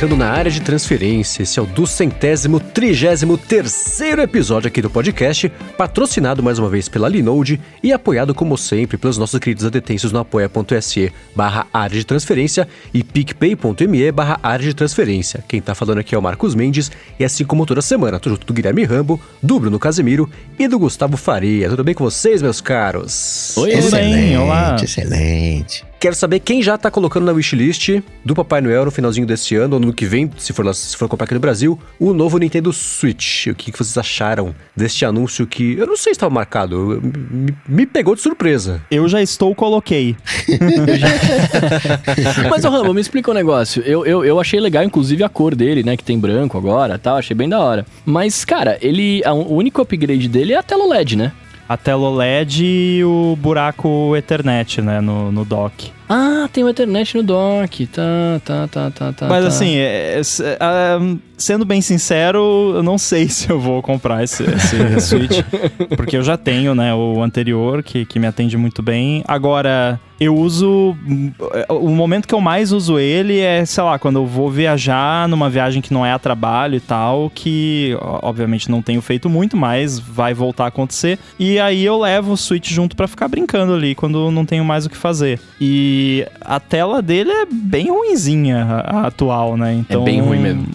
entrando na área de transferência. Esse é o do centésimo, trigésimo terceiro episódio aqui do podcast, patrocinado mais uma vez pela Linode e apoiado, como sempre, pelos nossos queridos adetêncios no apoia.se barra área de transferência e picpay.me barra área de transferência. Quem tá falando aqui é o Marcos Mendes e assim como toda semana, tô junto do Guilherme Rambo, do Bruno Casemiro e do Gustavo Faria. Tudo bem com vocês, meus caros? Oi, Excelente, olá. excelente. Quero saber quem já tá colocando na wishlist do Papai Noel no finalzinho desse ano, ou no que vem, se for, se for comprar aqui no Brasil, o novo Nintendo Switch. O que, que vocês acharam deste anúncio que eu não sei se estava marcado, eu- me, me pegou de surpresa. Eu já estou, coloquei. Mas, ô Rambo, me explica um negócio. Eu, eu, eu achei legal, inclusive, a cor dele, né? Que tem branco agora tal. Achei bem da hora. Mas, cara, ele. a- O único upgrade dele é a tela OLED, né? A tela OLED e o buraco Ethernet, né, no, no dock. Ah, tem o Ethernet no dock. Tá, tá, tá, tá, tá. Mas tá. assim, é- é- é- ah, sendo bem sincero, eu não sei se eu vou comprar esse, esse Switch. Porque eu já tenho, né, o anterior, que, que me atende muito bem. Agora, eu uso... O momento que eu mais uso ele é, sei lá, quando eu vou viajar numa viagem que não é a trabalho e tal, que obviamente não tenho feito muito, mas vai voltar a acontecer. E aí eu levo o Switch junto pra ficar brincando ali, quando não tenho mais o que fazer. E a tela dele é bem ruinzinha, a, a atual, né? Então, bem ruim mesmo.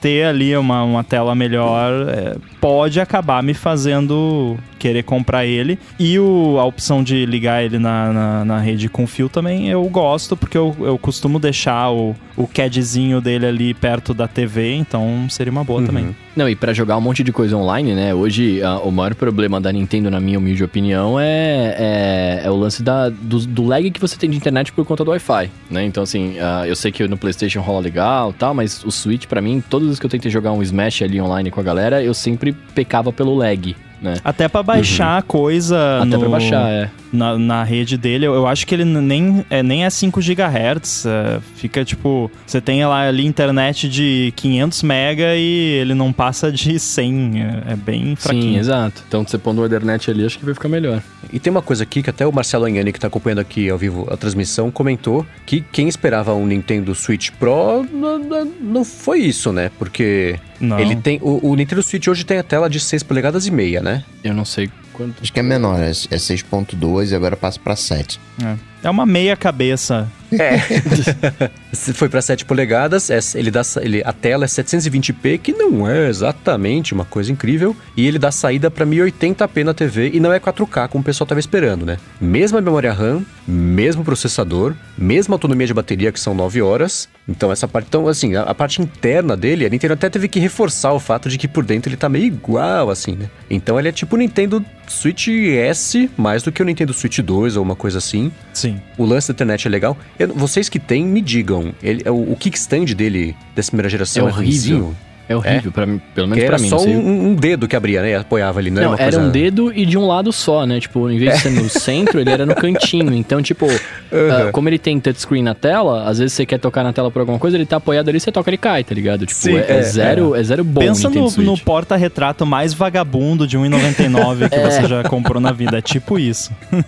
Ter ali uma, uma tela melhor é, pode acabar me fazendo querer comprar ele. E o, a opção de ligar ele na, na, na rede com fio também eu gosto, porque eu, eu costumo deixar o, o CADzinho dele ali perto da TV, então seria uma boa também. Não, e pra jogar um monte de coisa online, né? Hoje, ah, o maior problema da Nintendo, na minha humilde opinião, é, é, é o lance da, do, do lag que você tem de internet por conta do Wi-Fi, né? Então, assim, ah, eu sei que no PlayStation rola legal e tal, mas o Switch, pra mim, todas as vezes que eu tentei jogar um Smash ali online com a galera, eu sempre pecava pelo lag, né? Até pra baixar coisa Até no, pra baixar, é. na, na rede dele, eu, eu acho que ele nem é, nem é 5 GHz. é, fica tipo, você tem lá ali internet de 500 mega e ele não passa de 100. É, é bem Sim, fraquinho. exato. Então, você pondo o Ethernet ali, acho que vai ficar melhor. E tem uma coisa aqui que até o Marcelo Anhani, que tá acompanhando aqui ao vivo a transmissão, comentou que quem esperava um Nintendo Switch Pro não, não- não foi isso, né? Porque Não. ele tem. O, o Nintendo Switch hoje tem a tela de 6 polegadas e meia, né? Eu não sei quanto... Acho que é menor, é, é 6.2 e agora passa pra 7. É. É uma meia cabeça. Se Foi pra 7 polegadas, é- ele dá, ele, a tela é 720p, que não é exatamente uma coisa incrível, e ele dá saída pra 1080p na TV e não é 4K como o pessoal tava esperando, né? Mesma memória RAM, mesmo processador, mesma autonomia de bateria, que são 9 horas. Então essa parte, então assim, a, a parte interna dele, a Nintendo até teve que reforçar o fato de que por dentro ele tá meio igual assim, né? Então ele é tipo o Nintendo Switch S, mais do que o Nintendo Switch 2 ou uma coisa assim. Sim. O lance da internet é legal. Eu- vocês que têm, me digam. Ele, é o, o kickstand dele, dessa primeira geração, É é, horrível. É horrível, pra mim, pelo menos Que pra era mim. só não sei. um, um dedo que abria, né? E apoiava ali, não, Não, era uma era coisa... um dedo e de um lado só, né? Tipo, em vez de ser no centro, ele era no cantinho. Então, tipo, ah, como ele tem touchscreen na tela, às vezes você quer tocar na tela por alguma coisa, ele tá apoiado ali, você toca, ele cai, tá ligado? Tipo, Sim, é, é é, zero, é. zero bom Pensa no, no porta-retrato mais vagabundo de 1,99 que você já comprou na vida. É tipo isso.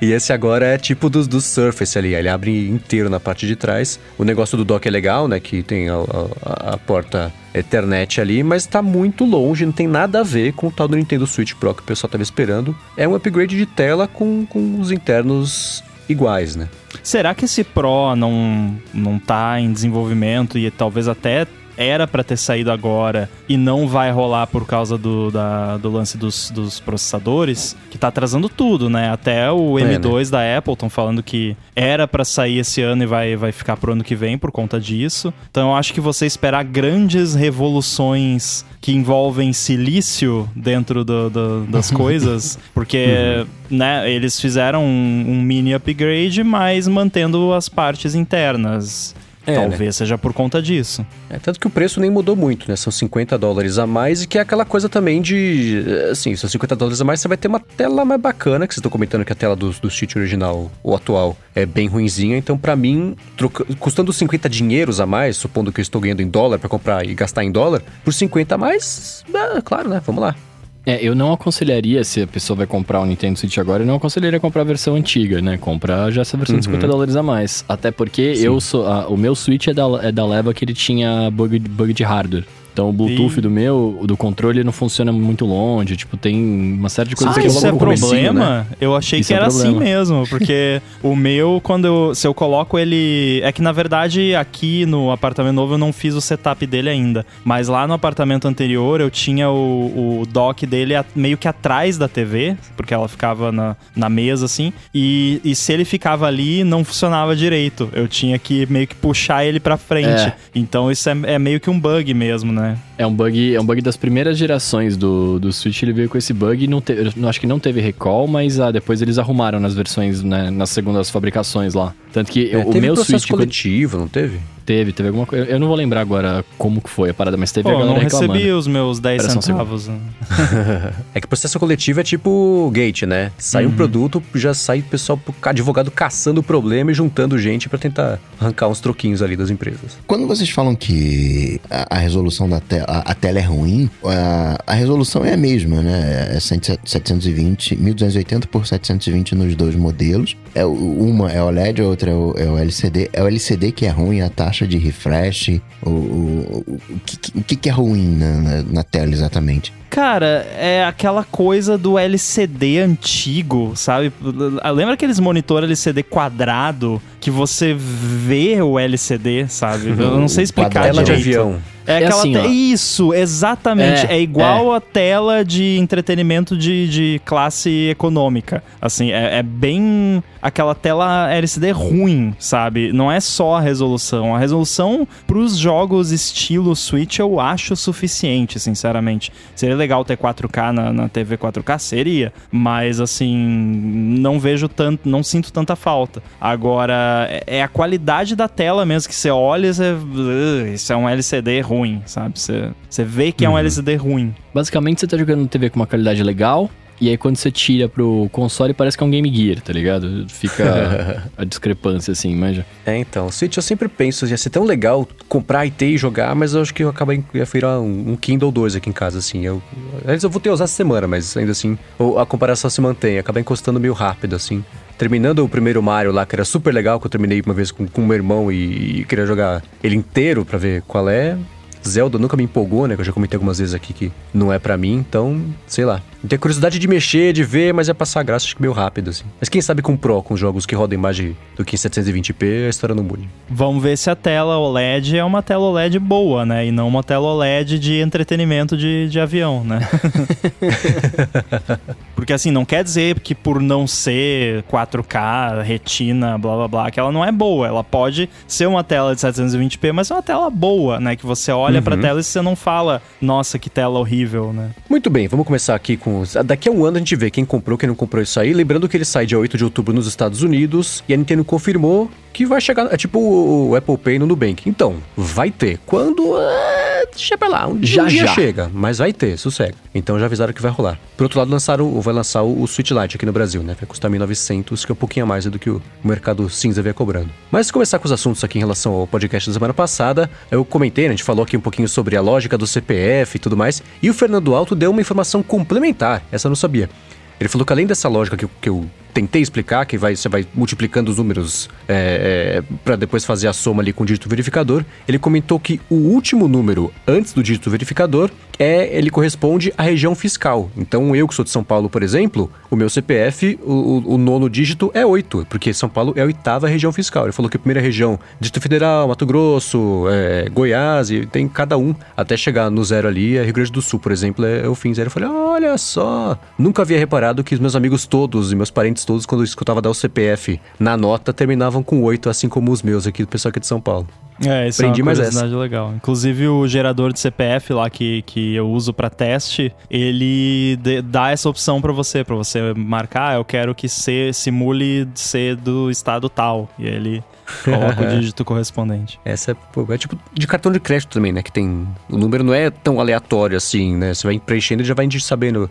E esse agora é tipo dos do Surface ali, ele abre inteiro na parte de trás. O negócio do dock é legal, né? Que tem a, a- a porta Ethernet ali, mas tá muito longe, não tem nada a ver com o tal do Nintendo Switch Pro que o pessoal tava esperando. É um upgrade de tela com, com os internos iguais, né? Será que esse Pro não, não tá em desenvolvimento e talvez até era pra ter saído agora e não vai rolar por causa do, da- do lance dos, dos processadores? Que tá atrasando tudo, né? Até o É, M2 da Apple estão falando que era pra sair esse ano e vai, vai ficar pro ano que vem por conta disso. Então eu acho que você esperar grandes revoluções que envolvem silício dentro do- do- das coisas, porque né, eles fizeram um, um mini upgrade, mas mantendo as partes internas. É, Talvez seja por conta disso. É, tanto que o preço nem mudou muito, né? São 50 dólares a mais e que é aquela coisa também de... Assim, são 50 dólares a mais, você vai ter uma tela mais bacana, que vocês estão comentando que a tela do, do Switch original, o atual, é bem ruinzinha. Então, pra mim, troca- custando 50 dinheiros a mais, supondo que eu estou ganhando em dólar pra comprar e gastar em dólar, por 50 a mais, é, claro, né? Vamos lá. É, eu não aconselharia, se a pessoa vai comprar o Nintendo Switch agora, eu não aconselharia comprar a versão antiga, né? Comprar já essa versão de 50 dólares a mais. Até porque eu sou. a- o meu Switch é da, é da leva que ele tinha bug, bug de hardware. Então o Bluetooth Ih. do meu, do controle, não funciona muito longe. Tipo, tem uma série de coisas Ah, que eu isso é comecinho, problema? né? Eu achei Isso que é era assim problema. mesmo, porque o meu, quando eu, se eu coloco ele. É que na verdade aqui no apartamento novo eu não fiz o setup dele ainda. Mas lá no apartamento anterior eu tinha o, o dock dele a- meio que atrás da TV, porque ela ficava na, na mesa assim. E, e se ele ficava ali, não funcionava direito. Eu tinha que meio que puxar ele pra frente. É. Então isso é, é meio que um bug mesmo, né? É um bug, é um bug das primeiras gerações do, do Switch, ele veio com esse bug e não teve, eu acho que não teve recall, mas ah, depois eles arrumaram nas versões, né, nas segundas fabricações lá. Tanto que É, o teve meu Switch coletivo, não teve? Teve, teve alguma coisa, eu não vou lembrar agora como que foi a parada, mas teve Pô, a eu galera não reclamando. recebi os meus 10 Espera só um segundo. centavos. né? É que processo coletivo é tipo gate, né? Sai Uhum. um produto, já sai o pessoal, advogado caçando o problema e juntando gente pra tentar arrancar uns troquinhos ali das empresas. Quando vocês falam que a, a resolução da tela, a, a tela é ruim, a, a resolução é a mesma, né? É 100 720, 1280 por 720 nos dois modelos. É, o- uma é OLED, a outra é o, é o LCD. É o LCD que é ruim, a taxa de refresh, o, o, o, o que, que é ruim na, na tela exatamente? Cara, é aquela coisa do LCD antigo, sabe? Lembra aqueles monitor LCD quadrado que você vê o LCD, sabe? Eu não sei explicar Tela de direito. avião. É, É aquela assim, te-. Isso, exatamente. É, É, igual a tela de entretenimento de, de classe econômica. Assim, é, é bem aquela tela LCD ruim, sabe? Não é só a resolução. A resolução pros jogos estilo Switch eu acho suficiente, sinceramente. Seria legal ter 4K na, na TV 4K? Seria. Mas, assim, não vejo tanto, não sinto tanta falta. Agora, é- é a qualidade da tela mesmo que você olha e você. "Ugh, Isso é um LCD ruim, sabe? Você, você vê que é um LCD ruim. Basicamente, você tá jogando TV com uma qualidade legal, e aí quando você tira pro console, parece que é um Game Gear, tá ligado? Fica a discrepância, assim, manja. É, então, Switch eu sempre penso, ia ser tão legal comprar e ter e jogar, mas eu acho que eu acabei, ia virar um, um Kindle 2 aqui em casa, assim. Eu, aliás, eu vou ter usar essa semana, mas ainda assim, a comparação se mantém, acaba encostando meio rápido, assim. Terminando o primeiro Mario lá, que era super legal, que eu terminei uma vez com, com o meu irmão e, e queria jogar ele inteiro pra ver qual é. Zelda nunca me empolgou, né? Que eu já comentei algumas vezes aqui que não é pra mim, então, sei lá. Eu tenho curiosidade de mexer, de ver, mas é passar graça, acho que meio rápido, assim. Mas quem sabe com Pro, com jogos que rodam em mais de- do que em 720p, a história não mude. Vamos ver se a tela OLED é uma tela OLED boa, né? E não uma tela OLED de entretenimento de, de avião, né? Porque assim, não quer dizer que por não ser 4K, retina, blá blá blá, que ela não é boa. Ela pode ser uma tela de 720p, mas é uma tela boa, né? Que você olha pra tela e você não fala, nossa, que tela horrível, né? Muito bem, vamos começar aqui com. Os- Daqui a um ano a gente vê quem comprou, quem não comprou isso aí. Lembrando que ele sai dia 8 de outubro nos Estados Unidos e a Nintendo confirmou que vai chegar. É tipo o Apple Pay no Nubank. Então, vai ter. Quando. é, Deixa pra lá, um dia, Já, um dia já. chega, mas vai ter, sossega. Então já avisaram que vai rolar. Por outro lado, lançaram, vai lançar o, o Switch Lite aqui no Brasil, né? Vai custar 1.900, que é um pouquinho a mais do que o, mercado cinza vinha cobrando. Mas começar com os assuntos aqui em relação ao podcast da semana passada, eu comentei, né? A gente falou aqui um pouquinho sobre a lógica do CPF e tudo mais, e o Fernando Alto deu uma informação complementar, essa eu não sabia. Ele falou que além dessa lógica que que eu tentei explicar, que vai, você vai multiplicando os números é, para depois fazer a soma ali com o dígito verificador, ele comentou que o último número antes do dígito verificador é ele corresponde à região fiscal. Então eu que sou de São Paulo, por exemplo, o meu CPF, o, o- o nono dígito é 8, porque São Paulo é a oitava região fiscal. Ele falou que a primeira região, Distrito Federal, Mato Grosso, é, Goiás, e tem cada um até chegar no zero ali. é Rio Grande do Sul, por exemplo, é o fim zero. Eu falei, olha só, nunca havia reparado que os meus amigos todos e meus parentes todos, quando eu escutava dar o CPF na nota, terminavam com 8, assim como os meus aqui, do pessoal aqui de São Paulo. É, isso Aprendi é uma curiosidade legal. Inclusive, o gerador de CPF lá que, que eu uso pra teste, ele de- dá essa opção pra você, pra você marcar, "Ah, eu quero que ser, simule ser do estado tal. E ele coloca o dígito correspondente. Essa é, pô, é tipo de cartão de crédito também, né? Que tem. O número não é tão aleatório assim, né? Você vai preenchendo e já vai sabendo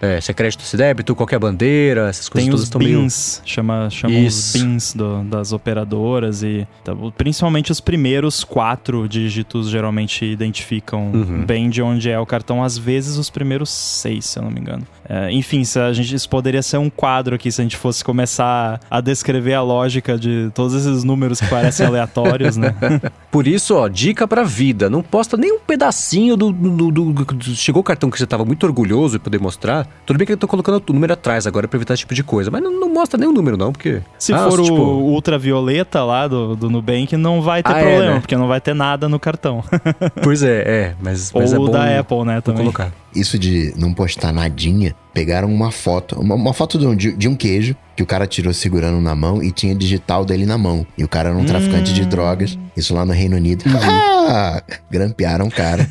É, se é crédito, se débito, qualquer bandeira, essas coisas Tem todas os estão meio... BINs, chama, chama os. BINs do- das operadoras e tá, principalmente os primeiros quatro dígitos geralmente identificam Uhum. bem de onde é o cartão, às vezes os primeiros seis, se eu não me engano. É, enfim, se a gente, isso poderia ser um quadro aqui se a gente fosse começar a descrever a lógica de todos esses números que parecem aleatórios, né? Por isso, ó, dica pra vida. Não posta nem um pedacinho do, do- do- do- Chegou o cartão que você tava muito orgulhoso e poder mostrar. Tudo bem que eu tô colocando o número atrás agora pra evitar esse tipo de coisa. Mas não, não mostra nem o número, não, porque. Se Ah, for tipo, o ultravioleta lá do, do Nubank, não vai ter Ah, é, problema, né? porque não vai ter nada no cartão. Pois é, é. Mas, mas Ou é bom da Apple, né, também. colocar. Isso de não postar nadinha, pegaram uma foto, uma, uma foto de um, de um queijo que o cara tirou segurando na mão e tinha digital dele na mão. E o cara era um traficante de drogas, isso lá no Reino Unido. Ah, grampearam o cara,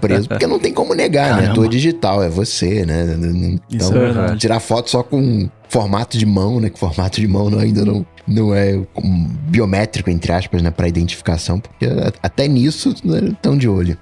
preso, porque não tem como negar, né? Caramba. Tua digital, é você, né? Então, é tirar foto só com formato de mão, né? Que formato de mão não- ainda não, não é um biométrico, entre aspas, né? Pra identificação, porque até nisso estão de olho.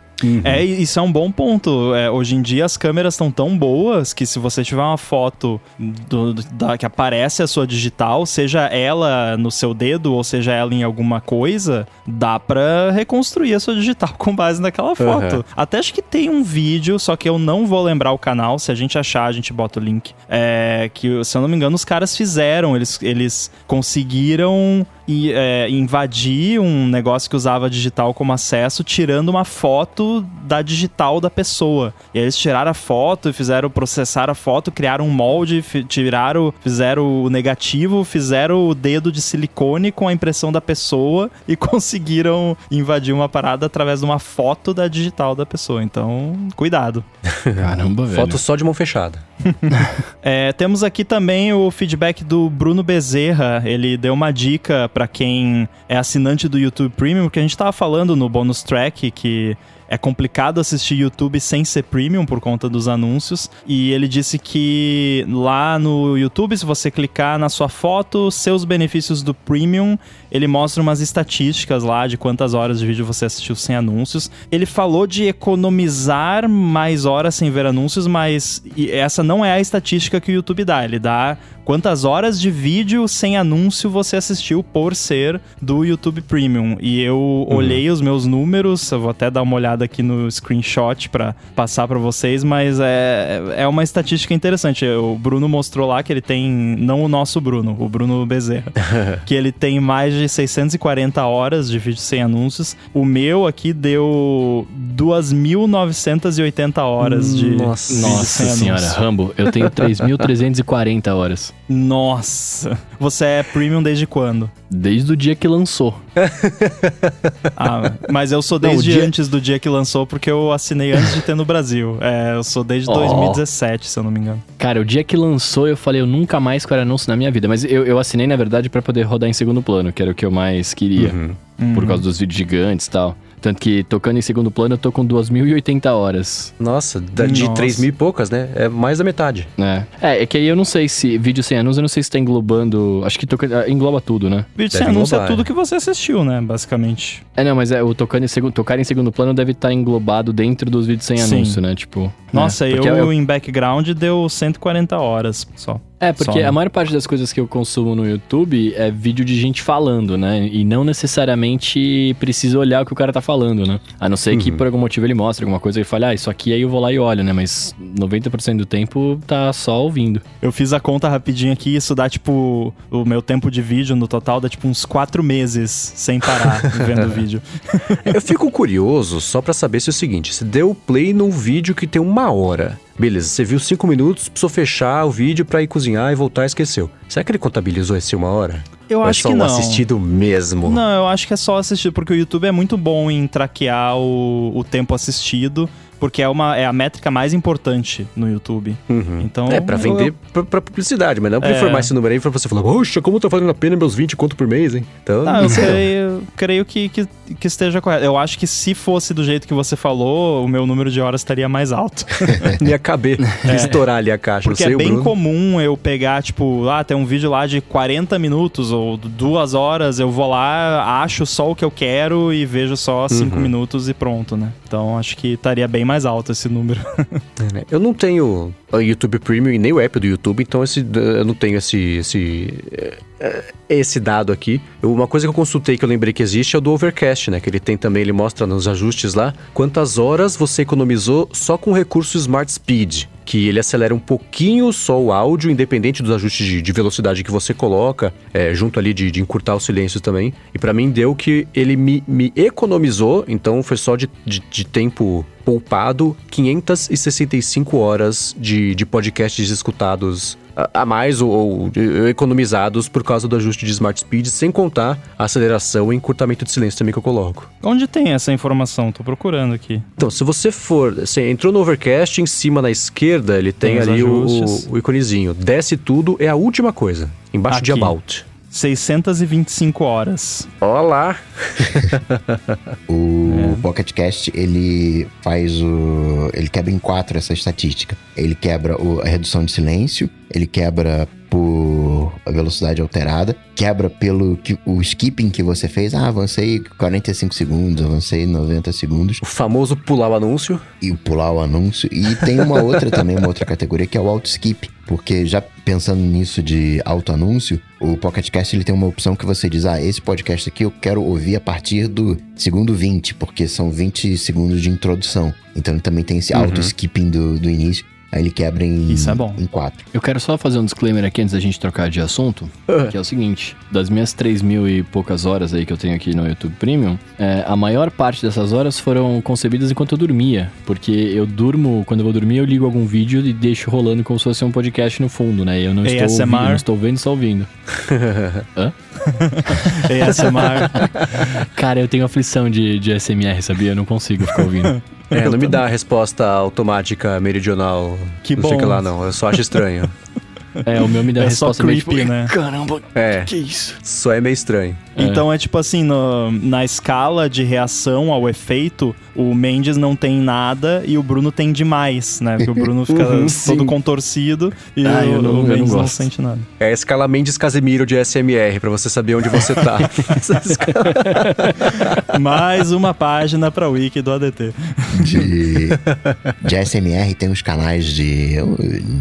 É, e isso é um bom ponto. É, hoje em dia as câmeras estão tão boas que se você tiver uma foto do- do- da, que aparece a sua digital, seja ela no seu dedo ou seja ela em alguma coisa, dá pra reconstruir a sua digital com base naquela foto. Uhum. Até acho que tem um vídeo, só que eu não vou lembrar o canal. Se a gente achar, a gente bota o link. É, que, se eu não me engano, os caras fizeram. Eles, eles conseguiram e, é, invadir um negócio que usava digital como acesso, tirando uma foto da digital da pessoa. E aí eles tiraram a foto e fizeram processar a foto, criaram um molde, tiraram, fizeram o negativo, fizeram o dedo de silicone com a impressão da pessoa e conseguiram invadir uma parada através de uma foto da digital da pessoa. Então, cuidado. Caramba, velho. Foto só de mão fechada. É, temos aqui também o feedback do Bruno Bezerra. Ele deu uma dica pra quem é assinante do YouTube Premium, porque a gente tava falando no bonus track que é complicado assistir YouTube sem ser premium por conta dos anúncios. E ele disse que lá no YouTube, se você clicar na sua foto, seus benefícios do premium, ele mostra umas estatísticas lá de quantas horas de vídeo você assistiu sem anúncios. Ele falou de economizar mais horas sem ver anúncios, mas essa não é a estatística que o YouTube dá. Ele dá quantas horas de vídeo sem anúncio você assistiu por ser do YouTube Premium. E eu olhei os meus números, eu vou até dar uma olhada aqui no screenshot pra passar pra vocês, mas é, é uma estatística interessante. O Bruno mostrou lá que ele tem, não o nosso Bruno, o Bruno Bezerra, que ele tem mais de 640 horas de vídeo sem anúncios. O meu aqui deu 2.980 horas de Nossa. Nossa senhora. Rambo, eu tenho 3.340 horas. Nossa. Você é premium desde quando? Desde o dia que lançou. Ah, mas eu sou Não, desde dia- antes do dia que lançou, porque eu assinei antes de ter no Brasil. É, eu sou desde Ó. 2017, se eu não me engano. Cara, o dia que lançou, eu falei, eu nunca mais quero anúncio na minha vida. Mas eu, eu assinei, na verdade, pra poder rodar em segundo plano, que era o que eu mais queria. Uhum. Por causa dos vídeos gigantes e tal. Tanto que, tocando em segundo plano, eu tô com 2.080 horas. Nossa, da- de Nossa. 3 mil e poucas, né? É mais da metade. né? É, é que aí eu não sei se vídeo sem anúncio, eu não sei se tá englobando. Acho que toca, ah, engloba tudo, né? Vídeo Deve sem anúncio é englobar, tudo é. que você assistiu, né? Basicamente. É, não, mas é, o tocando em segundo, tocar em segundo plano deve estar englobado dentro dos vídeos sem Sim. anúncio, né? Tipo. Nossa, né? eu, Porque é- em background deu 140 horas só. É, porque Só, né? a maior parte das coisas que eu consumo no YouTube é vídeo de gente falando, né? E não necessariamente precisa olhar o que o cara tá falando, né? A não ser que Uhum. por algum motivo ele mostre alguma coisa e fale, ah, isso aqui aí eu vou lá e olho, né? Mas 90% do tempo tá só ouvindo. Eu fiz a conta rapidinho aqui, isso dá tipo. O meu tempo de vídeo no total dá tipo uns 4 meses sem parar vendo vídeo. Eu fico curioso só pra saber se é o seguinte: você deu play num vídeo que tem uma hora. Beleza, você viu cinco minutos, precisou fechar o vídeo pra ir cozinhar e voltar e esqueceu. Será que ele contabilizou esse uma hora? Eu Ou acho é só que um não. assistido mesmo? Não, eu acho que é só assistir, porque o YouTube é muito bom em traquear o, o tempo assistido, porque é, uma, é a métrica mais importante no YouTube. Uhum. Então, é, pra eu- vender pra, pra publicidade, mas não pra É. informar esse número aí pra você falar, poxa, como tá valendo a pena meus 20 conto por mês, hein? Então, eu não não. creio, creio que, que, que esteja correto. Eu acho que se fosse do jeito que você falou, o meu número de horas estaria mais alto. ia caber, estourar ali a caixa. Porque eu é bem comum eu pegar, tipo, ah, tem um vídeo lá de 40 minutos ou duas horas, eu vou lá, acho só o que eu quero e vejo só cinco Uhum. minutos e pronto, né? Então acho que estaria bem mais mais alto esse número. É, né? Eu não tenho o YouTube Premium e nem o app do YouTube, então esse, eu não tenho esse, esse, é, esse dado aqui. Uma coisa que eu consultei que eu lembrei que existe é o do Overcast, né? Que ele tem também, ele mostra nos ajustes lá quantas horas você economizou só com o recurso Smart Speed que ele acelera um pouquinho só o áudio, independente dos ajustes de, de velocidade que você coloca, é, junto ali de, de, encurtar os silêncios também. E para mim deu que ele me, me economizou, então foi só de, de, tempo poupado 565 horas de, de podcasts escutados a mais ou, ou, economizados por causa do ajuste de Smart Speed, sem contar a aceleração e encurtamento de silêncio também que eu coloco. Onde tem essa informação? Tô procurando aqui. Então, se você for, você entrou no Overcast, em cima na esquerda ele tem, tem ali o, o, iconezinho. Desce tudo, é a última coisa, embaixo aqui. de About. 625 horas. Olá! o é. Pocket Cast, ele faz o. Ele quebra em quatro essa estatística. Ele quebra o, a redução de silêncio, ele quebra por a velocidade alterada, quebra pelo que, o skipping que você fez. Ah, avancei 45 segundos, avancei 90 segundos. O famoso pular o anúncio. E o pular o anúncio. E tem uma outra também, uma outra categoria que é o auto skip. Porque já pensando nisso de auto-anúncio, o Pocket Cast ele tem uma opção que você diz: Ah, esse podcast aqui eu quero ouvir a partir do segundo 20, porque são 20 segundos de introdução. Então ele também tem esse uhum. auto-skipping do, do início. Aí ele quebra em, Isso é bom. em quatro. Eu quero só fazer um disclaimer aqui antes da gente trocar de assunto, uh. que é o seguinte: das minhas 3 mil e poucas horas aí que eu tenho aqui no YouTube Premium, é, a maior parte dessas horas foram concebidas enquanto eu dormia. Porque eu durmo, quando eu vou dormir, eu ligo algum vídeo e deixo rolando como se fosse um podcast no fundo, né? E eu não estou ouvindo, não estou vendo, só ouvindo. Hã? ASMR. Cara, eu tenho aflição de, de SMR, sabia? Eu não consigo ficar ouvindo. É, não me dá a resposta automática meridional. Que não bom. Sei que lá, não. Eu só acho estranho. É, o meu me deu é a resposta creepy, meio tipo, né? caramba, é, que isso? Só é meio estranho. Então é, é tipo assim, no, na escala de reação ao efeito, o Mendes não tem nada e o Bruno tem demais, né? Porque o Bruno fica uhum, todo contorcido e ah, o, não, o Mendes não, não, sente nada. É a escala Mendes Casemiro de SMR, para você saber onde você tá. Mais uma página pra wiki do ADT. De, de SMR tem os canais de,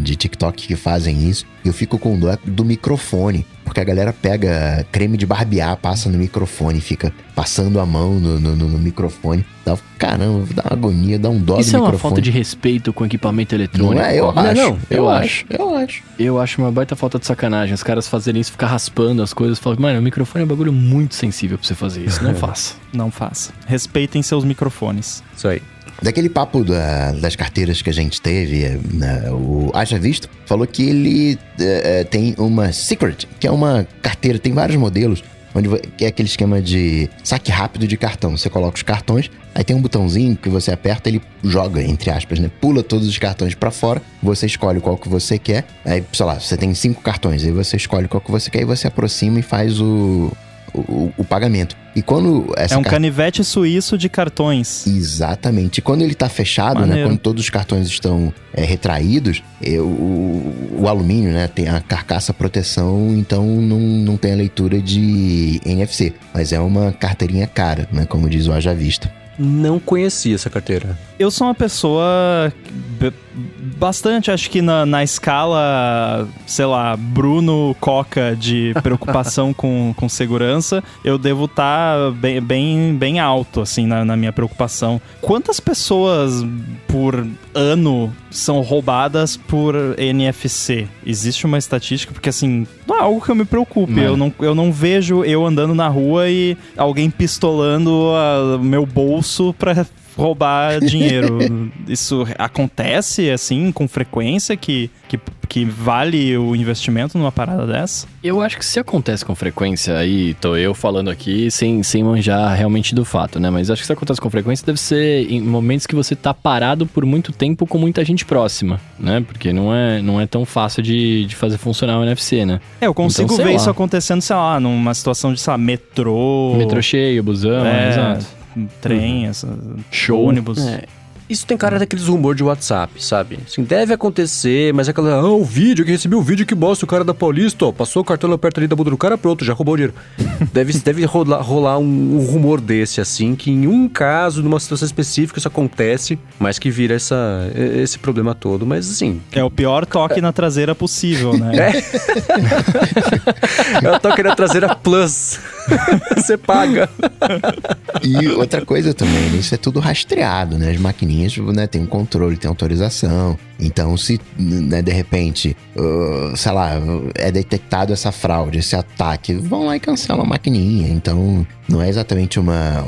de TikTok que fazem isso. Eu fico com dó do microfone. Porque a galera pega creme de barbear, passa no microfone, fica passando a mão no, no, no microfone. Dá, caramba, dá uma agonia, dá um dó Isso é uma microfone. falta de respeito com equipamento eletrônico. Não é? Eu não, acho. Não, eu, eu acho. acho. Eu acho. Eu acho uma baita falta de sacanagem. Os caras fazerem isso, ficar raspando as coisas. Falam, mano, o microfone é um bagulho muito sensível pra você fazer isso. Não faça. Não faça. Respeitem seus microfones. Isso aí. Daquele papo da, das carteiras que a gente teve, né, o Haja Visto falou que ele é, tem uma Secret, que é uma carteira, tem vários modelos, onde é aquele esquema de saque rápido de cartão. Você coloca os cartões, aí tem um botãozinho que você aperta, ele joga, entre aspas, né? Pula todos os cartões para fora, você escolhe qual que você quer. Aí, sei lá, você tem cinco cartões, aí você escolhe qual que você quer e você aproxima e faz o, o, o, pagamento. E quando essa É um canivete suíço de cartões. Exatamente. E quando ele está fechado, né, quando todos os cartões estão é, retraídos, é, o, o, alumínio né, tem a carcaça proteção, então não, não tem a leitura de NFC. Mas é uma carteirinha cara, né, como diz o Haja Vista. Não conhecia essa carteira. Eu sou uma pessoa bastante, acho que na, na escala, sei lá, Bruno Coca de preocupação com, com segurança, eu devo estar tá bem, bem, bem alto, assim, na, na minha preocupação. Quantas pessoas por ano são roubadas por NFC? Existe uma estatística? Porque, assim, não é algo que eu me preocupe. Eu não, eu não vejo eu andando na rua e alguém pistolando o meu bolso pra roubar dinheiro. Isso acontece assim com frequência que, que, que vale o investimento numa parada dessa? Eu acho que se acontece com frequência, aí tô eu falando aqui sem, sem manjar realmente do fato, né? Mas acho que se acontece com frequência deve ser em momentos que você tá parado por muito tempo com muita gente próxima, né? Porque não é, não é tão fácil de, de fazer funcionar o NFC, né? É, eu consigo então, ver lá. isso acontecendo, sei lá, numa situação de, sei lá, metrô. Metrô cheio, busão, é, exato trem, uhum. essa, Show. ônibus. É. Isso tem cara daqueles rumores de WhatsApp, sabe? Assim, deve acontecer, mas é aquela. Ah, o vídeo, que recebi o vídeo que mostra o cara da Paulista, ó. Passou o cartão perto ali da bunda do cara, pronto, já roubou o dinheiro. deve deve rolar, rolar um, um, rumor desse, assim, que em um caso, numa situação específica, isso acontece, mas que vira essa, esse problema todo. Mas assim. É o pior toque na traseira possível, né? É. é o toque na traseira plus. Você paga. E outra coisa também, isso é tudo rastreado, né? As maquininhas né, tem um controle, tem autorização. Então, se né, de repente, uh, sei lá, é detectado essa fraude, esse ataque, vão lá e cancelam a maquininha. Então, não é exatamente uma,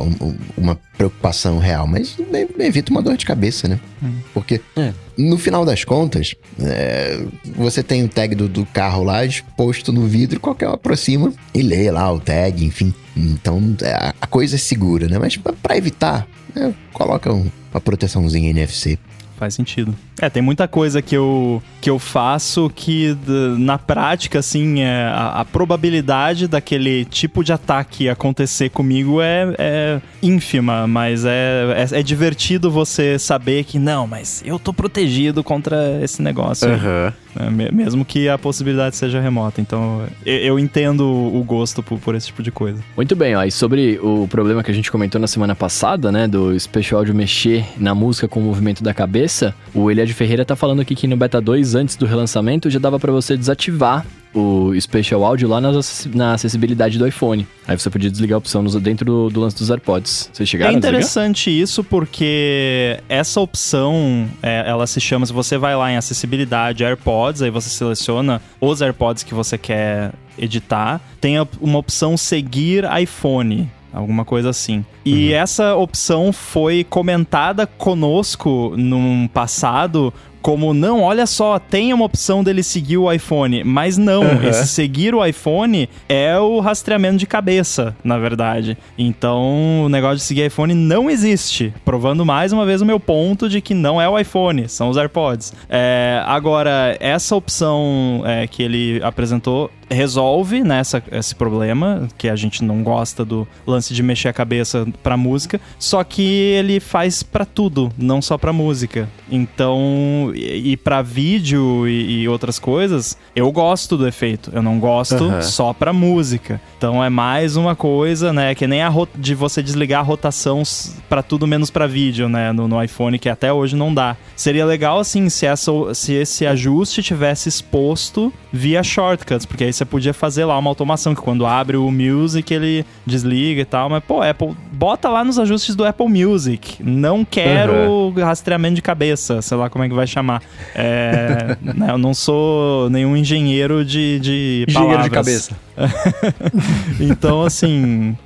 uma preocupação real, mas evita uma dor de cabeça, né? Hum. Porque, é. no final das contas, é, você tem o tag do, do, carro lá exposto no vidro, qualquer um aproxima e lê lá o tag, enfim. Então, é, a coisa é segura, né? Mas para evitar, né, coloca um, uma proteçãozinha NFC. Faz sentido. É, tem muita coisa que eu, que eu faço que na prática, assim, é, a, a, probabilidade daquele tipo de ataque acontecer comigo é, é ínfima, mas é, é, é, divertido você saber que, não, mas eu tô protegido contra esse negócio. Uhum. É, mesmo que a possibilidade seja remota. Então, eu, eu entendo o gosto por, por, esse tipo de coisa. Muito bem, ó, e sobre o problema que a gente comentou na semana passada, né, do Special de mexer na música com o movimento da cabeça, o Eliade Ferreira tá falando aqui que no Beta 2, antes do relançamento, já dava para você desativar o Spatial Audio lá na, acessibilidade do iPhone. Aí você podia desligar a opção dentro do, do lance dos AirPods. Vocês chegaram É interessante isso porque essa opção, é, ela se chama, se você vai lá em acessibilidade AirPods, aí você seleciona os AirPods que você quer editar, tem uma opção seguir iPhone alguma coisa assim. E uhum. essa opção foi comentada conosco num passado como não, olha só, tem uma opção dele seguir o iPhone, mas não, uhum. esse seguir o iPhone é o rastreamento de cabeça, na verdade. Então, o negócio de seguir iPhone não existe, provando mais uma vez o meu ponto de que não é o iPhone, são os AirPods. É, agora, essa opção é, que ele apresentou resolve nessa né, esse problema, que a gente não gosta do lance de mexer a cabeça pra música, só que ele faz para tudo, não só pra música. Então, e, para vídeo e, e, outras coisas, eu gosto do efeito. Eu não gosto uhum. só pra música. Então é mais uma coisa, né? Que nem a de você desligar a rotação para tudo menos para vídeo, né? No, no, iPhone, que até hoje não dá. Seria legal, assim, se, essa, se esse ajuste tivesse exposto via shortcuts, porque aí você podia fazer lá uma automação que quando abre o Music ele desliga e tal. Mas, pô, Apple, bota lá nos ajustes do Apple Music. Não quero uhum. rastreamento de cabeça, sei lá como é que vai chamar. É, né, eu não sou nenhum engenheiro de, de engenheiro de cabeça. então, assim,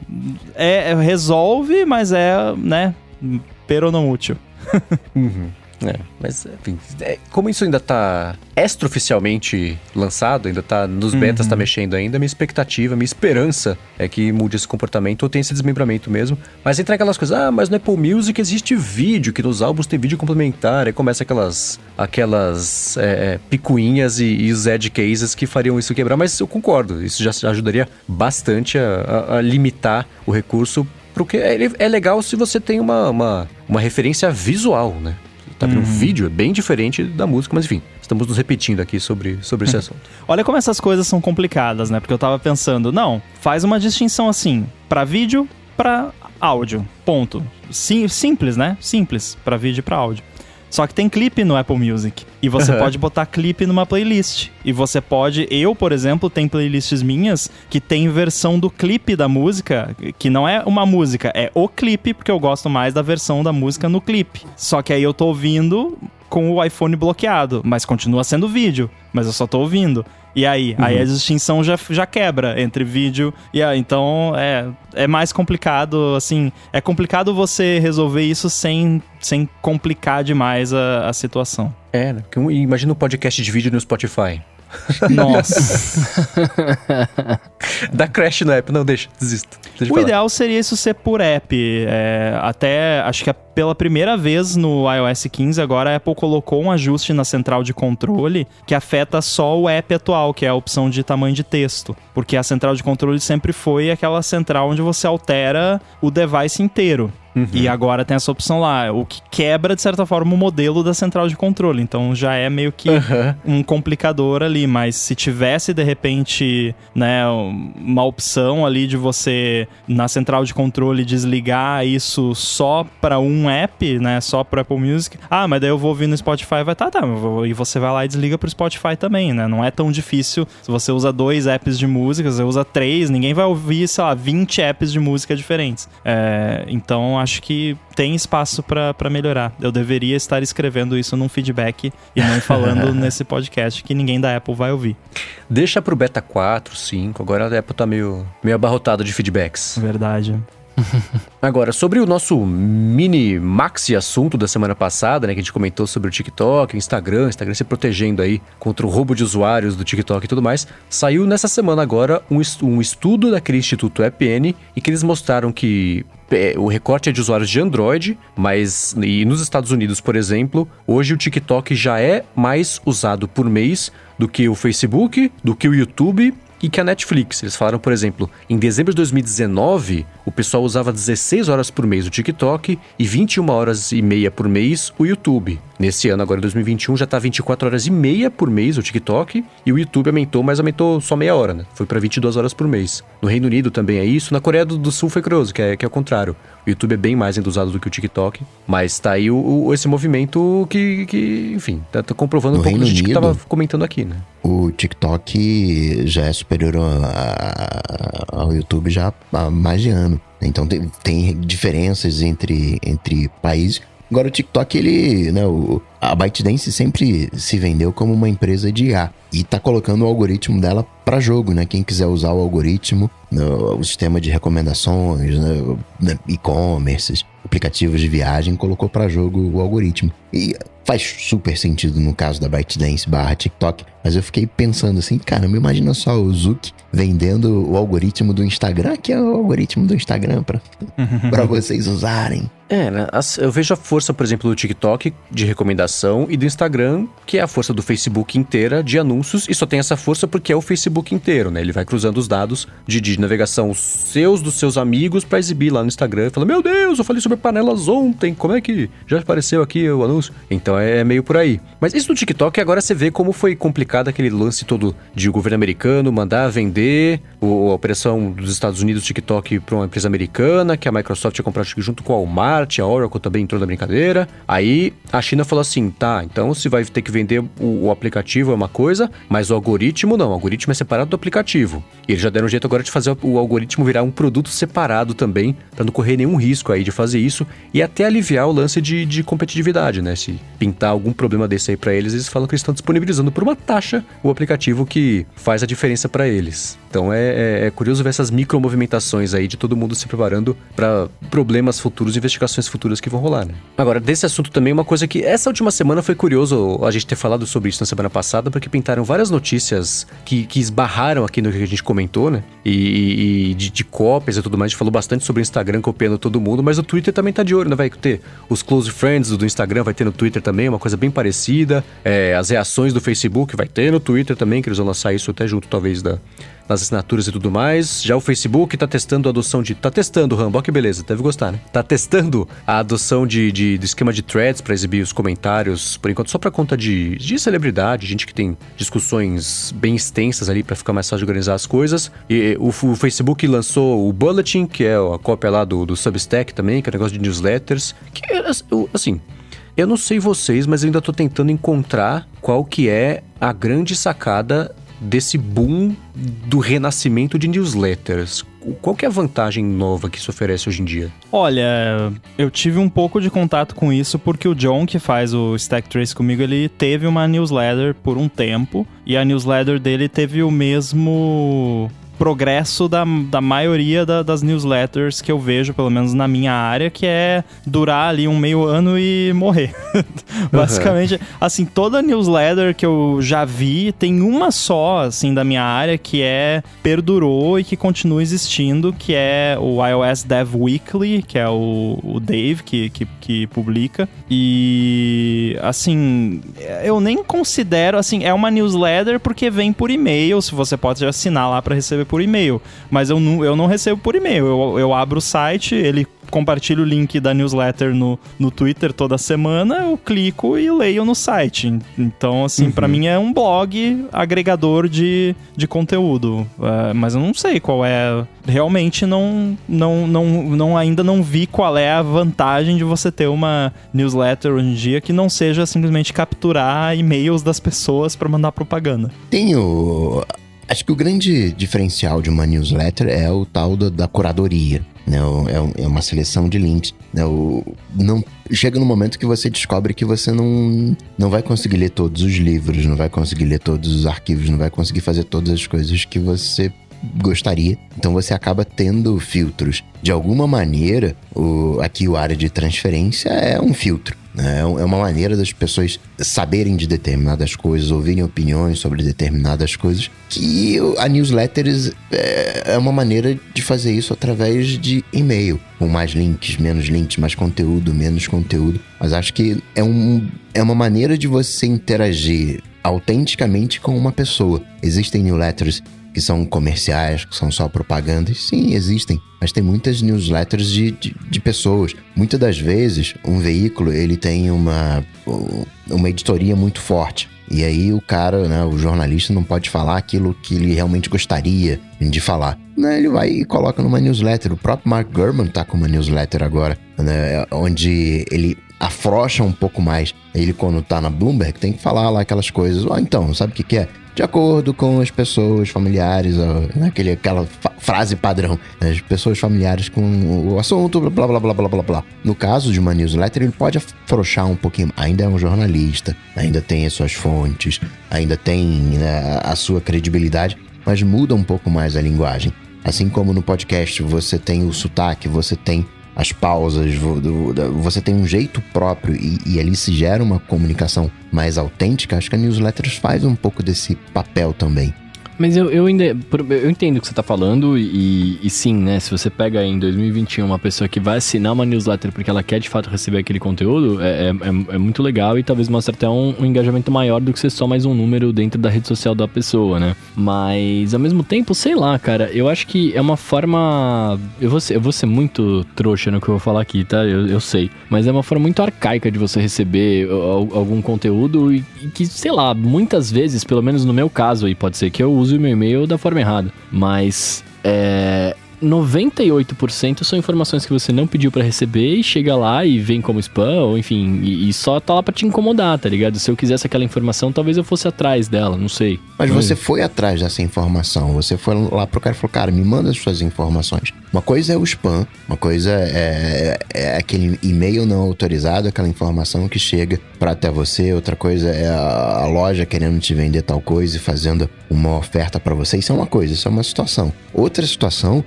é, resolve, mas é, né, pero não útil. uhum. É, mas, enfim, é, como isso ainda tá extraoficialmente lançado, ainda tá nos betas, tá uhum. tá mexendo ainda, minha expectativa, minha esperança é que mude esse comportamento ou tenha esse desmembramento mesmo. Mas entra aquelas coisas, ah, mas no Apple Music existe vídeo, que nos álbuns tem vídeo complementar, aí começa aquelas, aquelas é, é, picuinhas e, e os edge cases que fariam isso quebrar, mas eu concordo, isso já ajudaria bastante a, a, a limitar o recurso porque é, é legal se você tem uma, uma, uma referência visual, né? Tá vendo? Uhum. Um vídeo é bem diferente da música, mas enfim, estamos nos repetindo aqui sobre, sobre esse assunto. Olha como essas coisas são complicadas, né? Porque eu tava pensando, não, faz uma distinção assim, para vídeo, para áudio. Ponto. Sim, simples, né? Simples, para vídeo e para áudio. Só que tem clipe no Apple Music. E você uhum. pode botar clipe numa playlist. E você pode. Eu, por exemplo, tem playlists minhas que tem versão do clipe da música, que não é uma música, é o clipe, porque eu gosto mais da versão da música no clipe. Só que aí eu tô ouvindo com o iPhone bloqueado, mas continua sendo vídeo, mas eu só tô ouvindo. E aí? Uhum. Aí a distinção já, já quebra entre vídeo e aí. Então é, é mais complicado, assim. É complicado você resolver isso sem, sem complicar demais a, a situação. É, né? Imagina um podcast de vídeo no Spotify. Nossa. Dá crash no app. Não, deixa, desisto. Deixa o ideal seria isso ser por app. É, até, acho que é pela primeira vez no iOS 15, agora a Apple colocou um ajuste na central de controle que afeta só o app atual, que é a opção de tamanho de texto. Porque a central de controle sempre foi aquela central onde você altera o device inteiro. Uhum. E agora tem essa opção lá, o que quebra, de certa forma, o modelo da central de controle. Então já é meio que uhum. um complicador ali. Mas se tivesse, de repente, né, uma opção ali de você, na central de controle, desligar isso só para um app, né? Só pro Apple Music. Ah, mas daí eu vou ouvir no Spotify, vai tá, tá. E você vai lá e desliga pro Spotify também, né? Não é tão difícil. Se você usa dois apps de música, você usa três, ninguém vai ouvir, sei lá, 20 apps de música diferentes. É, então acho que tem espaço para melhorar. Eu deveria estar escrevendo isso num feedback e não falando nesse podcast que ninguém da Apple vai ouvir. Deixa pro beta 4, 5. Agora a Apple tá meio, meio abarrotado de feedbacks. Verdade. Agora, sobre o nosso mini maxi assunto da semana passada, né, que a gente comentou sobre o TikTok, o Instagram, o Instagram se protegendo aí contra o roubo de usuários do TikTok e tudo mais, saiu nessa semana agora um, um estudo daquele Instituto EPN e que eles mostraram que é, o recorte é de usuários de Android, mas e nos Estados Unidos, por exemplo, hoje o TikTok já é mais usado por mês do que o Facebook, do que o YouTube e que a Netflix. Eles falaram, por exemplo, em dezembro de 2019, o pessoal usava 16 horas por mês o TikTok e 21 horas e meia por mês o YouTube. Nesse ano, agora em 2021, já está 24 horas e meia por mês o TikTok e o YouTube aumentou, mas aumentou só meia hora, né? Foi para 22 horas por mês. No Reino Unido também é isso. Na Coreia do Sul foi curioso, que é, que é o contrário. O YouTube é bem mais usado do que o TikTok, mas tá aí o, o, esse movimento que, que enfim, tá, tá comprovando no um pouco Reino do que a tava comentando aqui, né? O TikTok já é superior a, ao YouTube já há mais de ano. Então tem, tem diferenças entre, entre países. Agora o TikTok, ele, né, o, a ByteDance sempre se vendeu como uma empresa de IA e tá colocando o algoritmo dela para jogo, né? Quem quiser usar o algoritmo, no, o sistema de recomendações, né, né e-commerce, aplicativos de viagem, colocou para jogo o algoritmo. E faz super sentido no caso da ByteDance barra TikTok, mas eu fiquei pensando assim, cara, me imagina só o Zuck vendendo o algoritmo do Instagram, que é o algoritmo do Instagram para vocês usarem. É, né? eu vejo a força, por exemplo, do TikTok de recomendação e do Instagram, que é a força do Facebook inteira de anúncios, e só tem essa força porque é o Facebook inteiro, né? Ele vai cruzando os dados de, de navegação seus, dos seus amigos, para exibir lá no Instagram e fala: Meu Deus, eu falei sobre panelas ontem, como é que já apareceu aqui o anúncio? Então é, é meio por aí. Mas isso do TikTok, agora você vê como foi complicado aquele lance todo de o governo americano mandar vender o, a operação dos Estados Unidos TikTok para uma empresa americana, que a Microsoft ia comprar junto com a Walmart, a Oracle também entrou na brincadeira. Aí a China falou assim: tá, então se vai ter que vender o, o aplicativo é uma coisa, mas o algoritmo não. O algoritmo é separado do aplicativo. E eles já deram um jeito agora de fazer o algoritmo virar um produto separado também, para não correr nenhum risco aí de fazer isso e até aliviar o lance de, de competitividade, né? Se pintar algum problema desse aí para eles, eles falam que eles estão disponibilizando por uma taxa o aplicativo que faz a diferença para eles. Então é, é, é, curioso ver essas micro movimentações aí de todo mundo se preparando para problemas futuros, investigações futuras que vão rolar, né? Agora, desse assunto também, uma coisa que essa última semana foi curioso a gente ter falado sobre isso na semana passada, porque pintaram várias notícias que, que esbarraram aqui no que a gente comentou, né? E, e de, de, cópias e tudo mais. A gente falou bastante sobre o Instagram copiando todo mundo, mas o Twitter também tá de olho, né? Vai ter os close friends do Instagram, vai ter no Twitter também, uma coisa bem parecida. É, as reações do Facebook vai ter no Twitter também, que eles vão lançar isso até junto, talvez, da nas assinaturas e tudo mais. Já o Facebook tá testando a adoção de. Tá testando, Rambo, que beleza, deve gostar, né? Tá testando a adoção de, de, de esquema de threads para exibir os comentários, por enquanto, só para conta de, de celebridade, gente que tem discussões bem extensas ali para ficar mais fácil de organizar as coisas. E o, o, Facebook lançou o Bulletin, que é a cópia lá do, do Substack também, que é um negócio de newsletters. Que, assim. Eu não sei vocês, mas eu ainda tô tentando encontrar qual que é a grande sacada desse boom do renascimento de newsletters. Qual que é a vantagem nova que isso oferece hoje em dia? Olha, eu tive um pouco de contato com isso porque o John, que faz o Stack Trace comigo, ele teve uma newsletter por um tempo e a newsletter dele teve o mesmo progresso da, da maioria da, das newsletters que eu vejo, pelo menos na minha área, que é durar ali um meio ano e morrer. Basicamente, uhum. assim, toda newsletter que eu já vi tem uma só, assim, da minha área que é perdurou e que continua existindo, que é o iOS Dev Weekly, que é o, o Dave que, que, que publica. E, assim, eu nem considero, assim, é uma newsletter porque vem por e-mail, se você pode assinar lá para receber por e-mail. Mas eu não, eu não recebo por e-mail. Eu, eu abro o site, ele compartilho o link da newsletter no, no Twitter toda semana, eu clico e leio no site. Então, assim, uhum. para mim é um blog agregador de, de conteúdo. Uh, mas eu não sei qual é. Realmente não, não, não, não ainda não vi qual é a vantagem de você ter uma newsletter hoje em dia que não seja simplesmente capturar e-mails das pessoas para mandar propaganda. Tem o Acho que o grande diferencial de uma newsletter é o tal da, da curadoria. Né? É, é, uma seleção de links. Né? O, não, chega no momento que você descobre que você não, não vai conseguir ler todos os livros, não vai conseguir ler todos os arquivos, não vai conseguir fazer todas as coisas que você gostaria. Então você acaba tendo filtros. De alguma maneira, o, aqui o área de transferência é um filtro. Né? É, é uma maneira das pessoas saberem de determinadas coisas, ouvirem opiniões sobre determinadas coisas, que a newsletter é, é uma maneira de fazer isso através de e-mail, com mais links, menos links, mais conteúdo, menos conteúdo. Mas acho que é, um, é uma maneira de você interagir autenticamente com uma pessoa. Existem newsletters que são comerciais, que são só propagandas. Sim, existem, mas tem muitas newsletters de, de, de, pessoas. Muitas das vezes, um veículo ele tem uma, uma editoria muito forte. E aí o cara, né, o jornalista não pode falar aquilo que ele realmente gostaria de falar. Né, ele vai e coloca numa newsletter. O próprio Mark Gurman tá com uma newsletter agora, né, onde ele afrocha um pouco mais. Ele, quando tá na Bloomberg, tem que falar lá aquelas coisas. Oh, então, sabe o que, que é? De acordo com as pessoas familiares, naquele, aquela frase padrão, né? as pessoas familiares com o assunto, blá blá blá blá blá blá. No caso de uma newsletter, ele pode afrouxar um pouquinho. Ainda é um jornalista, ainda tem as suas fontes, ainda tem né, a sua credibilidade, mas muda um pouco mais a linguagem. Assim como no podcast você tem o sotaque, você tem as pausas, você tem um jeito próprio e, e, ali se gera uma comunicação mais autêntica, acho que a newsletters faz um pouco desse papel também. Mas eu, eu ainda. Eu entendo o que você está falando, e, e, sim, né? Se você pega em 2021 uma pessoa que vai assinar uma newsletter porque ela quer de fato receber aquele conteúdo, é, é, é, é muito legal e talvez mostre até um, um, engajamento maior do que ser só mais um número dentro da rede social da pessoa, né? Mas ao mesmo tempo, sei lá, cara, eu acho que é uma forma. Eu vou ser, eu vou ser muito trouxa no que eu vou falar aqui, tá? Eu, eu sei. Mas é uma forma muito arcaica de você receber algum conteúdo e, e que, sei lá, muitas vezes, pelo menos no meu caso aí, pode ser que eu use o meu e-mail da forma errada. Mas é, 98% são informações que você não pediu para receber e chega lá e vem como spam, ou enfim, e, e, só tá lá pra te incomodar, tá ligado? Se eu quisesse aquela informação, talvez eu fosse atrás dela, não sei. Mas você foi atrás dessa informação, você foi lá pro cara e falou, cara, me manda as suas informações. Uma coisa é o spam, uma coisa é, é aquele e-mail não autorizado, aquela informação que chega para até você, outra coisa é a, a loja querendo te vender tal coisa e fazendo uma oferta para você. Isso é uma coisa, isso é uma situação. Outra situação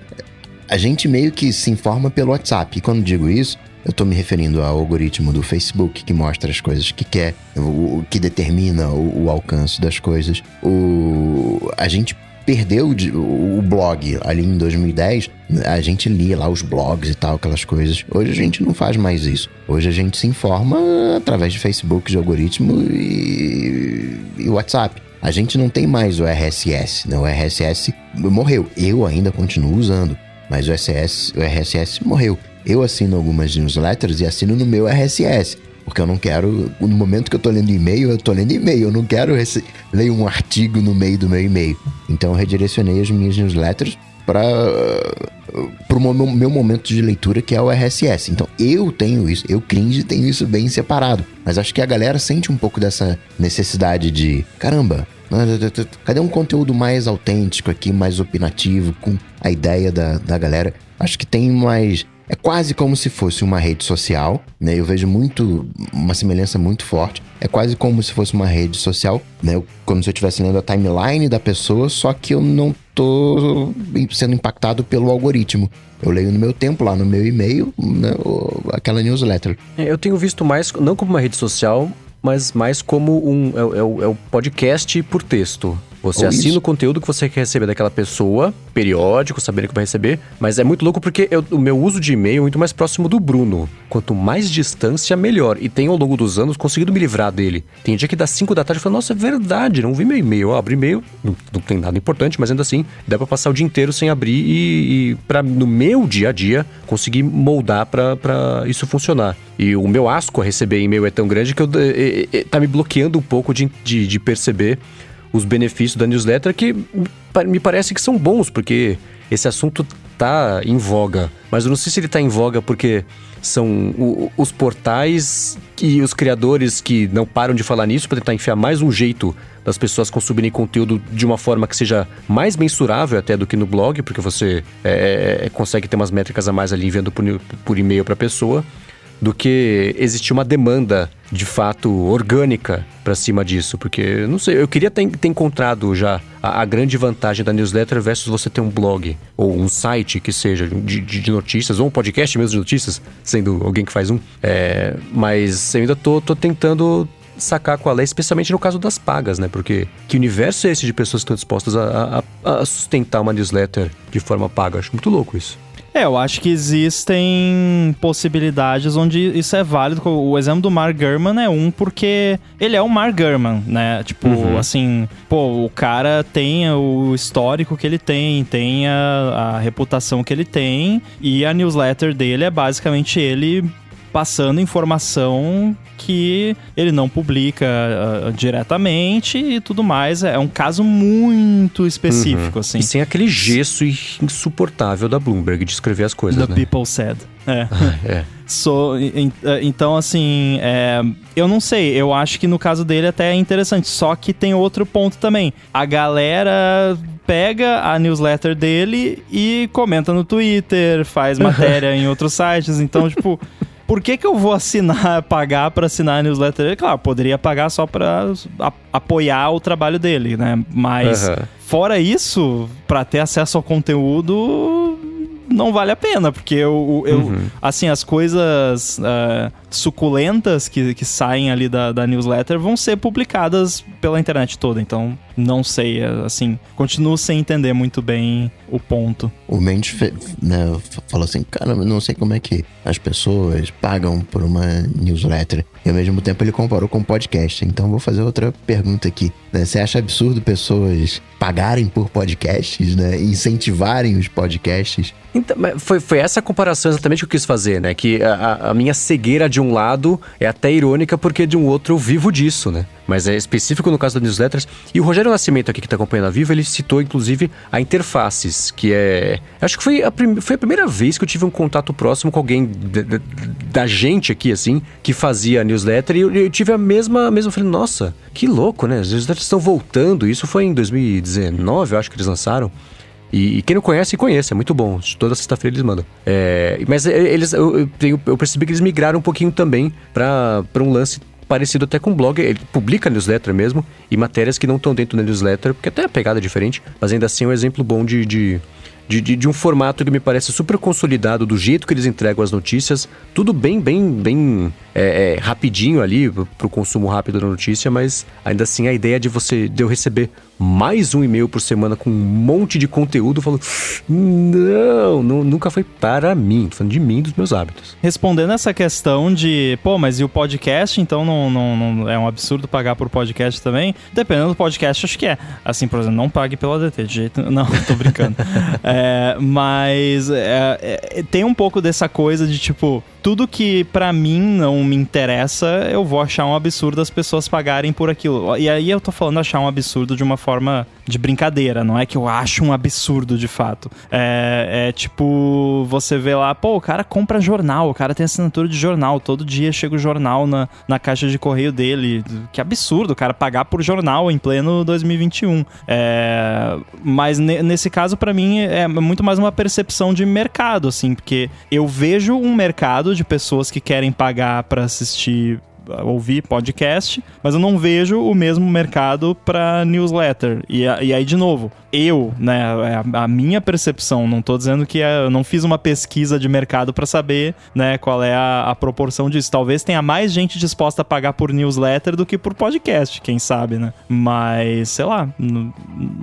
a gente meio que se informa pelo WhatsApp. E quando digo isso, eu estou me referindo ao algoritmo do Facebook que mostra as coisas que quer, o, que determina o, o, alcance das coisas. O, a gente perdeu o, o blog ali em 2010. A gente lia lá os blogs e tal, aquelas coisas. Hoje a gente não faz mais isso. Hoje a gente se informa através de Facebook, de algoritmo e, e WhatsApp. A gente não tem mais o RSS, né? O RSS morreu. Eu ainda continuo usando mas o, SS, o RSS morreu. Eu assino algumas newsletters e assino no meu RSS. Porque eu não quero. No momento que eu tô lendo e-mail, eu tô lendo e-mail. Eu não quero ler um artigo no meio do meu e-mail. Então eu redirecionei as minhas newsletters para o meu, meu momento de leitura que é o RSS. Então eu tenho isso, eu cringe tenho isso bem separado. Mas acho que a galera sente um pouco dessa necessidade de caramba, Cadê um conteúdo mais autêntico aqui, mais opinativo, com a ideia da, da galera? Acho que tem mais. É quase como se fosse uma rede social, né? Eu vejo muito uma semelhança muito forte. É quase como se fosse uma rede social, né? Como se eu estivesse lendo a timeline da pessoa, só que eu não tô sendo impactado pelo algoritmo. Eu leio no meu tempo, lá no meu e-mail, né, aquela newsletter. É, eu tenho visto mais, não como uma rede social, mas mais como um. É, é, é o podcast por texto. Você Ou assina isso. o conteúdo que você quer receber daquela pessoa, periódico, sabendo que vai receber. Mas é muito louco porque eu- o meu uso de e-mail é muito mais próximo do Bruno. Quanto mais distância, melhor. E tenho ao longo dos anos conseguido me livrar dele. Tem dia que dá 5 da tarde e falo, nossa, é verdade, não vi meu e-mail. Eu abro e-mail, não, não tem nada importante, mas ainda assim, dá pra passar o dia inteiro sem abrir e, e para no meu dia a dia, conseguir moldar pra, pra isso funcionar. E o meu asco a receber e-mail é tão grande que eu, eh, eh, tá me bloqueando um pouco de, de, de perceber os benefícios da newsletter que me pa- me parece que são bons, porque esse assunto tá em voga. Mas eu não sei se ele tá em voga porque são o- os portais e os criadores que não param de falar nisso para tentar enfiar mais um jeito das pessoas consumirem conteúdo de uma forma que seja mais mensurável até do que no blog, porque você é, é, consegue ter umas métricas a mais ali enviando por, por e-mail para a pessoa do que existir uma demanda de fato orgânica para cima disso, porque não sei, eu queria ter, ter encontrado já a, a grande vantagem da newsletter versus você ter um blog ou um site que seja de, de- de notícias ou um podcast mesmo de notícias, sendo alguém que faz um, É, mas eu ainda tô, tô tentando sacar qual é, especialmente no caso das pagas, né? Porque que universo é esse de pessoas que estão dispostas a, a- a sustentar uma newsletter de forma paga? Acho muito louco isso. É, eu acho que existem possibilidades onde isso é válido. O exemplo do Mark Gurman é um porque ele é o Mark Gurman, né? Tipo, Uhum. assim, pô, o cara tem o histórico que ele tem, tem a, a reputação que ele tem, e a newsletter dele é basicamente ele passando informação que ele não publica ah, diretamente e tudo mais. É um caso muito específico, assim. E sem aquele gesso insuportável da Bloomberg de escrever as coisas, The né? people said. É. É. So, em- então, assim, é, eu não sei, eu acho que no caso dele até é interessante, só que tem outro ponto também. A galera pega a newsletter dele e comenta no Twitter, faz matéria em outros sites, então, tipo. Por que, que eu vou assinar, pagar pra assinar a newsletter dele? Claro, poderia pagar só pra a- apoiar o trabalho dele, né? Mas, Aham. fora isso, pra ter acesso ao conteúdo, não vale a pena, porque eu, eu- Uhum. assim, as coisas ah, suculentas que, que saem ali da, da newsletter vão ser publicadas pela internet toda, então não sei, é, assim, continuo sem entender muito bem o ponto. O Mendes né, falou assim: cara, não sei como é que as pessoas pagam por uma newsletter. E ao mesmo tempo ele comparou com podcast. Então vou fazer outra pergunta aqui. né? Você acha absurdo pessoas pagarem por podcasts, né? Incentivarem os podcasts? Então, foi, foi essa comparação exatamente que eu quis fazer, né? Que a, a- a minha cegueira de um lado é até irônica porque de um outro eu vivo disso, né? Mas é específico no caso das newsletters. E o Rogério Nascimento aqui que tá acompanhando a Viva, ele citou inclusive a Interfaces, que é... Acho que foi a, prim- foi a primeira vez que eu tive um contato próximo com alguém da, gente aqui, assim, que fazia a newsletter. E eu, eu tive a mesma... Mesma falei, nossa, que louco, né? As newsletters estão voltando. Isso foi em 2019, eu acho que eles lançaram. E, e quem não conhece, conhece, é muito bom. Toda sexta-feira eles mandam. É, mas é, eles, eu, eu, eu percebi que eles migraram um pouquinho também para um lance parecido até com blog. Ele publica newsletter mesmo e matérias que não estão dentro da newsletter, porque até a pegada é diferente, mas ainda assim é um exemplo bom de. de de, de, de um formato que me parece super consolidado do jeito que eles entregam as notícias, tudo bem, bem, bem é, é, rapidinho ali pro consumo rápido da notícia, mas ainda assim a ideia de você de eu receber mais um e-mail por semana com um monte de conteúdo, falo, não, nu- nunca foi para mim, tô falando de mim, dos meus hábitos. Respondendo essa questão de, pô, mas e o podcast, então não, não, não- é um absurdo pagar por podcast também? Dependendo do podcast, acho que é. Assim, por exemplo, não pague pelo ADT, de jeito Não, tô brincando. É, mas é, é, tem um pouco dessa coisa de, tipo, tudo que pra mim não me interessa, eu vou achar um absurdo as pessoas pagarem por aquilo. E aí eu tô falando achar um absurdo de uma forma de brincadeira, não é que eu acho um absurdo de fato. É, é tipo, você vê lá, pô, o cara compra jornal, o cara tem assinatura de jornal, todo dia chega o jornal na, na caixa de correio dele. Que absurdo, o cara pagar por jornal em pleno 2021. É, mas ne- nesse caso, pra mim, é muito mais uma percepção de mercado, assim, porque eu vejo um mercado de pessoas que querem pagar pra assistir ouvir podcast, mas eu não vejo o mesmo mercado para newsletter. E, e aí, de novo, eu, né, é a, minha percepção, não tô dizendo que é, eu não fiz uma pesquisa de mercado para saber, né, qual é a, a, proporção disso. Talvez tenha mais gente disposta a pagar por newsletter do que por podcast, quem sabe, né? Mas, sei lá,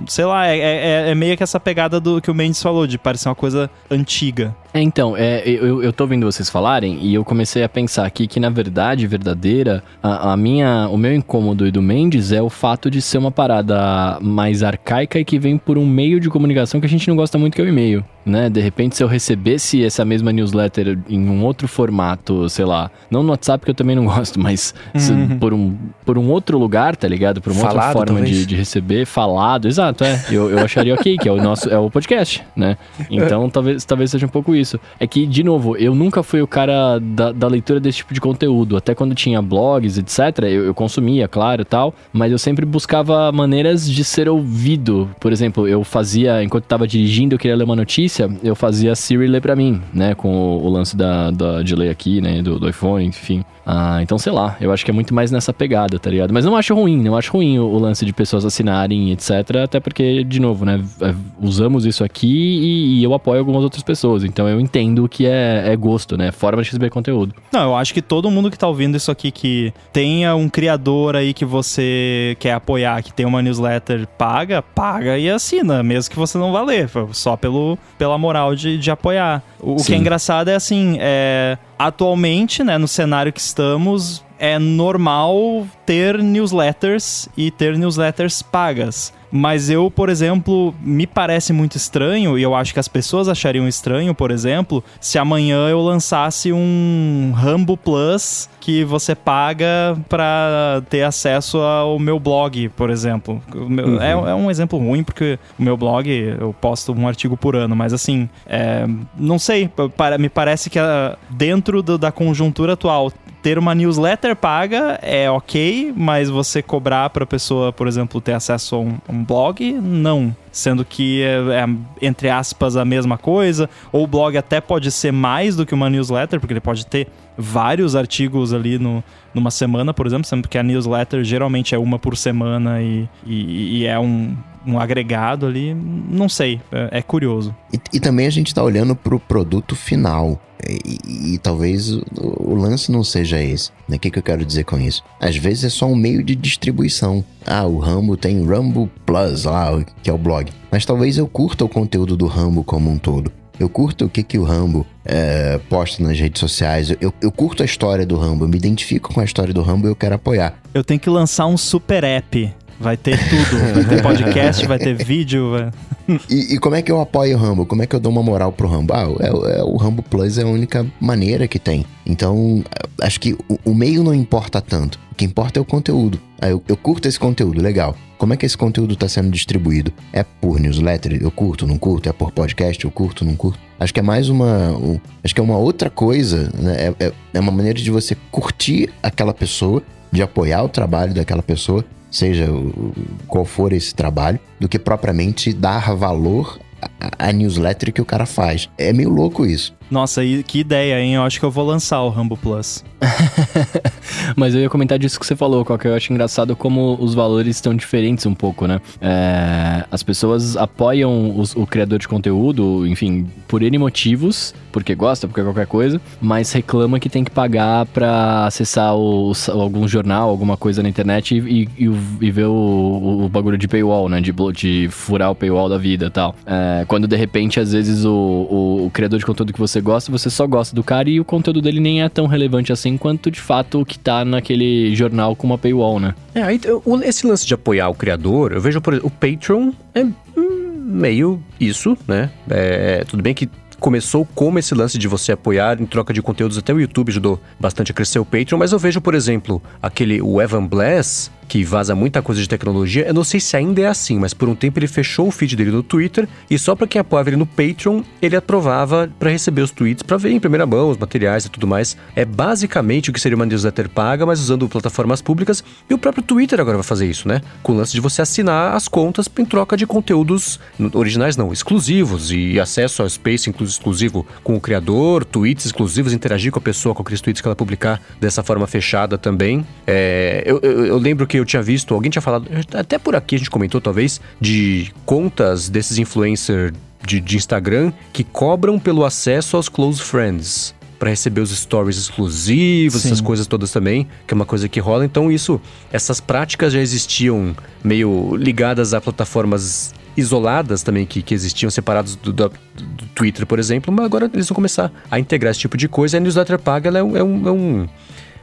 sei lá, é, é, é meio que essa pegada do que o Mendes falou, de parecer uma coisa antiga. É, então, é, eu, eu tô ouvindo vocês falarem e eu comecei a pensar aqui que, na verdade, verdadeira, a, a, minha, o meu incômodo e do Mendes é o fato de ser uma parada mais arcaica e que vem por um meio de comunicação que a gente não gosta muito, que é o e-mail né? De repente, se eu recebesse essa mesma newsletter em um outro formato, sei lá, não no WhatsApp, que eu também não gosto, mas uhum. por, um, por um outro lugar, tá ligado? Por uma falado, outra forma de, de, receber, falado, exato, é. Eu, eu acharia ok, que é o nosso, é o podcast, né? Então, talvez, talvez seja um pouco isso. É que, de novo, eu nunca fui o cara da, da leitura desse tipo de conteúdo. Até quando tinha blogs, etc., eu, eu consumia, claro, tal, mas eu sempre buscava maneiras de ser ouvido. Por exemplo, eu fazia, enquanto estava dirigindo, eu queria ler uma notícia, eu fazia a Siri ler pra mim, né? Com o, o lance da, da, de ler aqui, né? Do, do iPhone, enfim. Ah, então, sei lá, eu acho que é muito mais nessa pegada, tá ligado? Mas não acho ruim, não acho ruim o, o lance de pessoas assinarem, etc. Até porque, de novo, né? É, usamos isso aqui e, e eu apoio algumas outras pessoas. Então eu entendo que é, é gosto, né? Forma de receber conteúdo. Não, eu acho que todo mundo que tá ouvindo isso aqui, que tenha um criador aí que você quer apoiar, que tem uma newsletter paga, paga e assina, mesmo que você não vá ler, só pelo, pela moral de, de apoiar. O, o que é engraçado é assim, é atualmente, né, no cenário que estamos, é normal ter newsletters e ter newsletters pagas. Mas eu, por exemplo, me parece muito estranho, e eu acho que as pessoas achariam estranho, por exemplo, se amanhã eu lançasse um Rambo Plus que você paga para ter acesso ao meu blog, por exemplo. Meu, uhum. é, é, um exemplo ruim, porque o meu blog eu posto um artigo por ano, mas assim, é, não sei, para, me parece que a, dentro do, da conjuntura atual, ter uma newsletter paga é ok, mas você cobrar para a pessoa, por exemplo, ter acesso a um, um blog, não. Sendo que é, é, entre aspas, a mesma coisa, ou o blog até pode ser mais do que uma newsletter, porque ele pode ter vários artigos ali no, numa semana, por exemplo, sendo que a newsletter geralmente é uma por semana e, e, e é um, um agregado ali, não sei, é, é curioso. E, e, também a gente está olhando para o produto final. E, e, talvez o, o, lance não seja esse. Né? O que, que eu quero dizer com isso? Às vezes é só um meio de distribuição. Ah, o Rambo tem Rambo Plus lá, que é o blog. Mas talvez eu curta o conteúdo do Rambo como um todo. Eu curto o que, que o Rambo é, posta nas redes sociais. Eu, eu curto a história do Rambo. Eu me identifico com a história do Rambo e eu quero apoiar. Eu tenho que lançar um super app Vai ter tudo. Vai ter podcast, vai ter vídeo. Vai... E, e, como é que eu apoio o Rambo? Como é que eu dou uma moral pro Rambo? Ah, é, é, o Rambo Plus é a única maneira que tem. Então, acho que o, o meio não importa tanto. O que importa é o conteúdo. Ah, eu, eu curto esse conteúdo, legal. Como é que esse conteúdo está sendo distribuído? É por newsletter? Eu curto, não curto? É por podcast? Eu curto, não curto? Acho que é mais uma. Um, acho que é uma outra coisa, né? É, é, é uma maneira de você curtir aquela pessoa, de apoiar o trabalho daquela pessoa seja qual for esse trabalho, do que propriamente dar valor à newsletter que o cara faz. É meio louco isso. Nossa, que ideia, hein? Eu acho que eu vou lançar o Rambo Plus. Mas eu ia comentar disso que você falou, que eu acho engraçado como os valores estão diferentes um pouco, né? É, as pessoas apoiam os, o criador de conteúdo, enfim, por N motivos, porque gosta, porque qualquer coisa, mas reclama que tem que pagar para acessar o, algum jornal, alguma coisa na internet e, e, e ver o, o, bagulho de paywall, né? De, de furar o paywall da vida e tal. É, quando de repente, às vezes, o, o, o criador de conteúdo que você gosta, você só gosta do cara e o conteúdo dele nem é tão relevante assim quanto de fato o que tá naquele jornal com uma paywall, né? É, aí esse lance de apoiar o criador, eu vejo, por exemplo, o Patreon é meio isso, né? É, tudo bem que começou como esse lance de você apoiar em troca de conteúdos, até o YouTube ajudou bastante a crescer o Patreon, mas eu vejo, por exemplo, aquele o Evan Bless, que vaza muita coisa de tecnologia. Eu não sei se ainda é assim, mas por um tempo ele fechou o feed dele no Twitter e só para quem apoiava ele no Patreon, ele aprovava para receber os tweets, para ver em primeira mão os materiais e tudo mais. É basicamente o que seria uma newsletter paga, mas usando plataformas públicas. E o próprio Twitter agora vai fazer isso, né? Com o lance de você assinar as contas em troca de conteúdos originais, não, exclusivos e acesso ao Space exclusivo com o criador, tweets exclusivos, interagir com a pessoa com aqueles tweets que ela publicar dessa forma fechada também. É, eu, eu, eu lembro que eu tinha visto, alguém tinha falado, até por aqui a gente comentou talvez, de contas desses influencers de, de Instagram que cobram pelo acesso aos close friends para receber os stories exclusivos, Sim. essas coisas todas também, que é uma coisa que rola. Então isso, essas práticas já existiam meio ligadas a plataformas isoladas também que, que existiam, separados do, do, do, Twitter, por exemplo, mas agora eles vão começar a integrar esse tipo de coisa. E a newsletter paga é um, é um, é um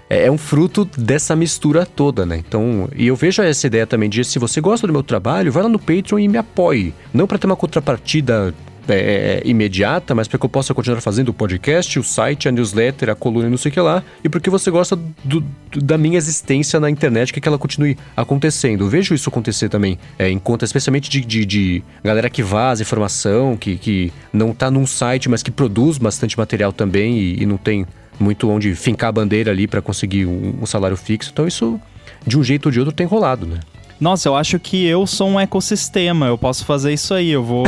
é, é um fruto dessa mistura toda, né? Então, e eu vejo essa ideia também de se você gosta do meu trabalho, vai lá no Patreon e me apoie. Não para ter uma contrapartida é, imediata, mas para que eu possa continuar fazendo o podcast, o site, a newsletter, a coluna não sei o que lá, e porque você gosta do, do, da minha existência na internet, que, que ela continue acontecendo. Eu vejo isso acontecer também é, em conta, especialmente de, de, de, galera que vaza informação, que, que não tá num site, mas que produz bastante material também e, e não tem muito onde fincar a bandeira ali para conseguir um, um, salário fixo. Então isso, de um jeito ou de outro, tem rolado, né? Nossa, eu acho que eu sou um ecossistema, eu posso fazer isso aí. Eu vou,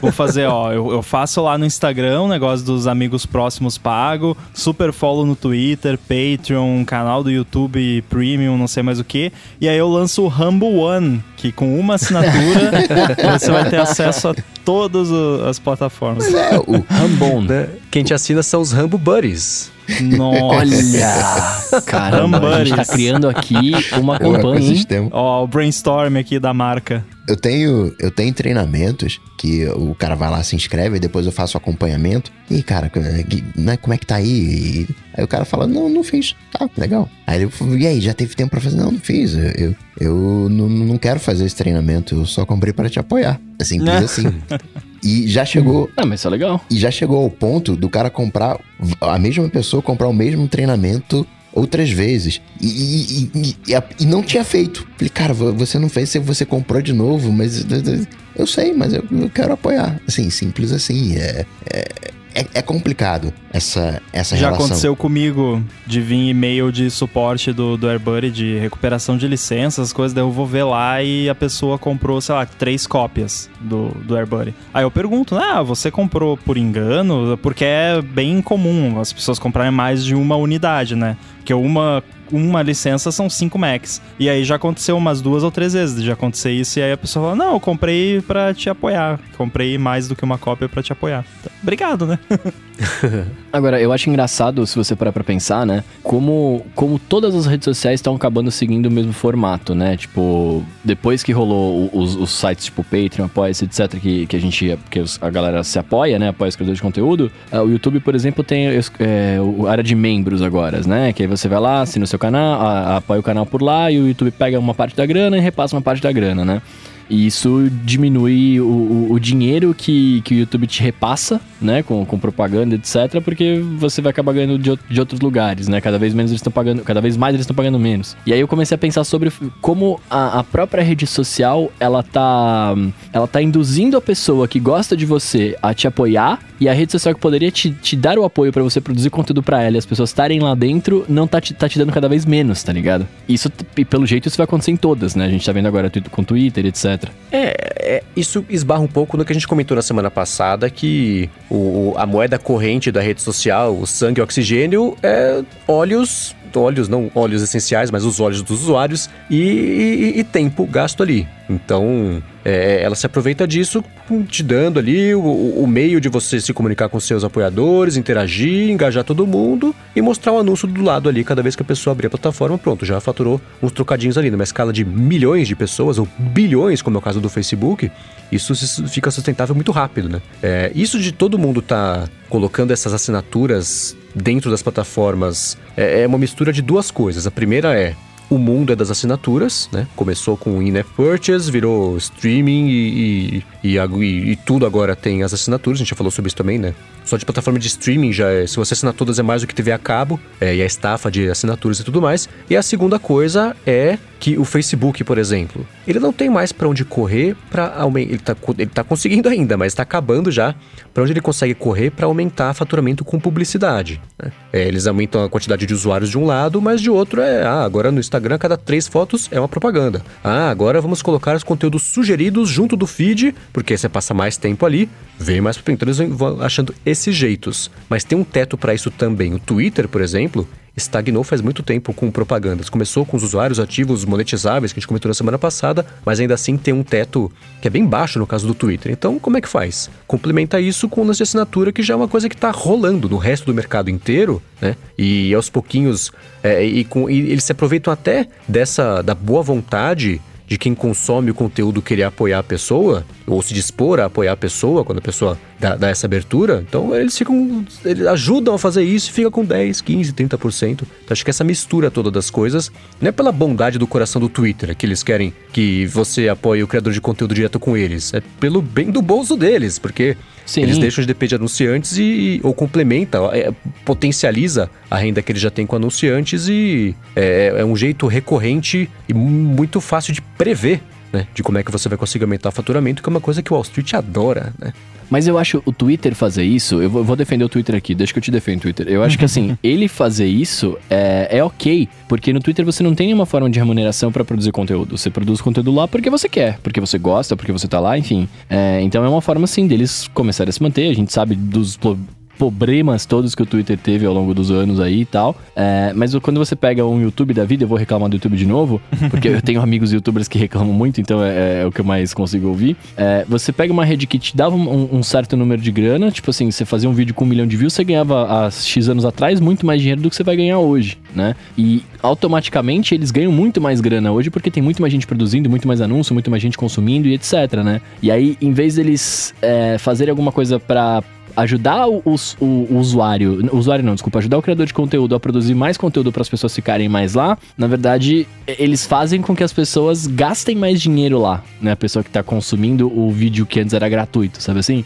vou fazer, ó, eu, eu faço lá no Instagram o um negócio dos amigos próximos pago, super follow no Twitter, Patreon, canal do YouTube Premium, não sei mais o que. E aí eu lanço o Humble One, que com uma assinatura você vai ter acesso a todas as plataformas. Mas é, o Humble, né? Quem te assina são os Humble Buddies. Olha! Caramba, a gente tá criando aqui uma campanha. Ó, o brainstorm aqui da marca. Eu tenho, eu tenho treinamentos que o cara vai lá, se inscreve, e depois eu faço acompanhamento. E, cara, né, como é que tá aí? E, aí o cara fala, não, não fiz. Tá, legal. Aí ele e aí, já teve tempo pra fazer? Não, não fiz. Eu, eu, eu não, não quero fazer esse treinamento, eu só comprei para te apoiar. É simples assim. E já chegou. Ah, mas isso é legal. E já chegou ao ponto do cara comprar. A mesma pessoa comprar o mesmo treinamento outras vezes. E, e, e, e, não tinha feito. Falei, cara, você não fez, você comprou de novo, mas. Eu sei, mas eu, eu quero apoiar. Assim, simples assim. É, é, é, é, complicado essa, essa Já relação. aconteceu comigo de vir e-mail de suporte do, do AirBuddy, de recuperação de licenças, coisas, daí eu vou ver lá e a pessoa comprou, sei lá, três cópias do, do AirBuddy. Aí eu pergunto, ah, você comprou por engano? Porque é bem comum as pessoas comprarem mais de uma unidade, né? Porque uma uma licença são 5 Macs. E aí já aconteceu umas duas ou três vezes de acontecer isso. E aí a pessoa fala: Não, eu comprei pra te apoiar. Comprei mais do que uma cópia pra te apoiar. Obrigado, né? Agora, eu acho engraçado, se você parar pra pensar, né? Como, como todas as redes sociais estão acabando seguindo o mesmo formato, né? Tipo, depois que rolou os, os sites tipo Patreon, Apoia-se, etc., que, que a gente, que a galera se apoia, né? Apoia os criadores de conteúdo. Uh, o YouTube, por exemplo, tem é, a área de membros agora, né? Que aí você vai lá, assina o seu canal, apoia o canal por lá e o YouTube pega uma parte da grana e repassa uma parte da grana, né? E isso diminui o, o, o, dinheiro que, que o YouTube te repassa, né? Com, com propaganda, etc. Porque você vai acabar ganhando de, de outros lugares, né? Cada vez menos eles estão pagando, cada vez mais eles estão pagando menos. E aí eu comecei a pensar sobre como a, a, própria rede social ela tá, ela tá induzindo a pessoa que gosta de você a te apoiar e a rede social que poderia te, te dar o apoio para você produzir conteúdo para ela e as pessoas estarem lá dentro não tá te, tá te dando cada vez menos, tá ligado? Isso, pelo jeito, isso vai acontecer em todas, né? A gente tá vendo agora com Twitter, etc. É, é, isso esbarra um pouco no que a gente comentou na semana passada, que o, a moeda corrente da rede social, o sangue e o oxigênio, é óleos óleos, não óleos essenciais, mas os óleos dos usuários e, e, e tempo gasto ali. Então, é, ela se aproveita disso, te dando ali o, o, meio de você se comunicar com seus apoiadores, interagir, engajar todo mundo e mostrar o um anúncio do lado ali cada vez que a pessoa abrir a plataforma. Pronto, já faturou uns trocadinhos ali. Numa escala de milhões de pessoas, ou bilhões, como é o caso do Facebook, isso fica sustentável muito rápido, né? É, isso de todo mundo tá colocando essas assinaturas dentro das plataformas é, é uma mistura de duas coisas. A primeira é o mundo é das assinaturas, né? Começou com in-app purchase, virou streaming e, e, e, e, tudo agora tem as assinaturas. A gente já falou sobre isso também, né? Só de plataforma de streaming já é. Se você assinar todas é mais do que TV a cabo, é, e a estafa de assinaturas e tudo mais. E a segunda coisa é que o Facebook, por exemplo, ele não tem mais para onde correr para aumentar. Ele tá, ele tá conseguindo ainda, mas está acabando já. Para onde ele consegue correr para aumentar faturamento com publicidade. Né? É, eles aumentam a quantidade de usuários de um lado, mas de outro é. Ah, agora no Instagram, cada três fotos é uma propaganda. Ah, agora vamos colocar os conteúdos sugeridos junto do feed, porque você passa mais tempo ali, vem mais. Então eles vão achando esses jeitos. Mas tem um teto para isso também. O Twitter, por exemplo, estagnou faz muito tempo com propagandas. Começou com os usuários ativos monetizáveis, que a gente comentou na semana passada, mas ainda assim tem um teto que é bem baixo no caso do Twitter. Então, como é que faz? Complementa isso com o lance de assinatura, que já é uma coisa que está rolando no resto do mercado inteiro, né? E aos pouquinhos, é, e, com, e eles se aproveitam até dessa da boa vontade de quem consome o conteúdo querer apoiar a pessoa, ou se dispor a apoiar a pessoa quando a pessoa dá, dá essa abertura. Então eles ficam. Eles ajudam a fazer isso e fica com 10, 15, 30%. Então acho que essa mistura toda das coisas não é pela bondade do coração do Twitter, que eles querem que você apoie o criador de conteúdo direto com eles. É pelo bem do bolso deles, porque Sim. Eles deixam de depender de anunciantes e ou complementa, é, potencializa a renda que eles já têm com anunciantes e é, é um jeito recorrente e muito fácil de prever né? De como é que você vai conseguir aumentar o faturamento, que é uma coisa que o Wall Street adora, né? Mas eu acho o Twitter fazer isso, eu vou, defender o Twitter aqui, deixa que eu te defendo, Twitter. Eu acho que assim, ele fazer isso é, é ok, porque no Twitter você não tem nenhuma forma de remuneração para produzir conteúdo. Você produz conteúdo lá porque você quer, porque você gosta, porque você tá lá, enfim. É, então é uma forma, assim, deles começarem a se manter. A gente sabe dos problemas todos que o Twitter teve ao longo dos anos aí e tal. É, mas quando você pega um YouTube da vida, eu vou reclamar do YouTube de novo, porque eu tenho amigos youtubers que reclamam muito, então é, é o que eu mais consigo ouvir. É, você pega uma rede que te dava um, um, certo número de grana, tipo assim, você fazia um vídeo com um milhão de views, você ganhava há X anos atrás muito mais dinheiro do que você vai ganhar hoje, né? E automaticamente eles ganham muito mais grana hoje porque tem muito mais gente produzindo, muito mais anúncio, muito mais gente consumindo e etc, né? E aí, em vez deles é, fazerem alguma coisa para ajudar o, o, o, usuário, o usuário não, desculpa, ajudar o criador de conteúdo a produzir mais conteúdo para as pessoas ficarem mais lá, na verdade, eles fazem com que as pessoas gastem mais dinheiro lá, né? A pessoa que está consumindo o vídeo que antes era gratuito, sabe assim?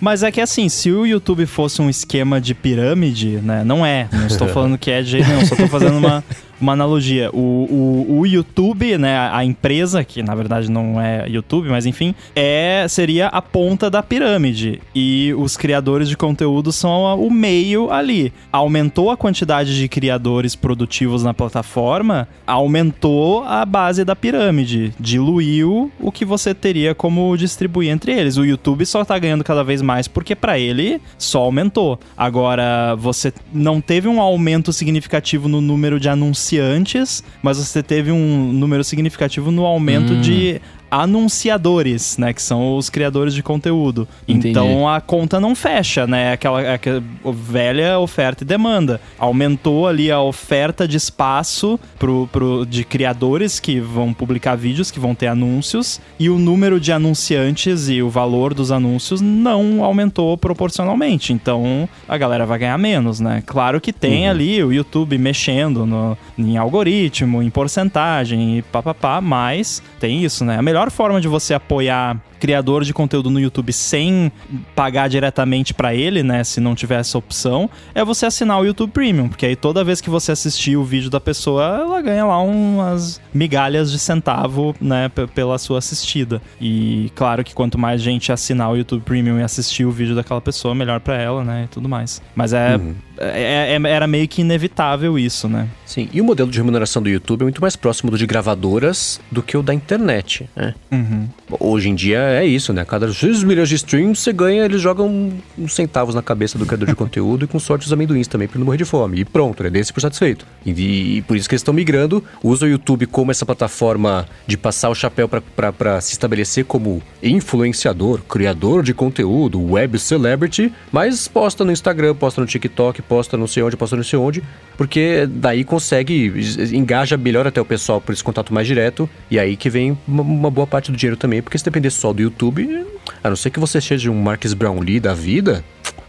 Mas é que assim, se o YouTube fosse um esquema de pirâmide, né? Não é. Não estou falando que é de jeito nenhum, só estou fazendo uma, uma analogia. O, o, o YouTube, né, a empresa, que na verdade não é YouTube, mas enfim, é seria a ponta da pirâmide. E os criadores de conteúdo são o meio ali. Aumentou a quantidade de criadores produtivos na plataforma, aumentou a base da pirâmide. Diluiu o que você teria como distribuir entre eles. O YouTube só tá ganhando cada vez mais porque para ele só aumentou. Agora, você não teve um aumento significativo no número de anúncios anunciantes, mas você teve um número significativo no aumento hum. de anunciadores, né? Que são os criadores de conteúdo. Entendi. Então a conta não fecha, né? Aquela, aquela velha oferta e demanda. Aumentou ali a oferta de espaço pro, pro, de criadores que vão publicar vídeos, que vão ter anúncios, e o número de anunciantes e o valor dos anúncios não aumentou proporcionalmente. Então a galera vai ganhar menos, né? Claro que tem uhum. ali o YouTube mexendo no, em algoritmo, em porcentagem e papapá, mas tem isso, né? A melhor melhor forma de você apoiar criador de conteúdo no YouTube sem pagar diretamente para ele, né, se não tiver essa opção, é você assinar o YouTube Premium, porque aí toda vez que você assistir o vídeo da pessoa, ela ganha lá umas migalhas de centavo, né, pela sua assistida. E claro que quanto mais gente assinar o YouTube Premium e assistir o vídeo daquela pessoa, melhor para ela, né, e tudo mais. Mas é, uhum. é, é, era meio que inevitável isso, né? Sim, e o modelo de remuneração do YouTube é muito mais próximo do de gravadoras do que o da internet, né? Uhum. Hoje em dia é isso, né? Cada X milhões de streams você ganha, eles jogam uns centavos na cabeça do criador de conteúdo e com sorte os amendoins também pra não morrer de fome. E pronto, ele é desse por satisfeito. E, e, por isso que eles estão migrando, usam o YouTube como essa plataforma de passar o chapéu para se estabelecer como influenciador, criador de conteúdo, web celebrity, mas posta no Instagram, posta no TikTok, posta não sei onde, posta não sei onde, porque daí consegue, engaja melhor até o pessoal por esse contato mais direto, e aí que vem uma, uma boa parte do dinheiro também, porque se depender só do YouTube, a não ser que você seja um Marcus Brownlee da vida,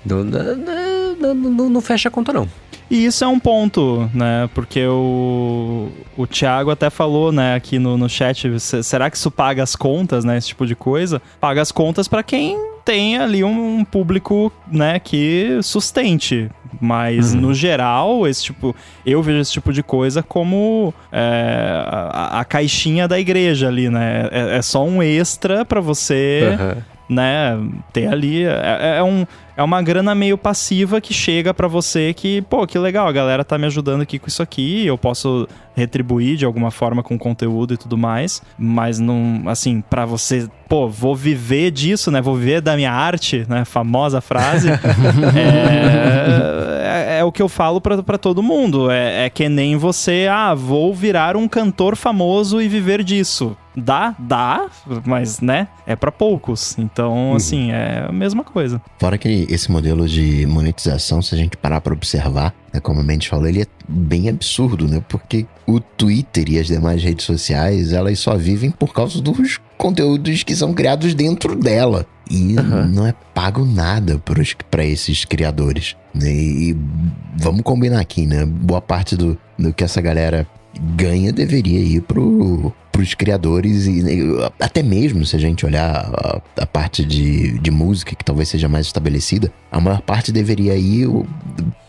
não, não, não, não fecha a conta não. E isso é um ponto, né? Porque o, o Thiago até falou, né, aqui no, no chat, será que isso paga as contas, né? Esse tipo de coisa? Paga as contas para quem tem ali um, um público, né, que sustente. Mas, uhum. no geral, esse tipo, eu vejo esse tipo de coisa como é, a, a, caixinha da igreja ali, né? É, é só um extra para você, uhum. Né, ter ali. É, é, um, é uma grana meio passiva que chega para você que, pô, que legal, a galera tá me ajudando aqui com isso aqui, eu posso retribuir de alguma forma com conteúdo e tudo mais, mas não, assim, para você, pô, vou viver disso, né? Vou viver da minha arte, né? Famosa frase. é, é, é, o que eu falo para todo mundo. É, é que nem você, ah, vou virar um cantor famoso e viver disso. Dá, dá, mas, né, é para poucos. Então, uhum. assim, é a mesma coisa. Fora que esse modelo de monetização, se a gente parar para observar, né, como a Mendes falou, ele é bem absurdo, né? Porque o Twitter e as demais redes sociais, elas só vivem por causa dos conteúdos que são criados dentro dela. E uhum. não é pago nada para esses criadores. Né? E, e vamos combinar aqui, né? Boa parte do, do que essa galera ganha deveria ir pro, pros criadores e até mesmo se a gente olhar a, a, parte de, de música que talvez seja mais estabelecida, a maior parte deveria ir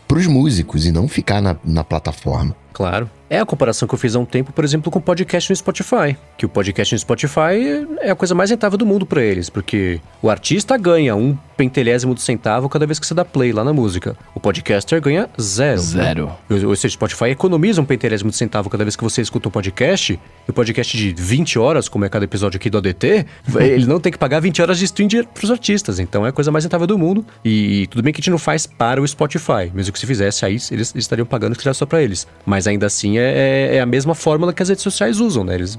pros músicos e não ficar na, na plataforma. Claro. É a comparação que eu fiz há um tempo, por exemplo, com o podcast no Spotify. Que o podcast no Spotify é a coisa mais rentável do mundo para eles, porque o artista ganha um pentelésimo de centavo cada vez que você dá play lá na música. O podcaster ganha zero. Zero. Né? Ou seja, o Spotify economiza um pentelésimo de centavo cada vez que você escuta um podcast. E o podcast de 20 horas, como é cada episódio aqui do ADT, ele não tem que pagar 20 horas de stream pros artistas. Então é a coisa mais rentável do mundo. E tudo bem que a gente não faz para o Spotify. Mesmo que se fizesse, aí eles estariam pagando que só para eles. Mas ainda assim é, é, é, a mesma fórmula que as redes sociais usam, né? Eles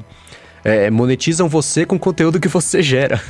é, monetizam você com o conteúdo que você gera.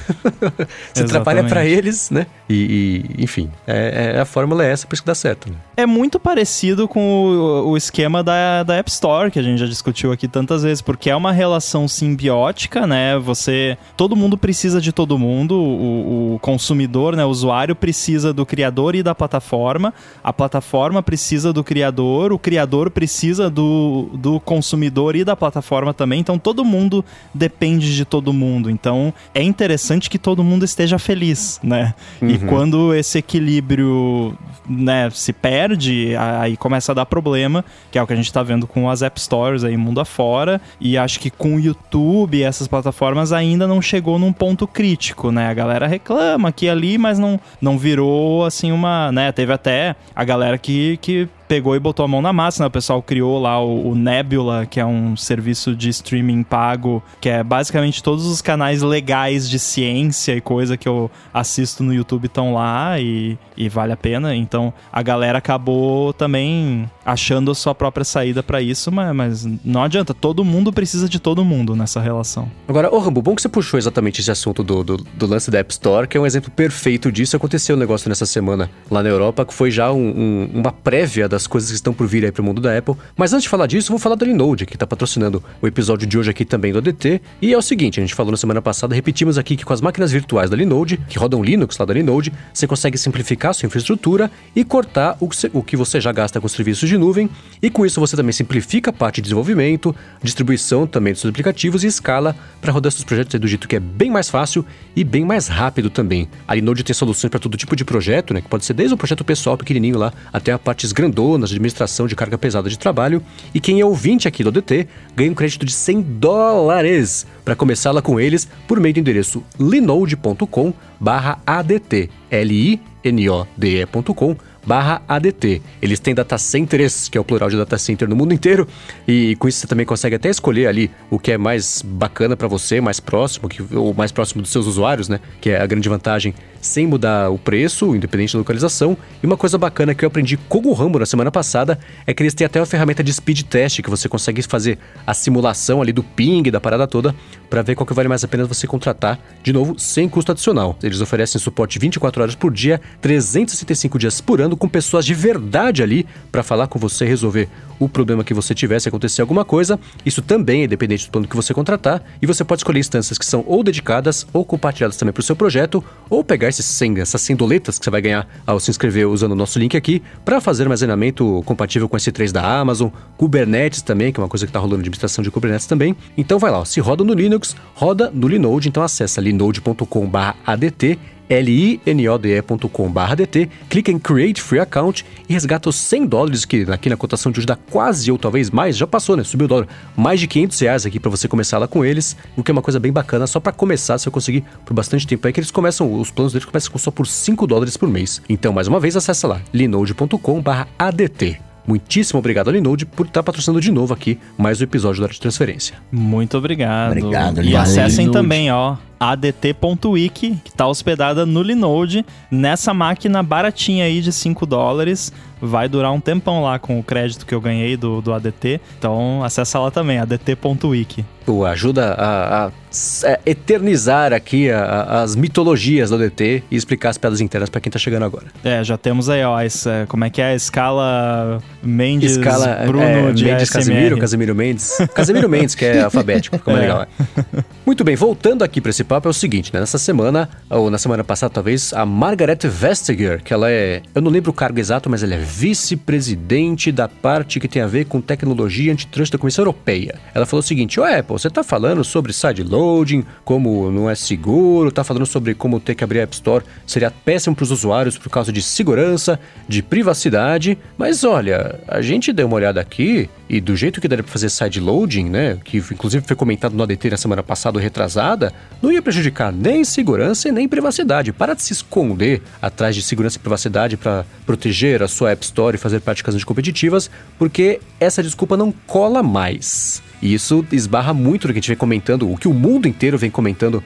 você trabalha para eles, né? E, e enfim, é, é, a fórmula é essa, por isso que dá certo. Né? É muito parecido com o, o, esquema da, da App Store, que a gente já discutiu aqui tantas vezes, porque é uma relação simbiótica, né? Você. Todo mundo precisa de todo mundo, o, o consumidor, né? O usuário precisa do criador e da plataforma, a plataforma precisa do criador, o criador precisa do, do consumidor e da plataforma também, então todo mundo depende de todo mundo. Então é interessante que todo mundo esteja feliz, né? Uhum. E quando esse equilíbrio né, se perde, aí começa a dar problema, que é o que a gente tá vendo com as App Stores aí mundo afora. E acho que com o YouTube e essas plataformas ainda não chegou num ponto crítico, né? A galera reclama aqui e ali, mas não, não virou assim uma. né? Teve até a galera que, que pegou e botou a mão na massa, né? O pessoal criou lá o, o, Nebula, que é um serviço de streaming pago, que é basicamente todos os canais legais de ciência e coisa que eu assisto no YouTube estão lá e, e vale a pena. Então a galera acabou também achando a sua própria saída para isso, mas, mas, não adianta, todo mundo precisa de todo mundo nessa relação. Agora, ô Rambo, bom que você puxou exatamente esse assunto do, do, do, lance da App Store, que é um exemplo perfeito disso. Aconteceu um negócio nessa semana lá na Europa, que foi já um, um, uma prévia das coisas que estão por vir aí pro mundo da Apple. Mas antes de falar disso, vou falar da Linode, que tá patrocinando o episódio de hoje aqui também do ADT. E é o seguinte, a gente falou na semana passada, repetimos aqui que com as máquinas virtuais da Linode, que rodam Linux lá da Linode, você consegue simplificar a sua infraestrutura e cortar o que, você, o que você já gasta com serviços de nuvem, e com isso você também simplifica a parte de desenvolvimento, distribuição também dos seus aplicativos e escala para rodar seus projetos do jeito que é bem mais fácil e bem mais rápido também. A Linode tem soluções para todo tipo de projeto, né, que pode ser desde o projeto pessoal pequenininho lá até a partes grandonas de administração de carga pesada de trabalho. E quem é ouvinte aqui do DT ganha um crédito de 100 dólares para começar lá com eles por meio do endereço linode.com/adt. L I N O D E.com barra ADT. Eles têm data centers, que é o plural de data center no mundo inteiro, e com isso você também consegue até escolher ali o que é mais bacana para você, mais próximo, que, ou mais próximo dos seus usuários, né? Que é a grande vantagem, sem mudar o preço, independente da localização. E uma coisa bacana que eu aprendi com o Rambo na semana passada é que eles têm até uma ferramenta de speed test que você consegue fazer a simulação ali do ping, da parada toda, para ver qual que vale mais a pena você contratar, de novo, sem custo adicional. Eles oferecem suporte 24 horas por dia, 365 dias por ano, com pessoas de verdade ali para falar com você resolver o problema que você tiver se acontecer alguma coisa. Isso também é dependente do plano que você contratar e você pode escolher instâncias que são ou dedicadas ou compartilhadas também para o seu projeto ou pegar esses 100, essas 100 doletas que você vai ganhar ao se inscrever usando o nosso link aqui para fazer armazenamento compatível com S3 da Amazon, Kubernetes também, que é uma coisa que está rolando de administração de Kubernetes também. Então vai lá, ó, se roda no Linux, roda no Linode, então acessa linode.com/adt linode.com/dt, clica em Create Free Account e resgata os 100 dólares que aqui na cotação de hoje dá quase ou talvez mais, já passou, né? Subiu o dólar, mais de 500 reais aqui para você começar lá com eles, o que é uma coisa bem bacana, só para começar, se eu conseguir por bastante tempo aí que eles começam, os planos deles começam só por 5 dólares por mês. Então, mais uma vez, acessa lá linode.com/adt. Muitíssimo obrigado ao Linode por estar patrocinando de novo aqui mais um episódio da Hora de Transferência. Muito obrigado. Obrigado, E Linode. acessem Linode. também, ó, adt.wiki, que está hospedada no Linode, nessa máquina baratinha aí de 5 dólares. Vai durar um tempão lá com o crédito que eu ganhei do, do ADT. Então acessa lá também, adt.wiki. Tu ajuda a, a s- é, eternizar aqui a- a- as mitologias do DT e explicar as piadas internas para quem tá chegando agora. É, já temos aí, ó, essa, como é que é a escala Mendes, Escala Bruno é, de Mendes ASMR. Casemiro, Casemiro Mendes. Casemiro Mendes, que é alfabético, fica mais É. legal. é. Muito bem, voltando aqui para esse papo, é o seguinte, né? Nessa semana, ou na semana passada talvez, a Margaret Vestager, que ela é, eu não lembro o cargo exato, mas ela é vice-presidente da parte que tem a ver com tecnologia antitrust da Comissão Europeia. Ela falou o seguinte, ô Apple, você tá falando sobre sideloading, como não é seguro, tá falando sobre como ter que abrir a App Store seria péssimo para os usuários por causa de segurança, de privacidade, mas olha, a gente deu uma olhada aqui e do jeito que daria para fazer sideloading, né, que inclusive foi comentado no ADT na semana passada retrasada, não ia prejudicar nem segurança e nem privacidade. Para de se esconder atrás de segurança e privacidade para proteger a sua App Store e fazer práticas anticompetitivas, porque essa desculpa não cola mais. E isso esbarra muito no que a gente vem comentando, o que o mundo inteiro vem comentando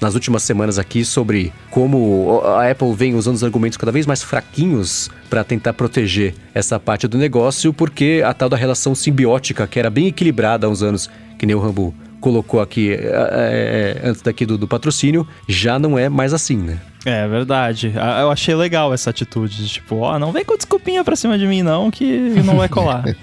nas últimas semanas aqui sobre como a Apple vem usando os argumentos cada vez mais fraquinhos para tentar proteger essa parte do negócio, porque a tal da relação simbiótica, que era bem equilibrada há uns anos, que nem o Rambo colocou aqui é, é, antes daqui do, do patrocínio, já não é mais assim, né? É verdade. Ah, Eu achei legal essa atitude. de Tipo, ó, não vem com desculpinha pra cima de mim, não, que não vai colar.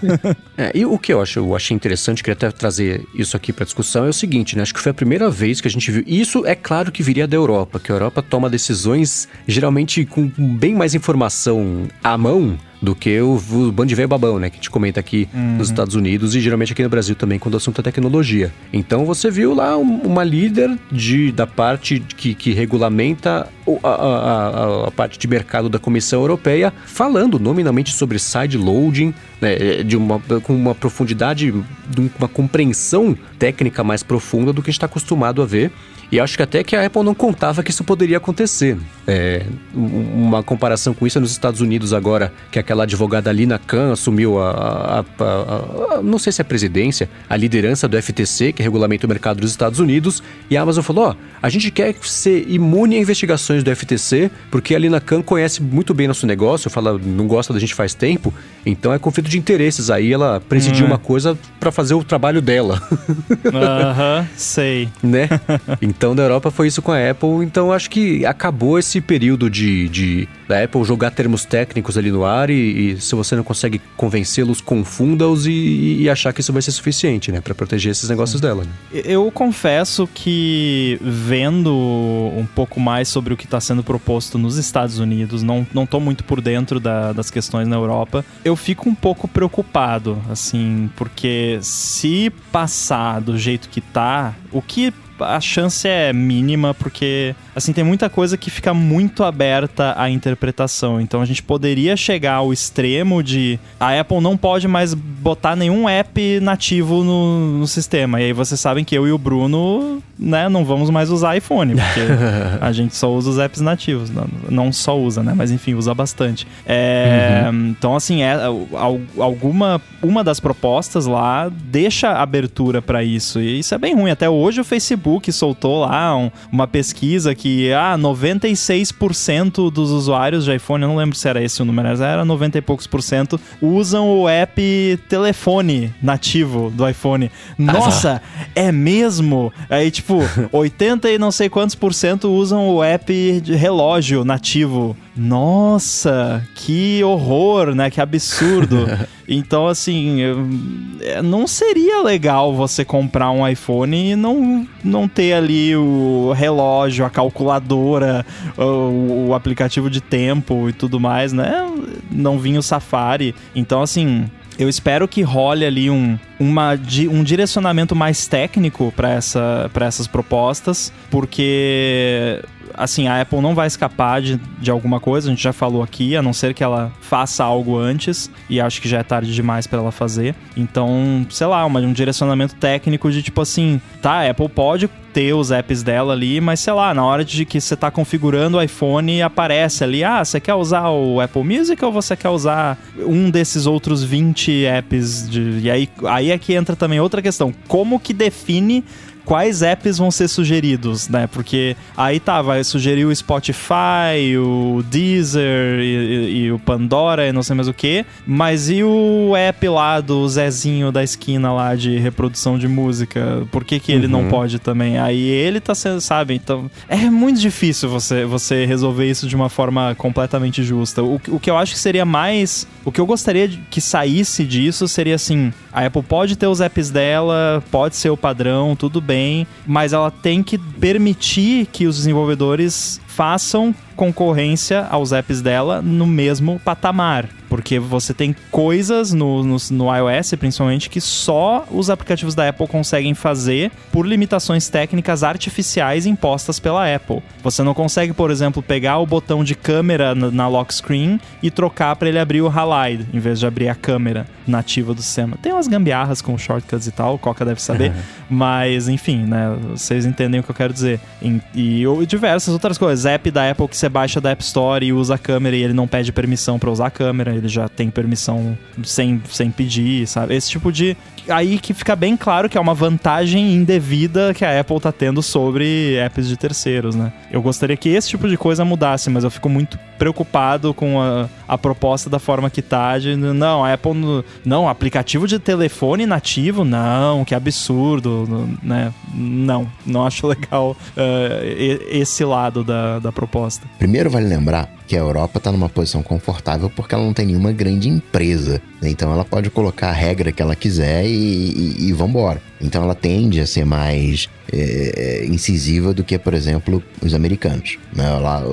É, e o que eu acho, eu achei interessante, queria até trazer isso aqui para discussão, é o seguinte, né? Acho que foi a primeira vez que a gente viu. Isso é claro que viria da Europa, que a Europa toma decisões geralmente com bem mais informação à mão do que o, o bando de velho babão, né? Que a gente comenta aqui nos Estados Unidos e geralmente aqui no Brasil também, quando o assunto é tecnologia. Então você viu lá um- uma líder de, da parte que, que regulamenta a, a- a- parte de mercado da Comissão Europeia, falando nominalmente sobre sideloading, né, de uma, com uma profundidade, de uma compreensão técnica mais profunda do que está acostumado a ver. E acho que até que a Apple não contava que isso poderia acontecer. É, um- uma comparação com isso é nos Estados Unidos agora, que aquela advogada Lina Khan assumiu a, a- a- a- não sei se é a presidência, a liderança do FTC, que regulamenta o mercado dos Estados Unidos, e a Amazon falou, ó, a gente quer ser imune a investigações do FTC, porque a Lina Khan conhece muito bem nosso negócio, fala, não gosta da gente faz tempo, então é conflito de interesses. Aí ela presidiu Hum. uma coisa para fazer o trabalho dela. Aham, sei. né? Então, da Europa foi isso com a Apple. Então, acho que acabou esse período de, de da Apple jogar termos técnicos ali no ar e, e se você não consegue convencê-los, confunda-os e, e achar que isso vai ser suficiente, né? Pra proteger esses negócios dela, né? Eu confesso que vendo um pouco mais sobre o que está sendo proposto nos Estados Unidos, não, não tô muito por dentro da- das questões na Europa, eu fico um pouco preocupado, assim, porque se passar do jeito que tá, o que a chance é mínima, porque assim tem muita coisa que fica muito aberta à interpretação. Então a gente poderia chegar ao extremo de a Apple não pode mais botar nenhum app nativo no, no sistema. E aí vocês sabem que eu e o Bruno, né, não vamos mais usar iPhone, porque a gente só usa os apps nativos. Não, não só usa, né? Mas enfim, usa bastante. É, Então, assim, é, al- alguma uma das propostas lá deixa abertura para isso. E isso é bem ruim. Até hoje o Facebook soltou lá um- uma pesquisa que ah, 96% dos usuários de iPhone, eu não lembro se era esse o número, mas era 90 e poucos por cento, usam o app telefone nativo do iPhone. Nossa, é mesmo? Aí, tipo, 80 e não sei quantos por cento usam o app de relógio nativo. Nossa, que horror, né? Que absurdo. Então, assim, é, não seria legal você comprar um iPhone e não, não ter ali o relógio, a calculadora, o, o aplicativo de tempo e tudo mais, né? Não vinha o Safari. Então, assim, eu espero que role ali um, uma, um direcionamento mais técnico para essa, essas propostas, porque assim, a Apple não vai escapar de, de alguma coisa, a gente já falou aqui, a não ser que ela faça algo antes, e acho que já é tarde demais para ela fazer. Então, sei lá, uma, um direcionamento técnico de tipo assim, tá, a Apple pode ter os apps dela ali, mas sei lá, na hora de que você tá configurando o iPhone, aparece ali, ah, você quer usar o Apple Music ou você quer usar um desses outros 20 apps de... E aí, aí é que entra também outra questão, como que define quais apps vão ser sugeridos, né? Porque aí tá, vai sugerir o Spotify, o Deezer e, e, e, o Pandora e não sei mais o que. Mas e o app lá do Zezinho da esquina lá de reprodução de música? Por que, que ele uhum. não pode também? Aí ele tá sendo, sabe? Então é muito difícil você, você resolver isso de uma forma completamente justa. O, o que eu acho que seria mais. O que eu gostaria que saísse disso seria assim: a Apple pode ter os apps dela, pode ser o padrão, tudo bem mas ela tem que permitir que os desenvolvedores façam concorrência aos apps dela no mesmo patamar. Porque você tem coisas no, no, no, iOS, principalmente, que só os aplicativos da Apple conseguem fazer por limitações técnicas artificiais impostas pela Apple. Você não consegue, por exemplo, pegar o botão de câmera na, na lock screen e trocar para ele abrir o Halide, em vez de abrir a câmera nativa do sistema. Tem umas gambiarras com shortcuts e tal, o Coca deve saber, mas enfim, né? Vocês entendem o que eu quero dizer. E, e diversas outras coisas. App da Apple que você baixa da App Store e usa a câmera e ele não pede permissão para usar a câmera, ele já tem permissão sem, sem pedir, sabe? Esse tipo de. Aí que fica bem claro que é uma vantagem indevida que a Apple tá tendo sobre apps de terceiros, né? Eu gostaria que esse tipo de coisa mudasse, mas eu fico muito preocupado com a, a proposta da forma que tá. De, não, a Apple. Não, aplicativo de telefone nativo, não, que absurdo, né? Não, não acho legal uh, esse lado da, da proposta. Primeiro, vale lembrar que a Europa está numa posição confortável porque ela não tem nenhuma grande empresa. Né? Então ela pode colocar a regra que ela quiser e, e, e vambora. Então ela tende a ser mais é, incisiva do que, por exemplo, os americanos. Né? Lá,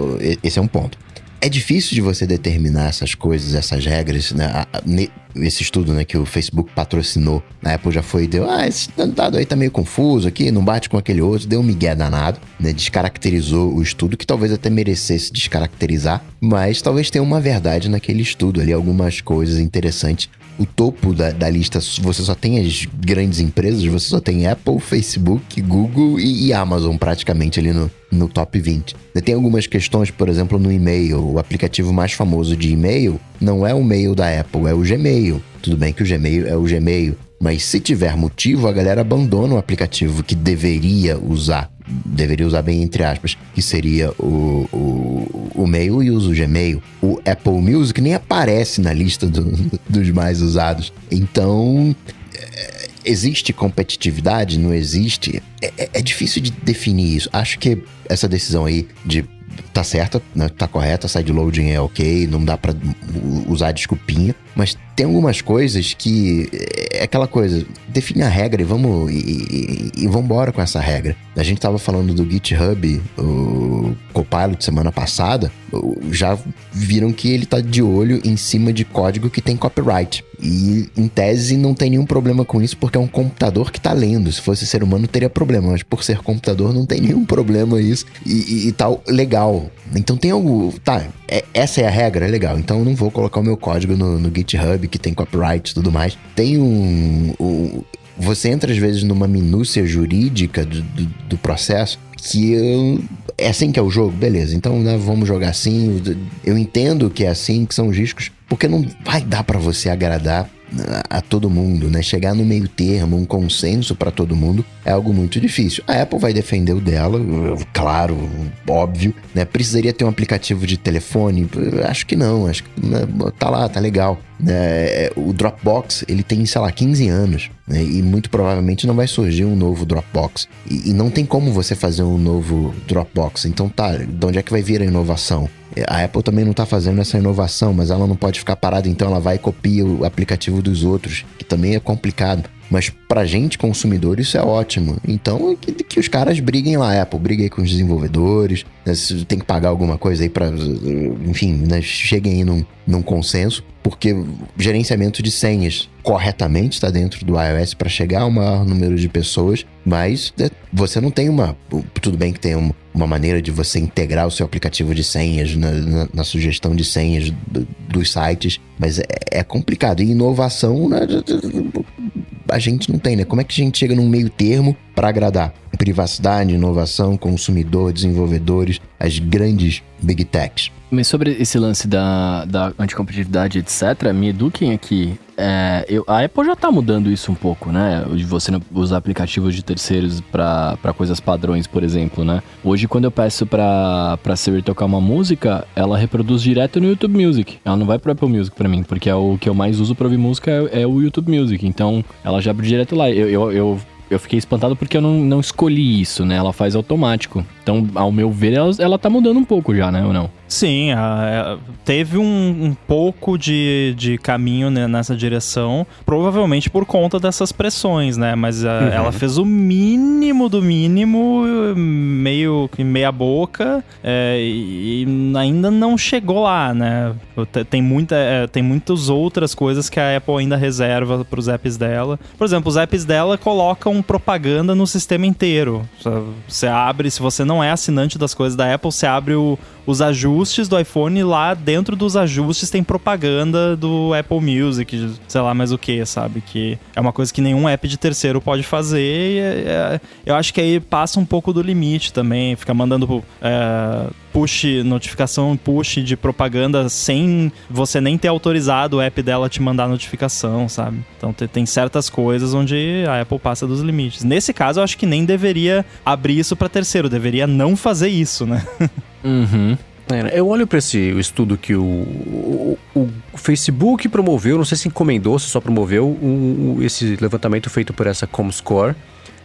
esse é um ponto é difícil de você determinar essas coisas, essas regras, né? Esse estudo né, que o Facebook patrocinou, na Apple já foi, deu, ah, esse dado aí tá meio confuso aqui, não bate com aquele outro, deu um migué danado, né? Descaracterizou o estudo, que talvez até merecesse descaracterizar, mas talvez tenha uma verdade naquele estudo ali, algumas coisas interessantes o topo da, da, lista, você só tem as grandes empresas, você só tem Apple, Facebook, Google e, e Amazon praticamente ali no, no top 20. Tem algumas questões, por exemplo, no e-mail. O aplicativo mais famoso de e-mail não é o mail da Apple, é o Gmail. Tudo bem que o Gmail é o Gmail, mas se tiver motivo, a galera abandona o aplicativo que deveria usar. Deveria usar bem entre aspas, que seria o, o, o mail e usa o Gmail. O Apple Music nem aparece na lista do, dos mais usados. Então, é, existe competitividade? Não existe? É, é, é, difícil de definir isso. Acho que essa decisão aí de tá certa, né, tá correta, side loading é ok, não dá para usar desculpinha, mas tem algumas coisas que é aquela coisa, define a regra e vamos e, e, e vamos embora com essa regra. A gente tava falando do GitHub, o Copilot semana passada, já viram que ele tá de olho em cima de código que tem copyright. E em tese não tem nenhum problema com isso porque é um computador que tá lendo. Se fosse ser humano teria problema, mas por ser computador não tem nenhum problema isso e, e tal legal. Então tem algo, tá? É, essa é a regra, é legal. Então eu não vou colocar o meu código no, no GitHub que tem copyright e tudo mais. Tem um, um você entra às vezes numa minúcia jurídica do, do, do processo que eu, é assim que é o jogo, beleza. Então né, vamos jogar assim. Eu entendo que é assim que são os riscos, porque não vai dar para você agradar a todo mundo, né? Chegar no meio termo, um consenso para todo mundo é algo muito difícil. A Apple vai defender o dela, claro, óbvio, né? Precisaria ter um aplicativo de telefone? Acho que não, acho que né? tá lá, tá legal. É, o Dropbox, ele tem, sei lá, 15 anos, né? E muito provavelmente não vai surgir um novo Dropbox. E, e não tem como você fazer um novo Dropbox. Então tá, de onde é que vai vir a inovação? A Apple também não está fazendo essa inovação, mas ela não pode ficar parada, então ela vai e copia o aplicativo dos outros, que também é complicado. Mas pra gente, consumidor, isso é ótimo. Então, que, que os caras briguem lá, Apple, briguem com os desenvolvedores, né, se tem que pagar alguma coisa aí pra. Enfim, né, cheguem aí num, num consenso, porque gerenciamento de senhas corretamente está dentro do iOS para chegar ao maior número de pessoas, mas né, você não tem uma. Tudo bem que tem uma, uma maneira de você integrar o seu aplicativo de senhas na, na, na sugestão de senhas do, dos sites, mas é, é complicado. E inovação né, a gente não tem, né? Como é que a gente chega num meio termo para agradar privacidade, inovação, consumidor, desenvolvedores, as grandes big techs? Mas sobre esse lance da, da anticompetitividade, etc., me eduquem aqui. É, eu, a Apple já tá mudando isso um pouco, né? De você usar aplicativos de terceiros para coisas padrões, por exemplo, né? Hoje, quando eu peço pra, pra Siri tocar uma música, ela reproduz direto no YouTube Music. Ela não vai pro Apple Music pra mim, porque é o que eu mais uso pra ouvir música é, é o YouTube Music. Então, ela já abre direto lá. Eu, eu, eu eu fiquei espantado porque eu não, não escolhi isso, né? Ela faz automático. Então, ao meu ver, ela, ela tá mudando um pouco já, né? Ou não? Sim, a, a, teve um, um, pouco de, de caminho né, nessa direção, provavelmente por conta dessas pressões, né? Mas a, uhum. ela fez o mínimo do mínimo, meio que meia boca, é, e, e, ainda não chegou lá, né? Tem, muita, é, tem muitas outras coisas que a Apple ainda reserva para os apps dela. Por exemplo, os apps dela colocam propaganda no sistema inteiro. Você abre, se você não é assinante das coisas da Apple, você abre o, os ajustes do iPhone lá dentro dos ajustes tem propaganda do Apple Music, sei lá mais o que, sabe? Que é uma coisa que nenhum app de terceiro pode fazer. E, é, é, eu acho que aí passa um pouco do limite também, fica mandando é, push, notificação push de propaganda sem você nem ter autorizado o app dela te mandar notificação, sabe? Então tem certas coisas onde a Apple passa dos limites. Nesse caso, eu acho que nem deveria abrir isso para terceiro, deveria não fazer isso, né? Uhum. É, eu olho para esse estudo que o, o, o, Facebook promoveu, não sei se encomendou, se só promoveu um, esse levantamento feito por essa Comscore.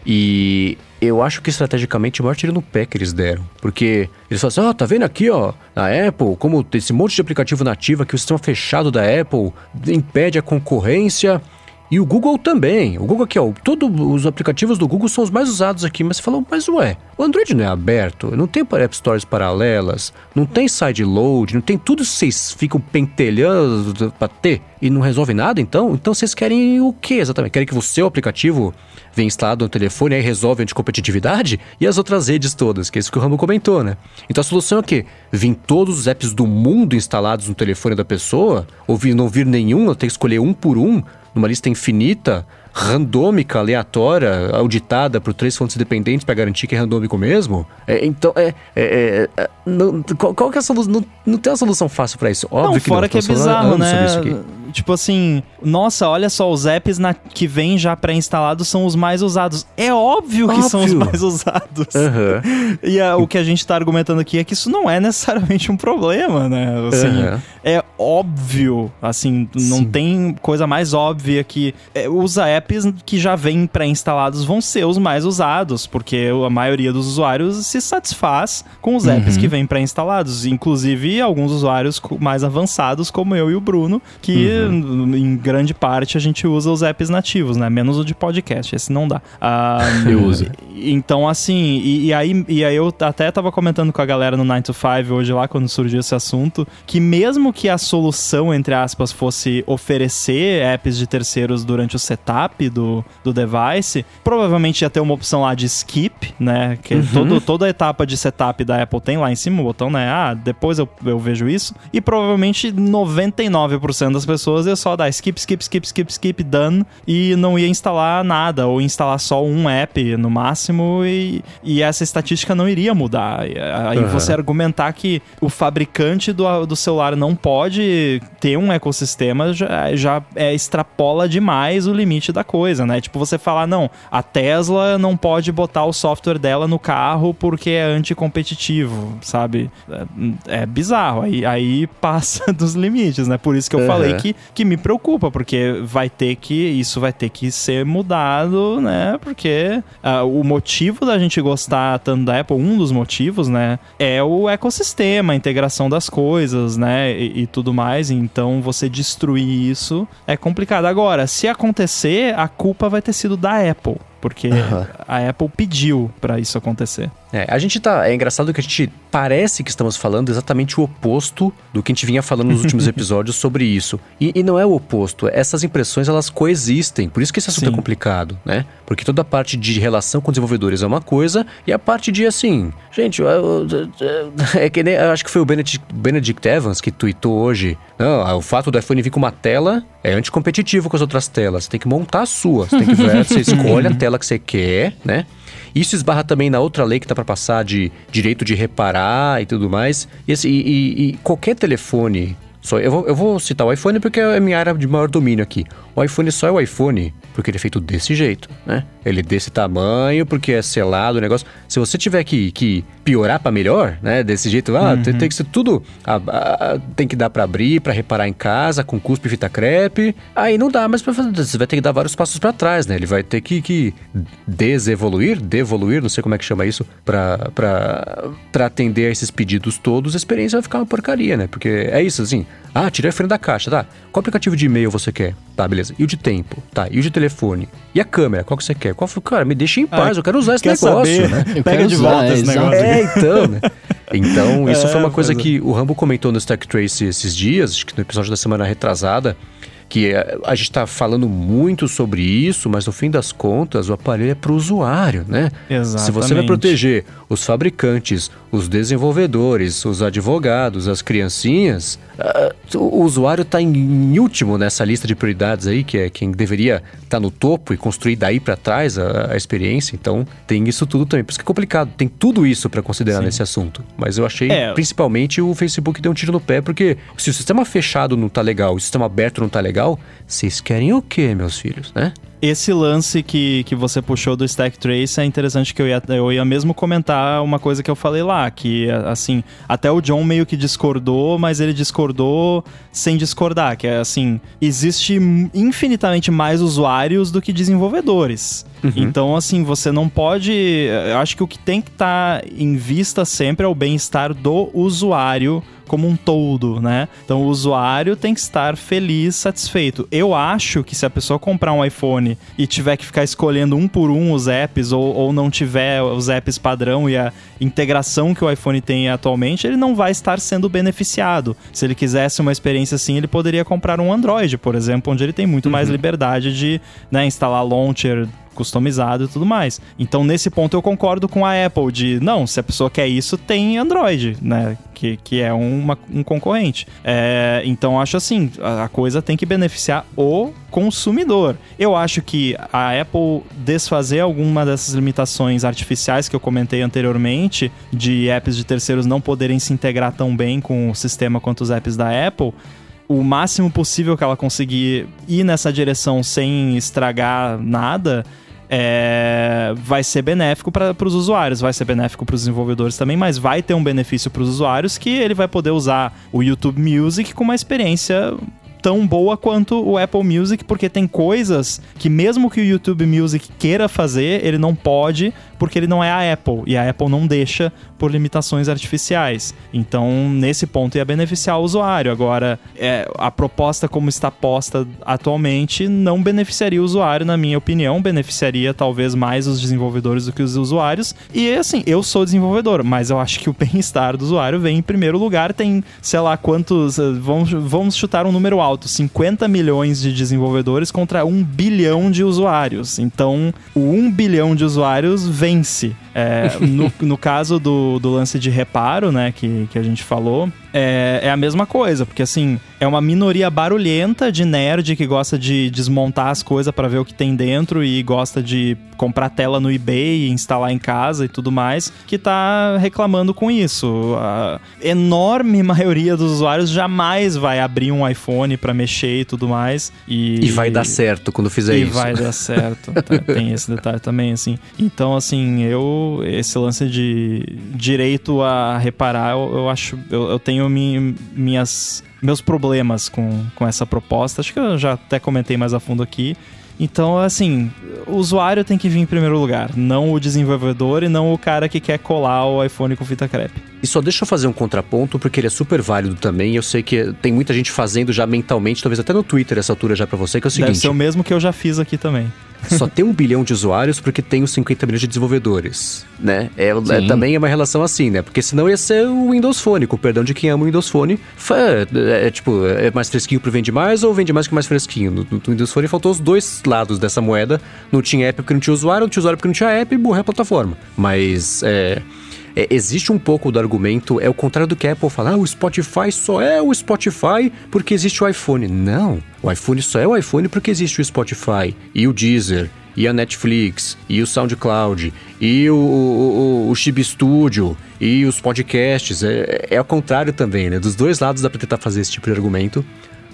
E eu acho que estrategicamente o maior tiro no pé que eles deram. Porque eles falam assim: ó, oh, tá vendo aqui, ó, a Apple, como esse monte de aplicativo nativo aqui, o sistema fechado da Apple impede a concorrência. E o Google também. O Google aqui, ó, todos os aplicativos do Google são os mais usados aqui. Mas você falou, mas ué, o Android não é aberto, não tem App Stores paralelas, não tem sideload, não tem tudo vocês ficam pentelhando pra ter e não resolve nada, então? Então vocês querem o que exatamente? Querem que o seu aplicativo venha instalado no telefone e aí resolve a anticompetitividade? E as outras redes todas, que é isso que o Rambo comentou, né? Então a solução é o quê? Vir todos os apps do mundo instalados no telefone da pessoa? Ou vir, não vir nenhum, ter que escolher um por um? Numa lista infinita, randômica, aleatória, auditada por três fontes independentes para garantir que é randômico mesmo? É, então, é, é, é não, qual, qual, que é a solução? Não, não tem uma solução fácil para isso. Óbvio não, que fora não. que é bizarro, né? Tipo assim, nossa, olha só, os apps na, que vêm já pré-instalados são os mais usados. É óbvio, óbvio. que são os mais usados. Uhum. E a, o que a gente tá argumentando aqui é que isso não é necessariamente um problema, né? Assim, uhum. É óbvio, assim, não Sim. tem coisa mais óbvia que é, os apps que já vêm pré-instalados vão ser os mais usados, porque a maioria dos usuários se satisfaz com os apps uhum. que vêm pré-instalados, inclusive alguns usuários mais avançados, como eu e o Bruno, que uhum. em grande parte a gente usa os apps nativos, né? Menos o de podcast, esse não dá. Ah, eu uso. Então, assim, e, e, aí, e aí eu até tava comentando com a galera no 9 to 5 hoje lá, quando surgiu esse assunto, que mesmo que a solução, entre aspas, fosse oferecer apps de terceiros durante o setup do, do device, provavelmente ia ter uma opção lá de skip, né? Que uhum. todo, toda a etapa de setup da Apple tem lá em cima o botão, né? Ah, depois eu, eu vejo isso. E provavelmente 99% das pessoas ia só dar skip, skip, skip, skip, skip, done, e não ia instalar nada, ou instalar só um app no máximo, e, e essa estatística não iria mudar. Aí uhum. você argumentar que o fabricante do, do celular não pode ter um ecossistema já, já é, extrapola demais o limite da coisa, né? Tipo, você falar, não, a Tesla não pode botar o software dela no carro porque é anticompetitivo, sabe? É, é bizarro. Aí, aí passa dos limites, né? Por isso que eu uhum. falei que, que me preocupa, porque vai ter que. Isso vai ter que ser mudado, né? Porque uh, o motivo da gente gostar tanto da Apple, um dos motivos, né? É o ecossistema, a integração das coisas, né? E, e tudo mais. Então você destruir isso é complicado. Agora, se acontecer, a culpa vai ter sido da Apple porque a Apple pediu para isso acontecer. É, a gente tá. É engraçado que a gente parece que estamos falando exatamente o oposto do que a gente vinha falando nos últimos episódios sobre isso. E, e, não é o oposto. Essas impressões elas coexistem. Por isso que esse assunto é Sim. é complicado, né? Porque toda a parte de relação com desenvolvedores é uma coisa, e a parte de assim. Gente, eu, eu, eu, é que nem. Eu acho que foi o Benedict, Benedict Evans que tweetou hoje. Não, o fato do iPhone vir com uma tela é anticompetitivo com as outras telas. Você tem que montar a sua. Você tem que ver, você escolhe a tela que você quer, né? Isso esbarra também na outra lei que tá para passar de direito de reparar e tudo mais. E, assim, e, e, e qualquer telefone só, eu, vou, eu vou citar o iPhone porque é a minha área de maior domínio aqui. O iPhone só é o iPhone porque ele é feito desse jeito, né? Ele é desse tamanho porque é selado o negócio. Se você tiver que, que piorar para melhor, né? Desse jeito, ah, uhum. tem, tem, que ser tudo. Ah, ah, tem que dar para abrir, para reparar em casa, com cuspe e fita crepe. Aí não dá mais para fazer. Você vai ter que dar vários passos para trás, né? Ele vai ter que, que desevoluir, devoluir, não sei como é que chama isso, para atender a esses pedidos todos. A experiência vai ficar uma porcaria, né? Porque é isso, assim. Ah, tirei a frente da caixa, tá? Qual aplicativo de e-mail você quer? Tá, beleza. E o de tempo? Tá. E o de telefone? E a câmera? Qual que você quer? Qual, cara, me deixa em ah, paz, ah, eu quero usar esse negócio, saber? né? Pega de volta esse negócio. É, então, né? Então, isso é, foi uma coisa é. que o Rambo comentou no Stack Trace esses dias, acho que no episódio da semana retrasada, que é, a gente está falando muito sobre isso, mas no fim das contas o aparelho é para o usuário, né? Exatamente. Se você vai proteger os fabricantes, os desenvolvedores, os advogados, as criancinhas, uh, o usuário está em último nessa lista de prioridades aí, que é quem deveria estar tá no topo e construir daí para trás a, a, experiência. Então tem isso tudo também. Por isso que é complicado. Tem tudo isso para considerar Sim. nesse assunto. Mas eu achei, é. principalmente, o Facebook deu um tiro no pé, porque se o sistema fechado não tá legal, o sistema aberto não tá legal, vocês querem o quê, meus filhos, né? Esse lance que, que você puxou do Stack Trace é interessante que eu ia, eu ia mesmo comentar uma coisa que eu falei lá, que assim, até o John meio que discordou, mas ele discordou sem discordar, que é assim, existe infinitamente mais usuários do que desenvolvedores. Uhum. Então, assim, você não pode. Eu acho que o que tem que estar tá em vista sempre é o bem-estar do usuário como um todo, né? Então o usuário tem que estar feliz, satisfeito. Eu acho que se a pessoa comprar um iPhone e tiver que ficar escolhendo um por um os apps ou, ou não tiver os apps padrão e a integração que o iPhone tem atualmente, ele não vai estar sendo beneficiado. Se ele quisesse uma experiência assim, ele poderia comprar um Android, por exemplo, onde ele tem muito uhum. mais liberdade de né, instalar launcher customizado e tudo mais. Então, nesse ponto, eu concordo com a Apple de, não, se a pessoa quer isso, tem Android, né? Que, que é uma, um concorrente. É, então, acho assim, a, a coisa tem que beneficiar o consumidor. Eu acho que a Apple desfazer alguma dessas limitações artificiais que eu comentei anteriormente, de apps de terceiros não poderem se integrar tão bem com o sistema quanto os apps da Apple, o máximo possível que ela conseguir ir nessa direção sem estragar nada, é, vai ser benéfico para os usuários, vai ser benéfico para os desenvolvedores também, mas vai ter um benefício para os usuários que ele vai poder usar o YouTube Music com uma experiência tão boa quanto o Apple Music, porque tem coisas que mesmo que o YouTube Music queira fazer, ele não pode, porque ele não é a Apple e a Apple não deixa por limitações artificiais. Então, nesse ponto ia beneficiar o usuário. Agora, é, a proposta como está posta atualmente não beneficiaria o usuário, na minha opinião, beneficiaria talvez mais os desenvolvedores do que os usuários. E assim, eu sou desenvolvedor, mas eu acho que o bem-estar do usuário vem em primeiro lugar. Tem, sei lá, quantos. Eh, vamos, vamos chutar um número alto: 50 milhões de desenvolvedores contra 1 bilhão de usuários. Então, o 1 bilhão de usuários vem vence. É, no, no caso do, do lance de reparo, né, que, que a gente falou, é, é a mesma coisa, porque assim, é uma minoria barulhenta de nerd que gosta de desmontar as coisas para ver o que tem dentro e gosta de comprar tela no eBay, instalar em casa e tudo mais, que tá reclamando com isso. A enorme maioria dos usuários jamais vai abrir um iPhone para mexer e tudo mais. E, e vai dar certo quando fizer e isso. E vai dar certo. tem esse detalhe também, assim. Então, assim, eu. Esse lance de direito a reparar, eu, eu acho. Eu, eu tenho tenho minhas, meus problemas com, com essa proposta. Acho que eu já até comentei mais a fundo aqui. Então, assim, o usuário tem que vir em primeiro lugar, não o desenvolvedor e não o cara que quer colar o iPhone com fita crepe. E só deixa eu fazer um contraponto, porque ele é super válido também. Eu sei que tem muita gente fazendo já mentalmente, talvez até no Twitter essa altura já para você, que é o seguinte. Deve ser o mesmo que eu já fiz aqui também. só tem um bilhão de usuários porque tem os 50 milhões de desenvolvedores, né? É, é, também é uma relação assim, né? Porque senão ia ser o Windows Phone, com perdão de quem ama o Windows Phone. É, é, tipo, é mais fresquinho pro vende mais ou vende mais que mais fresquinho? No, no Windows Phone faltou os dois lados dessa moeda. Não tinha app porque não tinha usuário, não tinha usuário porque não tinha app e burra a plataforma. Mas, é... É, existe um pouco do argumento, é o contrário do que a Apple fala, ah, o Spotify só é o Spotify porque existe o iPhone. Não, o iPhone só é o iPhone porque existe o Spotify e o Deezer e a Netflix, e o SoundCloud, e o, o, o Chib Studio, e os podcasts. É, é ao contrário também, né? Dos dois lados dá para tentar fazer esse tipo de argumento.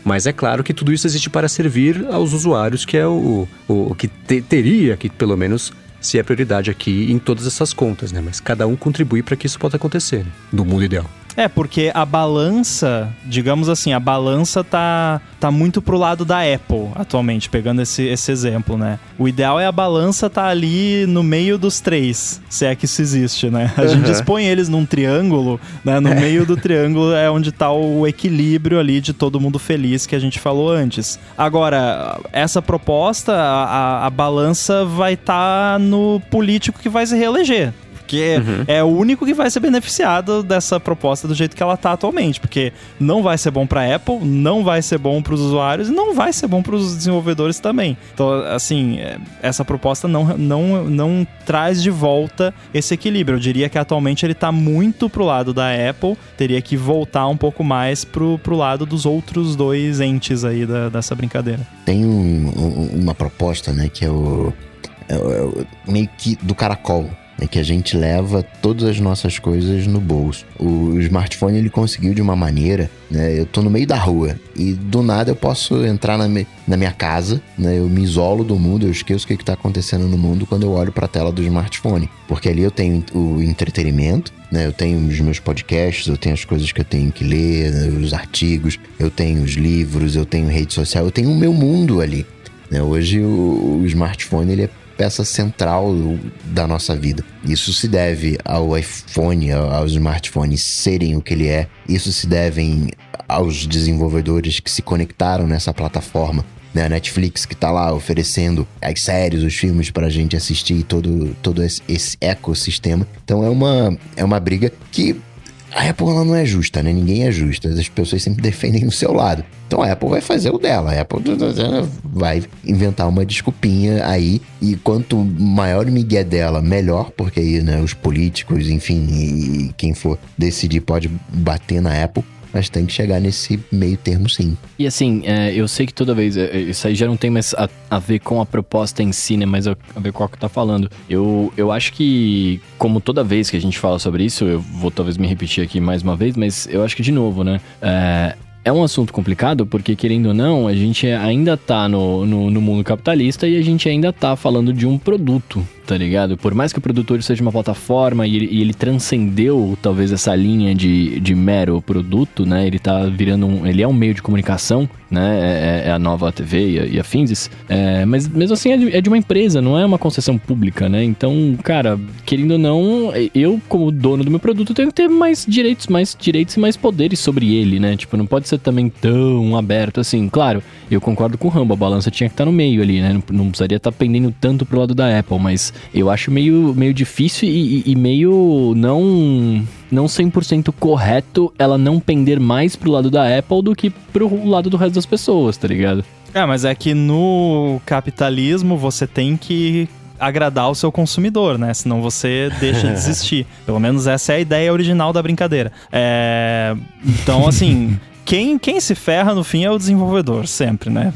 Mas é claro que tudo isso existe para servir aos usuários, que é o, o, o que te, teria que, pelo menos, se é prioridade aqui em todas essas contas, né? Mas cada um contribui para que isso possa acontecer, né? no mundo ideal. É, porque a balança, digamos assim, a balança tá, tá muito pro lado da Apple atualmente, pegando esse, esse exemplo, né? O ideal é a balança tá ali no meio dos três, se é que isso existe, né? A uhum. gente expõe eles num triângulo, né? No é. meio do triângulo é onde tá o equilíbrio ali de todo mundo feliz que a gente falou antes. Agora, essa proposta, a, a balança vai estar tá no político que vai se reeleger porque uhum. é o único que vai ser beneficiado dessa proposta do jeito que ela tá atualmente, porque não vai ser bom para Apple, não vai ser bom para os usuários e não vai ser bom para os desenvolvedores também. Então, assim, é, essa proposta não, não, não traz de volta esse equilíbrio. Eu diria que atualmente ele tá muito pro lado da Apple, teria que voltar um pouco mais pro, pro lado dos outros dois entes aí da, dessa brincadeira. Tem um, um, uma proposta, né, que é o, é o, é meio que do caracol é que a gente leva todas as nossas coisas no bolso. O smartphone ele conseguiu de uma maneira, né? Eu tô no meio da rua e do nada eu posso entrar na, me, na minha casa, né? Eu me isolo do mundo, eu esqueço o que, que tá acontecendo no mundo quando eu olho para a tela do smartphone. Porque ali eu tenho o entretenimento, né? Eu tenho os meus podcasts, eu tenho as coisas que eu tenho que ler, né? os artigos, eu tenho os livros, eu tenho rede social, eu tenho o meu mundo ali. Né? Hoje o, o smartphone ele é peça central da nossa vida. Isso se deve ao iPhone, aos smartphones serem o que ele é. Isso se deve aos desenvolvedores que se conectaram nessa plataforma. Né? A Netflix que está lá oferecendo as séries, os filmes para a gente assistir todo, todo esse, esse ecossistema. Então é uma, é uma briga que a Apple ela não é justa, né? Ninguém é justo. As pessoas sempre defendem o seu lado. Então a Apple vai fazer o dela. A Apple vai inventar uma desculpinha aí. E quanto maior o migué dela, melhor, porque aí, né, os políticos, enfim, e quem for decidir pode bater na Apple mas tem que chegar nesse meio termo sim. E assim, é, eu sei que toda vez, é, isso aí já não tem mais a, a, ver com a proposta em si, né, mas a, a ver com o que tá falando. Eu, eu acho que, como toda vez que a gente fala sobre isso, eu vou talvez me repetir aqui mais uma vez, mas eu acho que de novo, né, é, é um assunto complicado porque, querendo ou não, a gente ainda tá no, no, no, mundo capitalista e a gente ainda tá falando de um produto, tá ligado? Por mais que o produtor seja uma plataforma e ele, e ele transcendeu talvez essa linha de, de mero produto, né? Ele tá virando um. Ele é um meio de comunicação, né? É, é, é a nova TV e, e afins. É, mas mesmo assim é de, é de, uma empresa, não é uma concessão pública, né? Então, cara, querendo ou não, eu, como dono do meu produto, tenho que ter mais direitos, mais direitos e mais poderes sobre ele, né? Tipo, não pode ser também tão aberto assim. Claro, eu concordo com o Rambo, a balança tinha que estar tá no meio ali, né? Não, não precisaria estar tá pendendo tanto pro lado da Apple, mas eu acho meio, meio difícil e, e meio não não 100% correto ela não pender mais pro lado da Apple do que pro lado do resto das pessoas, tá ligado? É, mas é que no capitalismo você tem que agradar o seu consumidor, né? Senão você deixa de existir. Pelo menos essa é a ideia original da brincadeira. É... Então, assim, quem, quem se ferra no fim é o desenvolvedor, sempre, né?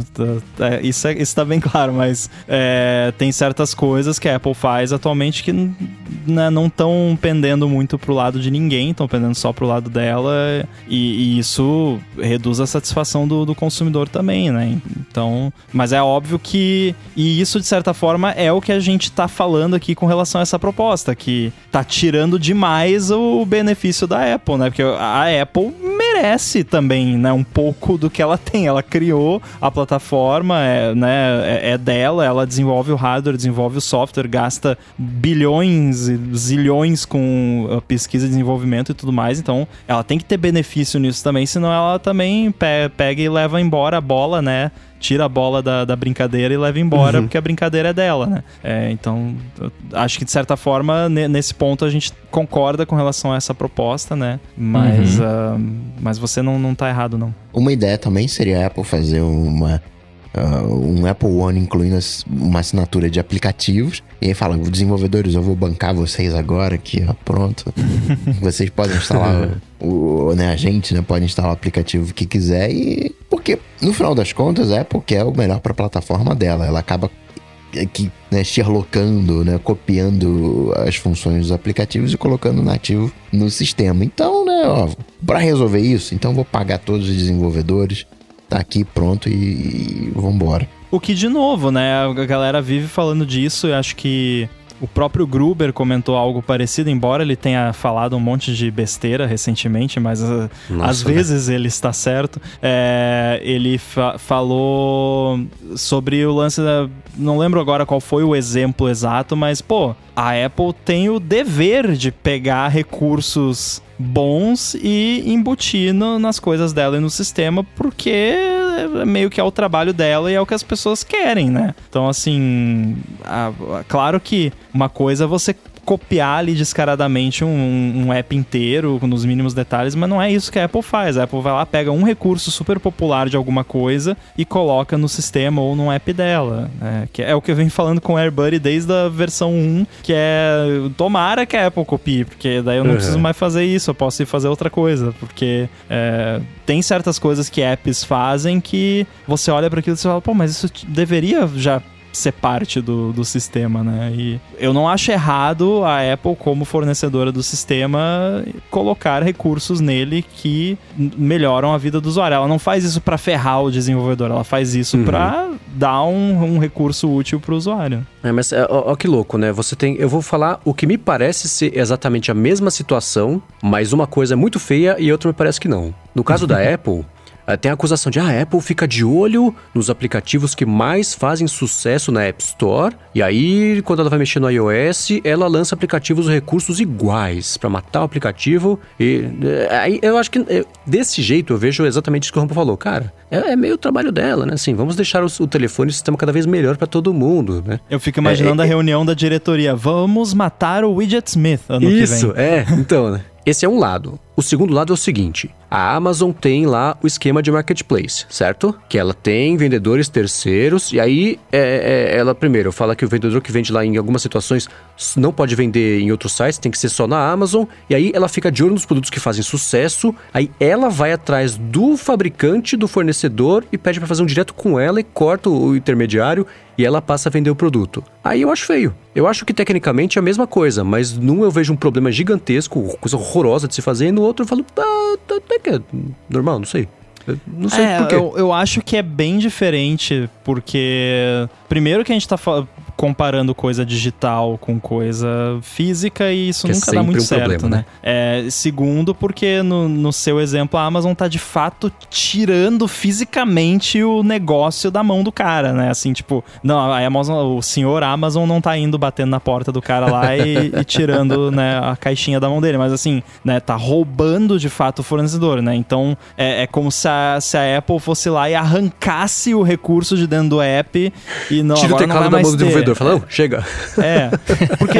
É, isso, é, isso tá bem claro, mas é, tem certas coisas que a Apple faz atualmente que né, não estão pendendo muito pro lado de ninguém, estão pendendo só pro lado dela, e, e isso reduz a satisfação do, do, consumidor também, né? Então, mas é óbvio que, e isso de certa forma é o que a gente tá falando aqui com relação a essa proposta, que tá tirando demais o benefício da Apple, né? Porque a Apple merece também, né, um pouco do que ela tem. Ela criou a plataforma, é, né, é, é dela, ela desenvolve o hardware, desenvolve o software, gasta bilhões e zilhões com uh, pesquisa e desenvolvimento e tudo mais. Então, ela tem que ter benefício nisso também, senão ela também pe pega e leva embora a bola, né? Tira a bola da, da brincadeira e leva embora, uhum. porque a brincadeira é dela, né? É, então, acho que de certa forma, nesse ponto a gente concorda com relação a essa proposta, né? Mas, uhum. uh, mas você não, não tá errado, não. Uma ideia também seria a Apple fazer uma uh, um Apple One incluindo uma assinatura de aplicativos. E aí fala, desenvolvedores, eu vou bancar vocês agora aqui, ó, pronto. vocês podem instalar, o, o, né, a gente né, pode instalar o aplicativo que quiser e... Porque, no final das contas, a Apple quer o melhor para a plataforma dela. Ela acaba que né, sherlockando, né, copiando as funções dos aplicativos e colocando nativo no sistema. Então, né, para resolver isso, então vou pagar todos os desenvolvedores tá aqui pronto e, e vambora. O que, de novo, né? A galera vive falando disso. Eu acho que o próprio Gruber comentou algo parecido, embora ele tenha falado um monte de besteira recentemente, mas uh, Nossa, às né? vezes ele está certo. É, ele fa falou sobre o lance da. Não lembro agora qual foi o exemplo exato, mas, pô, a Apple tem o dever de pegar recursos bons e embutir no, nas coisas dela e no sistema, porque é meio que é o trabalho dela e é o que as pessoas querem, né? Então, assim, a, a, claro que uma coisa é você copiar ali descaradamente um, um, app inteiro nos mínimos detalhes, mas não é isso que a Apple faz. A Apple vai lá, pega um recurso super popular de alguma coisa e coloca no sistema ou no app dela. Né? Que é o que eu venho falando com o AirBuddy desde a versão 1, que é tomara que a Apple copie, porque daí eu não uhum. preciso mais fazer isso, eu posso ir fazer outra coisa, porque é, tem certas coisas que apps fazem que você olha para aquilo e você fala, pô, mas isso deveria já ser parte do, do sistema, né? E eu não acho errado a Apple, como fornecedora do sistema, colocar recursos nele que melhoram a vida do usuário. Ela não faz isso para ferrar o desenvolvedor, ela faz isso uhum. para dar um, um, recurso útil para o usuário. É, mas ó, ó, que louco, né? Você tem, eu vou falar o que me parece ser exatamente a mesma situação, mas uma coisa é muito feia e outra me parece que não. No caso da Apple, é, tem a acusação de ah, a Apple fica de olho nos aplicativos que mais fazem sucesso na App Store. E aí, quando ela vai mexer no iOS, ela lança aplicativos recursos iguais para matar o aplicativo. E é, aí eu acho que é, desse jeito eu vejo exatamente isso que o Rampo falou. Cara, é, é meio o trabalho dela, né? Assim, vamos deixar o, o telefone e o sistema cada vez melhor para todo mundo, né? Eu fico imaginando é, a reunião da diretoria. Vamos matar o Widget Smith ano isso, que vem. Isso, é. Então, né? Esse é um lado. O segundo lado é o seguinte: a Amazon tem lá o esquema de marketplace, certo? Que ela tem vendedores terceiros, e aí é, é, ela primeiro fala que o vendedor que vende lá em algumas situações não pode vender em outros sites, tem que ser só na Amazon, e aí ela fica de olho nos produtos que fazem sucesso, aí ela vai atrás do fabricante, do fornecedor e pede para fazer um direto com ela e corta o intermediário e ela passa a vender o produto. Aí eu acho feio. Eu acho que tecnicamente é a mesma coisa, mas num eu vejo um problema gigantesco, coisa horrorosa de se fazer, e no outro eu falo, ah, até que é normal, não sei. não sei é, porquê. Eu, eu acho que é bem diferente, porque. Primeiro que a gente tá comparando coisa digital com coisa física e isso que é nunca é dá muito um certo, problema, né? né? É, segundo, porque no, no seu exemplo, a Amazon tá de fato tirando fisicamente o negócio da mão do cara, né? Assim, tipo, não, a Amazon, o senhor Amazon não tá indo batendo na porta do cara lá e, e tirando né, a caixinha da mão dele, mas assim, né, tá roubando de fato o fornecedor, né? Então é, é como se a, se a Apple fosse lá e arrancasse o recurso de dentro do app e não, Tira agora o teclado não vai mais da ter desenvolvedor fala, oh, chega. É, porque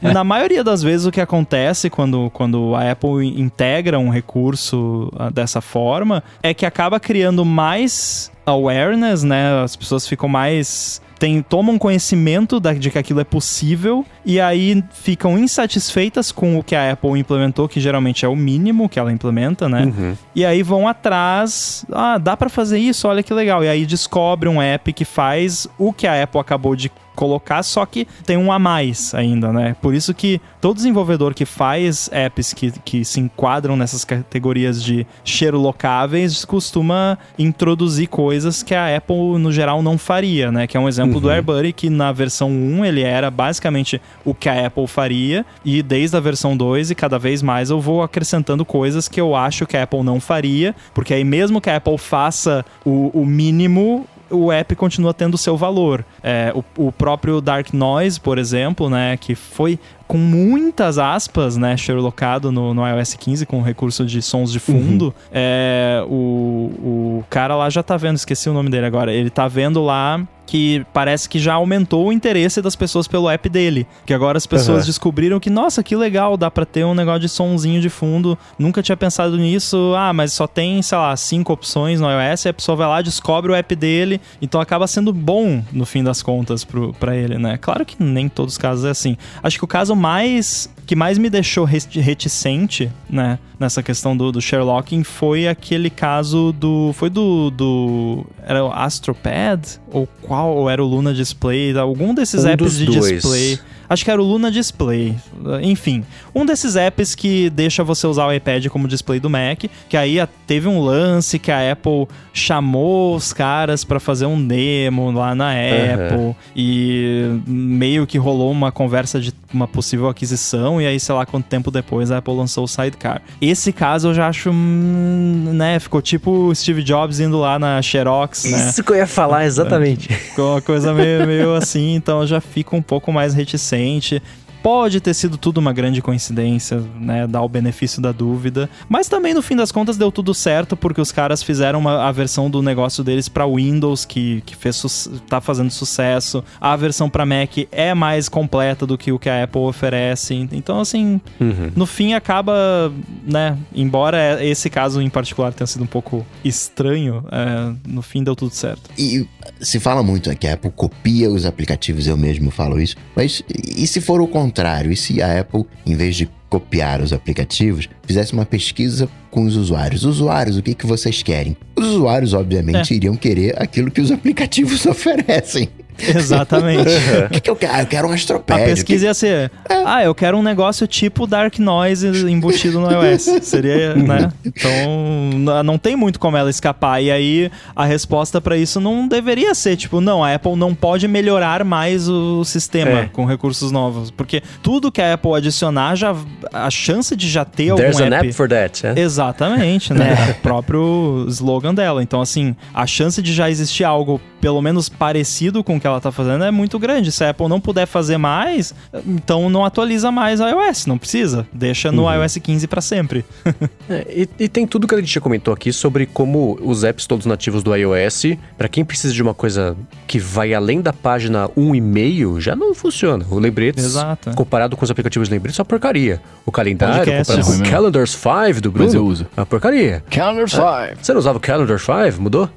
na maioria das vezes o que acontece quando, quando a Apple integra um recurso ah, dessa forma é que acaba criando mais awareness, né? As pessoas ficam mais tem, tomam conhecimento da, de que aquilo é possível e aí ficam insatisfeitas com o que a Apple implementou, que geralmente é o mínimo que ela implementa, né? Uhum. E aí vão atrás, ah, dá para fazer isso, olha que legal. E aí descobre um app que faz o que a Apple acabou de colocar, só que tem um a mais ainda, né? Por isso que todo desenvolvedor que faz apps que, que se enquadram nessas categorias de locáveis costuma introduzir coisas que a Apple, no geral, não faria, né? Que é um exemplo uhum. do AirBuddy, que na versão 1 ele era basicamente o que a Apple faria, e desde a versão 2 e cada vez mais eu vou acrescentando coisas que eu acho que a Apple não faria, porque aí mesmo que a Apple faça o, o mínimo, o app continua tendo seu valor. É, o, o próprio Dark Noise, por exemplo, né, que foi com muitas aspas, né, Sherlockado no, no iOS 15 com recurso de sons de fundo. Uhum. É, o, o cara lá já tá vendo, esqueci o nome dele agora, ele tá vendo lá que parece que já aumentou o interesse das pessoas pelo app dele. Que agora as pessoas uhum. descobriram que, nossa, que legal, dá pra ter um negócio de sonzinho de fundo. Nunca tinha pensado nisso. Ah, mas só tem, sei lá, cinco opções no iOS. E a pessoa vai lá, descobre o app dele. Então acaba sendo bom, no fim das contas, pro, pra ele, né? Claro que nem todos os casos é assim. Acho que o caso mais que mais me deixou reticente, né, nessa questão do, do Sherlocking foi aquele caso do. Foi do. do era o Astropad? Ou qual? Ou era o Luna Display? Algum desses um apps de dois. display. Acho que era o Luna Display. Enfim, um desses apps que deixa você usar o iPad como display do Mac, que aí teve um lance que a Apple chamou os caras para fazer um demo lá na Apple uhum. e meio que rolou uma conversa de uma possível aquisição e aí sei lá quanto tempo depois a Apple lançou o Sidecar. Esse caso eu já acho, hum, né, ficou tipo Steve Jobs indo lá na Xerox, né? Isso que eu ia falar exatamente. Ficou uma coisa meio, meio assim, então eu já fico um pouco mais reticente diferente. Pode ter sido tudo uma grande coincidência, né? Dar o benefício da dúvida. Mas também, no fim das contas, deu tudo certo, porque os caras fizeram uma, a versão do negócio deles para Windows, que, que fez, tá fazendo sucesso. A versão para Mac é mais completa do que o que a Apple oferece. Então, assim, uhum. no fim acaba, né? Embora esse caso em particular tenha sido um pouco estranho, é, no fim deu tudo certo. E se fala muito né, que a Apple copia os aplicativos, eu mesmo falo isso. Mas e se for o contrário? Contrário, e se a Apple, em vez de copiar os aplicativos, fizesse uma pesquisa com os usuários. Usuários, o que, que vocês querem? Os usuários, obviamente, é. iriam querer aquilo que os aplicativos oferecem. Exatamente. o que, que, eu quero? Ah, eu quero um astropédio. A pesquisa que... ia ser: é. ah, eu quero um negócio tipo Dark Noise embutido no iOS. Seria, né? Então, não tem muito como ela escapar. E aí, a resposta para isso não deveria ser tipo: não, a Apple não pode melhorar mais o sistema é. com recursos novos. Porque tudo que a Apple adicionar, já, a chance de já ter There's algum an app, for that. Yeah? Exatamente, né? É. o próprio slogan dela. Então, assim, a chance de já existir algo pelo menos parecido com o que ela tá fazendo é muito grande. Se a Apple não puder fazer mais, então não atualiza mais o iOS, não precisa. Deixa no uhum. iOS 15 para sempre. é, e, e, tem tudo que a gente já comentou aqui sobre como os apps todos nativos do iOS, para quem precisa de uma coisa que vai além da página 1,5, já não funciona. O Lembretes, Exato. comparado com os aplicativos Lembretes, é uma porcaria. O calendário, Podcast, comparado com o Calendars 5 do Bruno, Mas eu uso. é uma porcaria. Calendars 5. Ah, você não usava o Calendars 5? Mudou?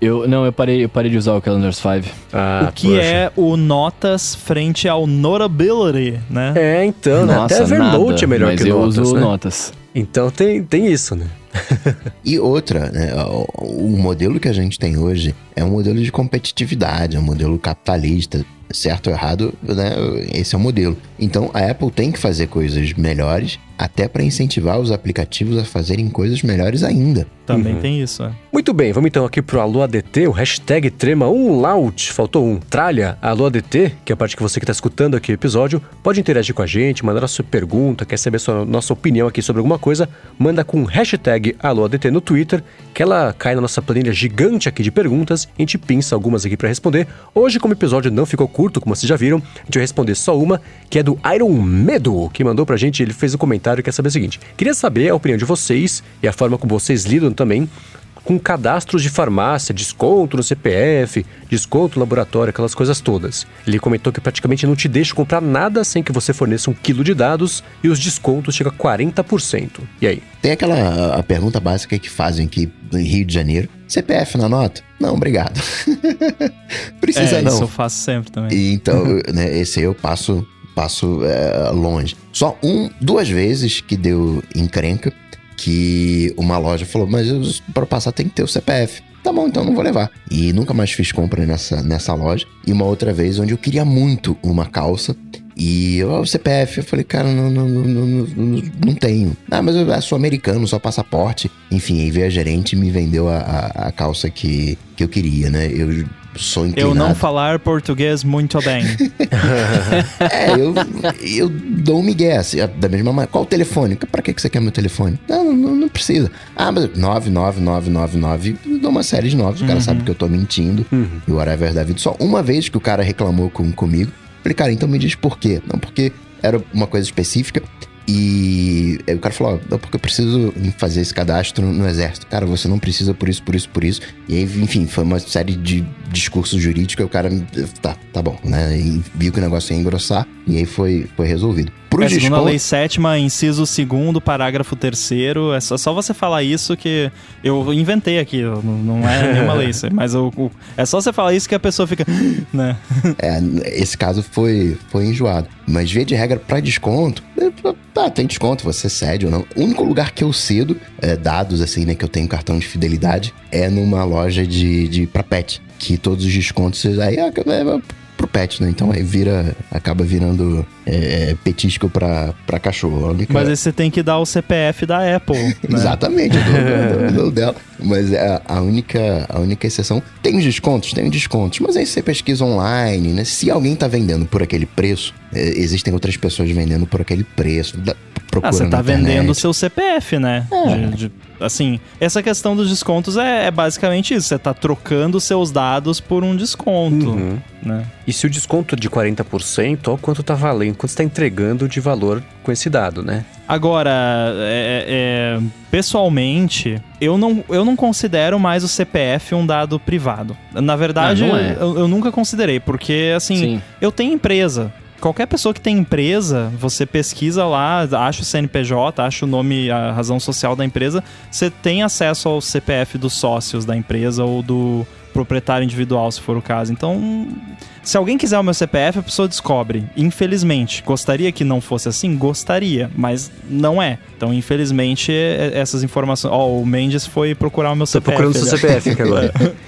Eu, não, eu parei, eu parei de usar o Calendars 5. Ah, o que poxa. é o Notas frente ao Notability, né? É, então, né? Até Evernote nada, é melhor mas que eu Notas, uso né? Notas. Então tem, tem isso, né? e outra, né? O, o modelo que a gente tem hoje é um modelo de competitividade, é um modelo capitalista certo ou errado, né? Esse é o modelo. Então a Apple tem que fazer coisas melhores, até para incentivar os aplicativos a fazerem coisas melhores ainda. Também uhum. tem isso, é. Muito bem, vamos então aqui pro Alô ADT, o hashtag trema um laut, faltou um, tralha Alô ADT, que é a parte que você que está escutando aqui o episódio, pode interagir com a gente, mandar a sua pergunta, quer saber a sua, nossa opinião aqui sobre alguma coisa, manda com hashtag Alô ADT no Twitter, que ela cai na nossa planilha gigante aqui de perguntas, a gente pinça algumas aqui para responder. Hoje, como o episódio não ficou curto, como vocês já viram, a gente vai responder só uma, que é do Iron Medo, que mandou pra gente, ele fez um comentário e quer saber o seguinte: queria saber a opinião de vocês e a forma como vocês lidam também com cadastros de farmácia, desconto no CPF, desconto no laboratório, aquelas coisas todas. Ele comentou que praticamente não te deixa comprar nada sem que você forneça um quilo de dados e os descontos chegam a 40%. E aí? Tem aquela a pergunta básica que fazem aqui no Rio de Janeiro. CPF na nota? Não, obrigado. Precisa é, não. Isso eu faço sempre também. E então, né, esse eu passo passo é, longe. Só um, duas vezes que deu encrenca que uma loja falou, mas para passar tem que ter o CPF. Tá bom, então não vou levar. E nunca mais fiz compra nessa, nessa loja. E uma outra vez onde eu queria muito uma calça E eu, o CPF, eu falei, cara, não, não, não, não, não, não tenho. Ah, mas eu sou americano, só passaporte. Enfim, aí veio a gerente e me vendeu a, a, a calça que, que eu queria, né? Eu sou inclinado. Eu não falar português muito bem. é, eu, eu dou um migué, assim, da mesma maneira. Qual o telefone? Pra que você quer meu telefone? Não, não, não precisa. Ah, mas 99999, dou uma série de noves. O cara Uhum. sabe que eu tô mentindo. E o whatever da vida. Só uma vez que o cara reclamou com, comigo. Falei, cara, então me diz por quê. Não, porque era uma coisa específica. E o cara falou, ó, porque eu preciso fazer esse cadastro no exército. Cara, você não precisa por isso, por isso, por isso. E aí, enfim, foi uma série de discursos jurídicos. E o cara, tá, tá bom, né? E viu que o negócio ia engrossar. E aí foi, foi resolvido. Pro É, segundo a desconto- lei sétima, inciso segundo, parágrafo terceiro, é só, só você falar isso que eu inventei aqui, não, é nenhuma lei, mas o, o- é só você falar isso que a pessoa fica, né? É, esse caso foi, foi enjoado. Mas via de regra, pra desconto, tá, tem desconto, você cede ou não. O único lugar que eu cedo, é, dados assim, né, que eu tenho cartão de fidelidade, é numa loja de, de pra pet. Que todos os descontos aí é, é né? Então aí vira, acaba virando é, é, petisco pra, pra cachorro. A única- Mas aí você tem que dar o CPF da Apple, né? Exatamente, eu dou- dela. Mas é a única, a única exceção. Tem os descontos? Tem os descontos. Mas aí você pesquisa online, né? Se alguém tá vendendo por aquele preço, é, existem outras pessoas vendendo por aquele preço. Procura Ah, você tá vendendo o seu CPF, né? É. De- de- assim, essa questão dos descontos é, é basicamente isso. Você tá trocando seus dados por um desconto, Uhum. né? E se o desconto é de 40%, olha o quanto tá valendo, quanto você tá entregando de valor com esse dado, né? Agora, é- é, pessoalmente, eu não, eu não considero mais o CPF um dado privado. Na verdade, Ah, é. eu, eu nunca considerei, porque assim, Sim. eu tenho empresa. Qualquer pessoa que tem empresa, você pesquisa lá, acha o CNPJ, acha o nome, a razão social da empresa, você tem acesso ao CPF dos sócios da empresa ou do proprietário individual, se for o caso. Então, se alguém quiser o meu CPF, a pessoa descobre. Infelizmente, gostaria que não fosse assim? Gostaria, mas não é. Então, infelizmente, é- essas informações. Ó, o Mendes foi procurar o meu Tô CPF. procurando seu aliás. CPF aqui agora.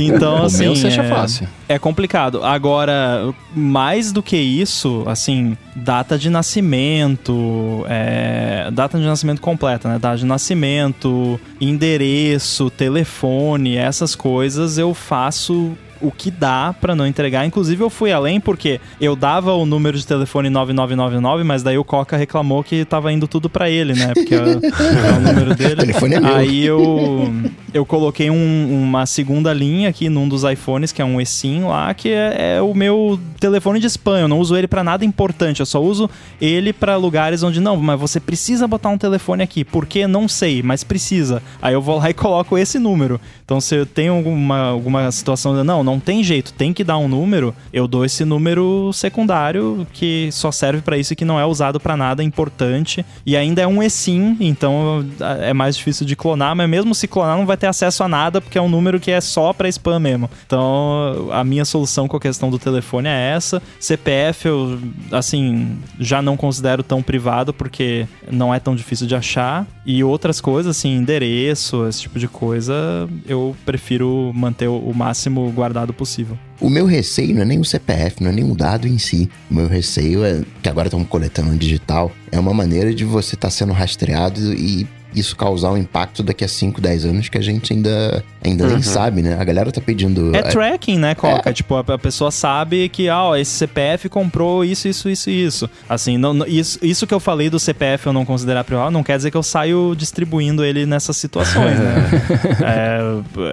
Então, O assim. meu você acha é- fácil. é complicado. Agora, mais do que isso, assim, data de nascimento, é, data de nascimento completa, né? Data de nascimento, endereço, telefone, essas coisas eu faço o que dá pra não entregar. Inclusive, eu fui além porque eu dava o número de telefone 9999, mas daí o Coca reclamou que tava indo tudo pra ele, né? Porque é, é o número dele. O telefone é meu. Aí eu, eu coloquei um- uma segunda linha aqui num dos iPhones, que é um eSIM lá, que é, é o meu telefone de spam. Eu não uso ele pra nada importante, eu só uso ele pra lugares onde não, mas você precisa botar um telefone aqui. Por quê? Não sei, mas precisa. Aí eu vou lá e coloco esse número. Então se eu tenho alguma, alguma situação de não, não tem jeito, tem que dar um número, eu dou esse número secundário que só serve pra isso e que não é usado pra nada importante. E ainda é um eSIM, então é mais difícil de clonar, mas mesmo se clonar não vai ter acesso a nada, porque é um número que é só pra spam mesmo. Então a minha solução com a questão do telefone é essa. CPF eu, assim, já não considero tão privado, porque não é tão difícil de achar. E outras coisas, assim, endereço, esse tipo de coisa, eu prefiro manter o máximo guardado possível. O meu receio não é nem o CPF, não é nem o dado em si. O meu receio é que agora estamos coletando digital. É uma maneira de você estar sendo rastreado e isso causar um impacto daqui a 5, 10 anos que a gente ainda, ainda nem sabe, né? A galera tá pedindo. É tracking, né, Coca? Tipo, a, pessoa sabe que, ah, ó, esse CPF comprou isso, isso, isso e isso. Assim, não, isso, isso que eu falei do CPF eu não considerar privado, não quer dizer que eu saio distribuindo ele nessas situações, né? É,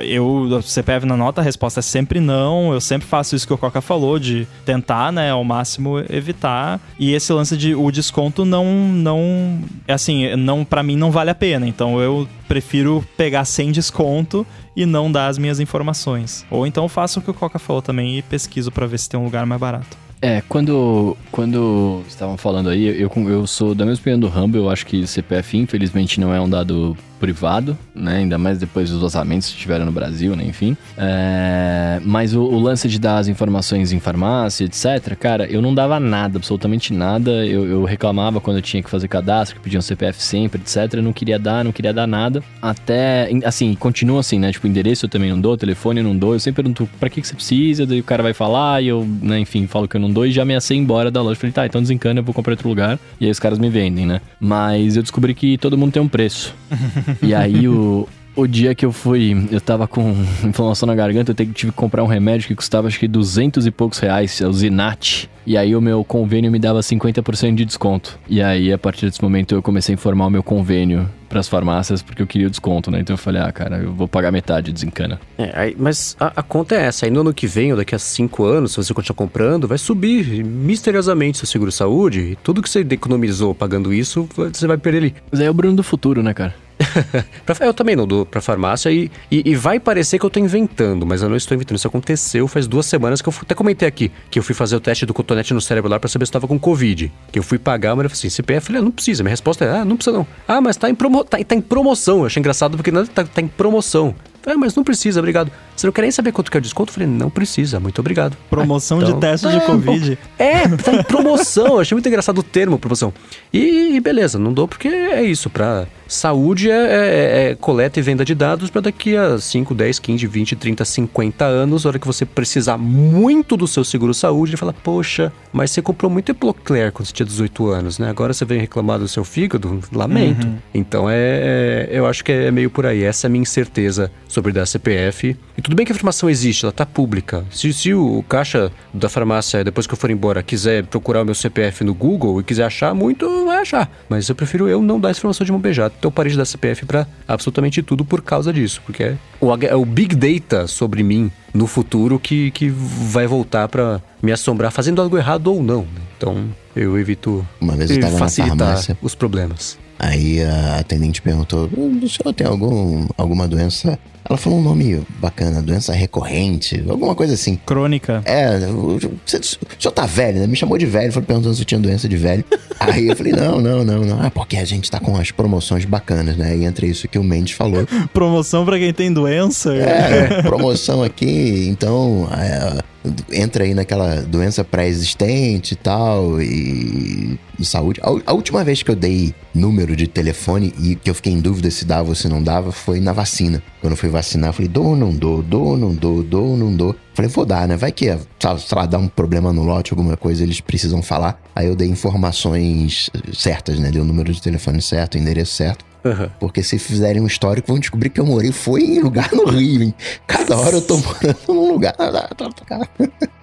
eu, CPF na nota, a resposta é sempre não. Eu sempre faço isso que o Coca falou, de tentar, né, ao máximo evitar. E esse lance de o desconto não, não, é assim, não, para mim não vale a pena. Então eu prefiro pegar sem desconto e não dar as minhas informações. Ou então faço o que o Coca falou também e pesquiso pra ver se tem um lugar mais barato. É, quando, quando estavam falando aí, eu, eu sou da mesma opinião do Rumble, eu acho que CPF infelizmente não é um dado privado, né? Ainda mais depois dos vazamentos que tiveram no Brasil, né? Enfim. É... Mas o, o, lance de dar as informações em farmácia, etc., cara, eu não dava nada, absolutamente nada. Eu, eu reclamava quando eu tinha que fazer cadastro, que pediam CPF sempre, etc. Eu não queria dar, não queria dar nada. Até, assim, continua assim, né? Tipo, endereço eu também não dou, telefone eu não dou. Eu sempre pergunto pra que, que você precisa, daí o cara vai falar e eu, né, enfim, falo que eu não dou e já ameacei embora da loja. Falei, tá, então desencana, eu vou comprar outro lugar. E aí os caras me vendem, né? Mas eu descobri que todo mundo tem um preço. e aí o, o dia que eu fui, eu tava com inflamação na garganta, eu tive que comprar um remédio que custava acho que 200 e poucos reais, é o Zinat. E aí o meu convênio me dava 50% de desconto. E aí, a partir desse momento, eu comecei a informar o meu convênio para as farmácias porque eu queria o desconto, né? Então eu falei, ah, cara, eu vou pagar metade, desencana. É, aí, mas a, a, conta é essa. Aí no ano que vem, ou daqui a cinco anos, se você continuar comprando, vai subir misteriosamente seu seguro-saúde. E tudo que você economizou pagando isso, você vai perder ali. Mas aí é o Bruno do futuro, né, cara? eu também não dou pra farmácia e, e, e, vai parecer que eu tô inventando, mas eu não estou inventando. Isso aconteceu faz duas semanas que eu até comentei aqui que eu fui fazer o teste do cotonete no cérebro lá pra saber se tava com Covid. Que eu fui pagar, mas eu falei assim: CPF, falei, ah, não precisa. Minha resposta é: ah, não precisa não. Ah, mas tá em, promo tá, tá em promoção. Eu achei engraçado porque não, tá, tá em promoção. Ah, mas não precisa, obrigado. Você não quer nem saber quanto que é o desconto? Eu falei, não precisa, muito obrigado. Promoção ah, então, de teste de Covid. É, tá em promoção. Eu achei muito engraçado o termo promoção. E, e beleza, não dou porque é isso. Pra saúde é, é, é coleta e venda de dados para daqui a 5, 10, 15, 20, 30, 50 anos, a hora que você precisar muito do seu seguro saúde, ele fala, poxa, mas você comprou muito Epocler quando você tinha 18 anos, né? Agora você vem reclamar do seu fígado, lamento. Uhum. Então é, é, eu acho que é meio por aí. Essa é a minha incerteza sobre dar CPF. E tudo bem que a informação existe, ela está pública. Se, se o caixa da farmácia, depois que eu for embora, quiser procurar o meu CPF no Google e quiser achar muito, vai achar. Mas eu prefiro eu não dar essa informação de mão beijada. Então eu parei de dar CPF para absolutamente tudo por causa disso. Porque é o, é o Big Data sobre mim no futuro que, que vai voltar para me assombrar fazendo algo errado ou não. Né? Então eu evito Uma vez eu facilitar os problemas. Aí a atendente perguntou: o senhor tem algum, alguma doença ela falou um nome bacana, doença recorrente, alguma coisa assim. Crônica. É, o, senhor tá velho, né? Me chamou de velho, foi perguntando se eu tinha doença de velho. Aí eu falei, não, não, não, não. Ah, porque a gente tá com as promoções bacanas, né? E entre isso que o Mendes falou. promoção para quem tem doença? É, promoção aqui, então. É, entra aí naquela doença pré-existente e tal, e, e saúde. A, a, última vez que eu dei número de telefone e que eu fiquei em dúvida se dava ou se não dava foi na vacina. Quando eu fui vacinar, eu falei, dou ou não dou, dou ou não dou, dou ou não dou. Falei, vou dar, né? Vai que, sei lá, dá um problema no lote, alguma coisa, eles precisam falar. Aí eu dei informações certas, né? Dei o número de telefone certo, o endereço certo. Uhum. Porque se fizerem um histórico, vão descobrir que eu morei foi em lugar no Rio, hein? Cada hora eu tô morando num lugar.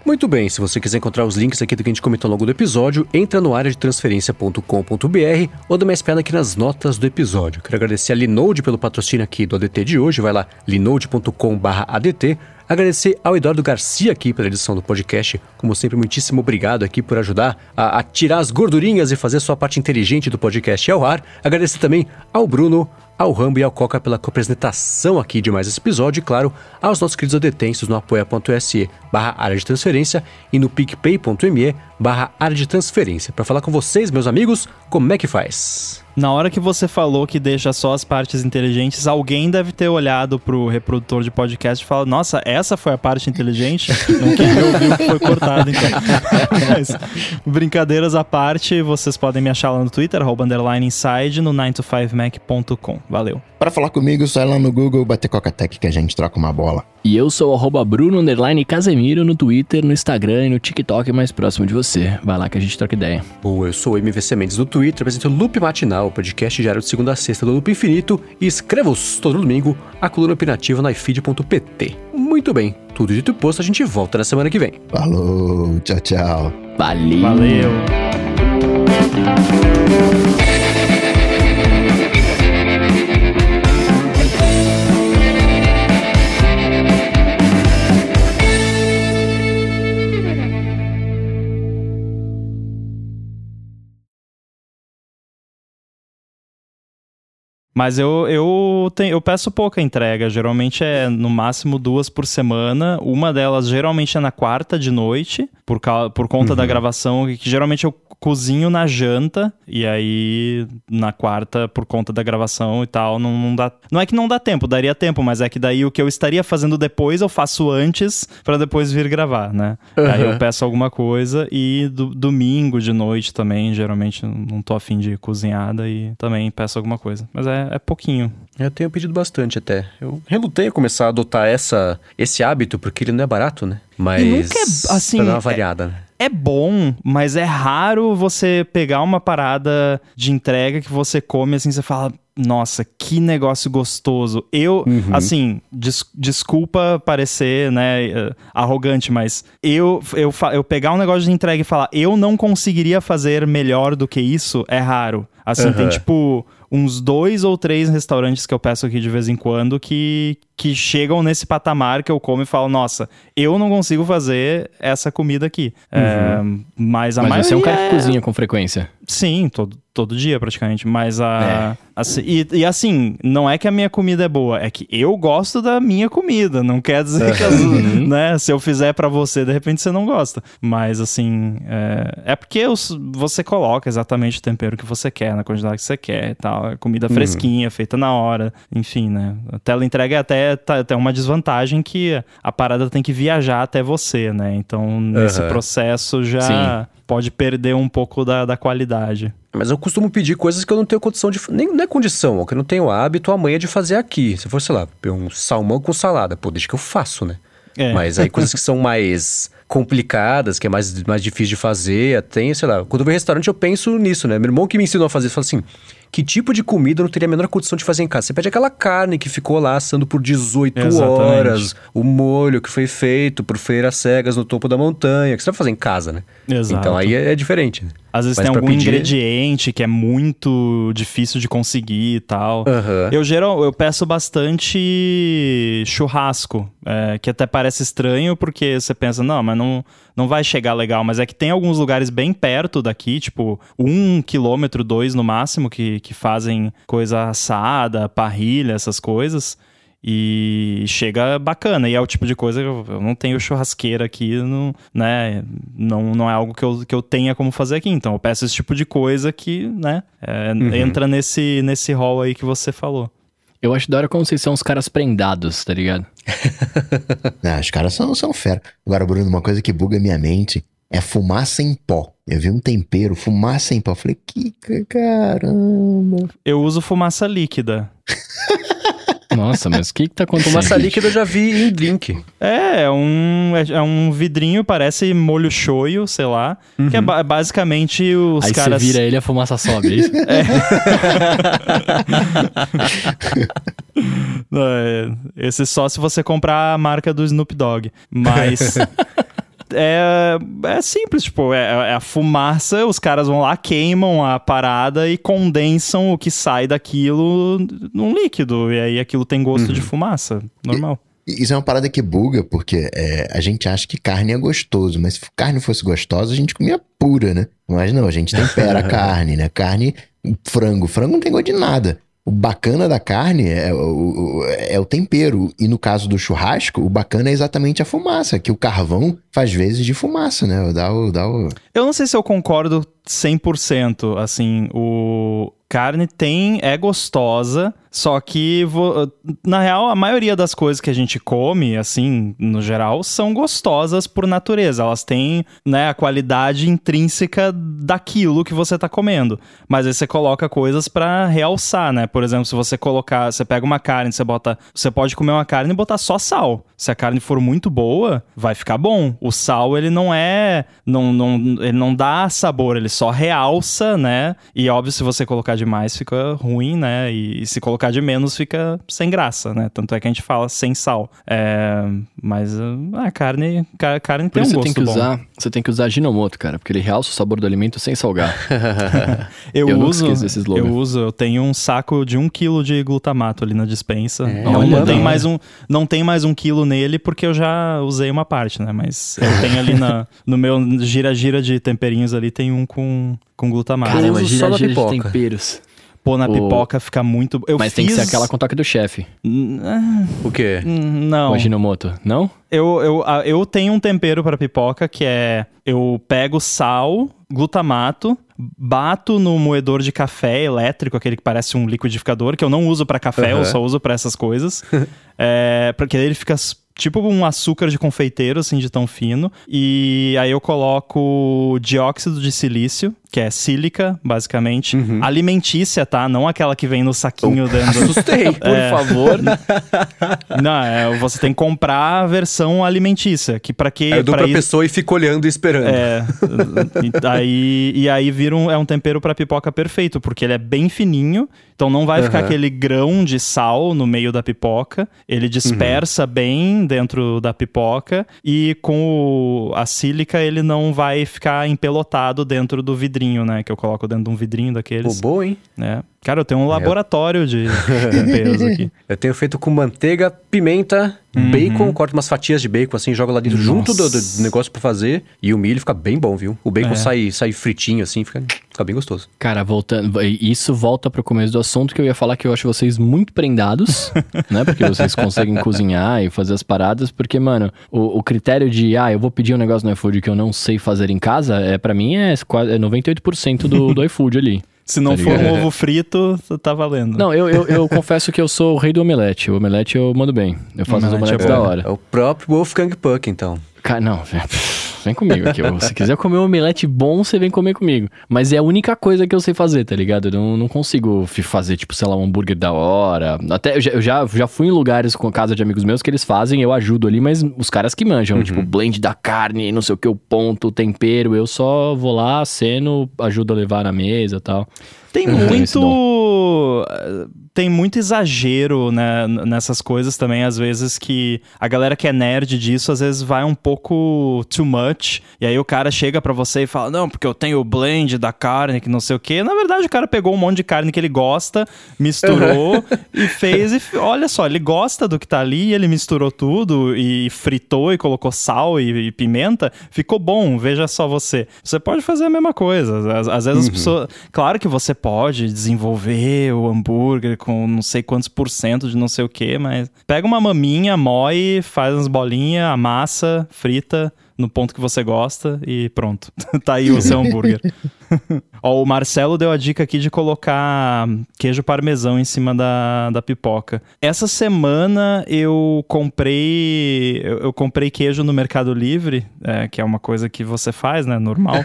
Muito bem, se você quiser encontrar os links aqui do que a gente comentou ao longo do episódio, entra no área de transferência.com.br ou dá uma espiada aqui nas notas do episódio. Quero agradecer a Linode pelo patrocínio aqui do ADT de hoje. Vai lá, linode.com/adt. Agradecer ao Eduardo Garcia aqui pela edição do podcast. Como sempre, muitíssimo obrigado aqui por ajudar a, a tirar as gordurinhas e fazer sua parte inteligente do podcast ao ar. Agradecer também ao Bruno, ao Rambo e ao Coca pela apresentação aqui de mais esse episódio e, claro, aos nossos queridos adetensos no apoia.se barra área de transferência e no picpay.me barra área de transferência. Para falar com vocês, meus amigos, como é que faz? Na hora que você falou que deixa só as partes inteligentes, alguém deve ter olhado pro reprodutor de podcast e falado: Nossa, essa foi a parte inteligente? Não queria ouvir o que foi cortado, então. Mas, brincadeiras à parte, vocês podem me achar lá no Twitter, underline inside, no 9to5mac.com. Valeu. Para falar comigo, só lá no Google bater Coca-Tech que a gente troca uma bola. E eu sou o Bruno Casemiro no Twitter, no Instagram e no TikTok mais próximo de você. Vai lá que a gente troca ideia. Boa, eu sou o MVC Mendes no Twitter, apresento o Loop Matinal, podcast diário de segunda a sexta do Loop Infinito e escrevo-os todo domingo a coluna opinativa na ifeed.pt. Muito bem, tudo dito e posto, a gente volta na semana que vem. Falou, tchau, tchau. Valeu. Valeu. Mas eu, eu, tenho, eu peço pouca entrega. Geralmente é no máximo duas por semana. Uma delas geralmente é na quarta de noite, por, por conta uhum. da gravação, que geralmente eu cozinho na janta e aí na quarta, por conta da gravação e tal, não, não dá. Não é que não dá tempo, daria tempo, mas é que daí o que eu estaria fazendo depois eu faço antes para depois vir gravar, né? Uhum. Aí eu peço alguma coisa e do, domingo de noite também, geralmente não tô afim de cozinhar, daí também peço alguma coisa. Mas é, é pouquinho. Eu tenho pedido bastante até. Eu relutei a começar a adotar essa, esse hábito, porque ele não é barato, né? Mas. E nunca é, assim, Pra dar uma é- variada, né? É bom, mas é raro você pegar uma parada de entrega que você come assim, você fala, nossa, que negócio gostoso. Eu, assim, des- desculpa parecer, né, eh, arrogante, mas eu, eu, eu pegar um negócio de entrega e falar, eu não conseguiria fazer melhor do que isso, é raro. Assim, tem Aham. tipo uns dois ou três restaurantes que eu peço aqui de vez em quando que, que chegam nesse patamar que eu como e falo, nossa, eu não consigo fazer essa comida aqui. É, mas a Mas maioria você é um cara é- que cozinha com frequência. Sim, todo, todo dia praticamente. Mas É. a. assim, e, e assim, não é que a minha comida é boa, é que eu gosto da minha comida. Não quer dizer que as- Uhum. né, se eu fizer pra você, de repente você não gosta. Mas assim, é, é porque os- você coloca exatamente o tempero que você quer, na quantidade que você quer e tal. É comida Uhum. fresquinha, feita na hora. Enfim, né? A tela entrega é até tá, tem uma desvantagem que a parada tem que viajar até você, né? Então, nesse Aham. processo já Sim. Pode perder um pouco da, da qualidade. Mas eu costumo pedir coisas que eu não tenho condição de. Nem não é condição, é que eu não tenho hábito ou a manha de fazer aqui. Se for, sei lá, um salmão com salada, pô, deixa que eu faço, né? É. Mas aí coisas que são mais complicadas, que é mais, mais difícil de fazer, tem, sei lá. Quando eu vou em restaurante, eu penso nisso, né? Meu irmão que me ensinou a fazer, fala assim: que tipo de comida eu não teria a menor condição de fazer em casa? Você pede aquela carne que ficou lá assando por 18 Exatamente. horas, o molho que foi feito por feiras cegas no topo da montanha, que você vai fazer em casa, né? Exato. Então aí é, é diferente, né? Às vezes Mas tem algum pedir- ingrediente que é muito difícil de conseguir e tal. Aham. Eu geral, eu peço bastante churrasco, é, que até parece estranho porque você pensa, não, mas não, não vai chegar legal. Mas é que tem alguns lugares bem perto daqui, tipo um quilômetro, dois no máximo, que, que fazem coisa assada, parrilha, essas coisas. E chega bacana. E é o tipo de coisa que eu, eu não tenho churrasqueira aqui, não, né? Não, não é algo que eu, que eu tenha como fazer aqui. Então eu peço esse tipo de coisa que, né? é, Entra nesse, nesse rol aí que você falou. Eu acho da hora como vocês são os caras prendados, tá ligado? Ah, os caras são, são fera. Agora, Bruno, uma coisa que buga minha mente é fumaça em pó. Eu vi um tempero, fumaça em pó. Eu Falei, que ca- caramba. Eu uso fumaça líquida. Nossa, mas o que que tá acontecendo? Fumaça líquida eu já vi em drink. É, é um, é, é um vidrinho, parece molho shoyu, sei lá. Que é ba- basicamente os Aí caras. você vira ele e a fumaça sobe, é isso? Não, é, esse só se você comprar a marca do Snoop Dogg. Mas. É, é simples, tipo, é, é a fumaça, os caras vão lá, queimam a parada e condensam o que sai daquilo num líquido. E aí aquilo tem gosto de fumaça. Normal. E Isso é uma parada que buga, porque é, a gente acha que carne é gostoso, mas se carne fosse gostosa, a gente comia pura, né? Mas não, a gente tempera a carne, né? Carne, frango. Frango não tem gosto de nada. O bacana da carne é o, o- é o tempero. E no caso do churrasco, o bacana é exatamente a fumaça, que o carvão faz vezes de fumaça, né? Dá o. Dá o... Eu não sei se eu concordo 100%, assim, o carne tem é gostosa, só que na real a maioria das coisas que a gente come, assim, no geral, são gostosas por natureza. Elas têm, né, a qualidade intrínseca daquilo que você tá comendo. Mas aí você coloca coisas pra realçar, né? Por exemplo, se você colocar, você pega uma carne, você bota, você pode comer uma carne e botar só sal. Se a carne for muito boa, vai ficar bom. O sal, ele não é, não, não, ele não dá sabor, ele só realça, né? E óbvio, se você colocar demais, fica ruim, né? E, e se colocar de menos, fica sem graça, né? Tanto é que a gente fala sem sal. É, mas ah, a carne, ca- carne Por tem um isso você gosto tem que bom. usar, você tem que usar Ginomoto, cara, porque ele realça o sabor do alimento sem salgar. Eu, Eu uso, eu uso, eu tenho um saco de um quilo de glutamato ali na dispensa. É, não, não tem mais um, não tem mais um quilo nele porque eu já usei uma parte, né? Mas eu tenho ali na, no meu gira-gira de temperinhos ali tem um com, com glutamato. Cara, Caramba, uso gira, só na gira de pipoca. temperos. Pô, na O- pipoca fica muito. Eu Mas fiz... tem que ser aquela com toque do chefe, O quê? Não. a Ginomoto, não? Eu, eu, a- eu tenho um tempero para pipoca que é eu pego sal, glutamato, bato no moedor de café elétrico, aquele que parece um liquidificador, que eu não uso para café, eu Aham. só uso para essas coisas. é, porque ele fica tipo um açúcar de confeiteiro, assim, de tão fino. E aí eu coloco dióxido de silício, que é sílica, basicamente. Alimentícia, tá? Não aquela que vem no saquinho dentro. Assustei, por É. favor. Não, é, você tem que comprar a versão alimentícia, que para que Aí eu dou pra pra isso- pessoa e fico olhando e esperando. é, e aí, e aí vira um, é um tempero pra pipoca perfeito, porque ele é bem fininho, então não vai ficar Aham. aquele grão de sal no meio da pipoca, ele dispersa bem dentro da pipoca e com o- a sílica ele não vai ficar empelotado dentro do vidrinho, né, que eu coloco dentro de um vidrinho Pô, daqueles, boa, hein? né? Cara, eu tenho um laboratório de temperos aqui. Eu tenho feito com manteiga, pimenta, bacon, corto umas fatias de bacon assim, jogo lá dentro junto do, do Nossa. negócio pra fazer. E o milho fica bem bom, viu? O bacon É. sai, sai fritinho assim, fica, fica bem gostoso. Cara, voltando. Isso volta pro começo do assunto que eu ia falar que eu acho vocês muito prendados, né? Porque vocês conseguem cozinhar e fazer as paradas. Porque, mano, o, o critério de, ah, eu vou pedir um negócio no iFood que eu não sei fazer em casa, é para mim é, quase- é 98% do, do iFood ali. Se não Tá for um ovo frito, tá valendo. Não, eu, eu, eu confesso que eu sou o rei do omelete. O omelete eu mando bem. Eu faço Omelete é omeletes bom. da hora. É o próprio Wolfgang Puck, então. Cara, não, vem comigo aqui. Se quiser comer um omelete bom, você vem comer comigo. Mas é a única coisa que eu sei fazer, tá ligado? Eu não, não consigo fazer, tipo, sei lá, um hambúrguer da hora. Até eu já, eu já, já fui em lugares com a casa de amigos meus que eles fazem, eu ajudo ali, mas os caras que manjam, tipo, blend da carne, não sei o que, o ponto, o tempero. Eu só vou lá, aceno, ajudo a levar na mesa e tal. Tem Uhum. Muito. Tem muito exagero né, nessas coisas também, às vezes, que a galera que é nerd disso, às vezes vai um pouco too much. E aí o cara chega pra você e fala: Não, porque eu tenho o blend da carne, que não sei o quê. Na verdade, o cara pegou um monte de carne que ele gosta, misturou e fez. E olha só, ele gosta do que tá ali, ele misturou tudo e fritou e colocou sal e, e pimenta. Ficou bom, veja só você. Você pode fazer a mesma coisa. Às, às vezes as pessoas. Claro que você pode desenvolver o hambúrguer com não sei quantos por cento de não sei o que, mas pega uma maminha, moe, faz umas bolinhas, amassa, frita no ponto que você gosta e pronto. tá aí o seu hambúrguer. Ó, o Marcelo deu a dica aqui de colocar queijo parmesão em cima da, da pipoca. Essa semana eu comprei eu, eu comprei queijo no Mercado Livre, é, que é uma coisa que você faz, né? Normal.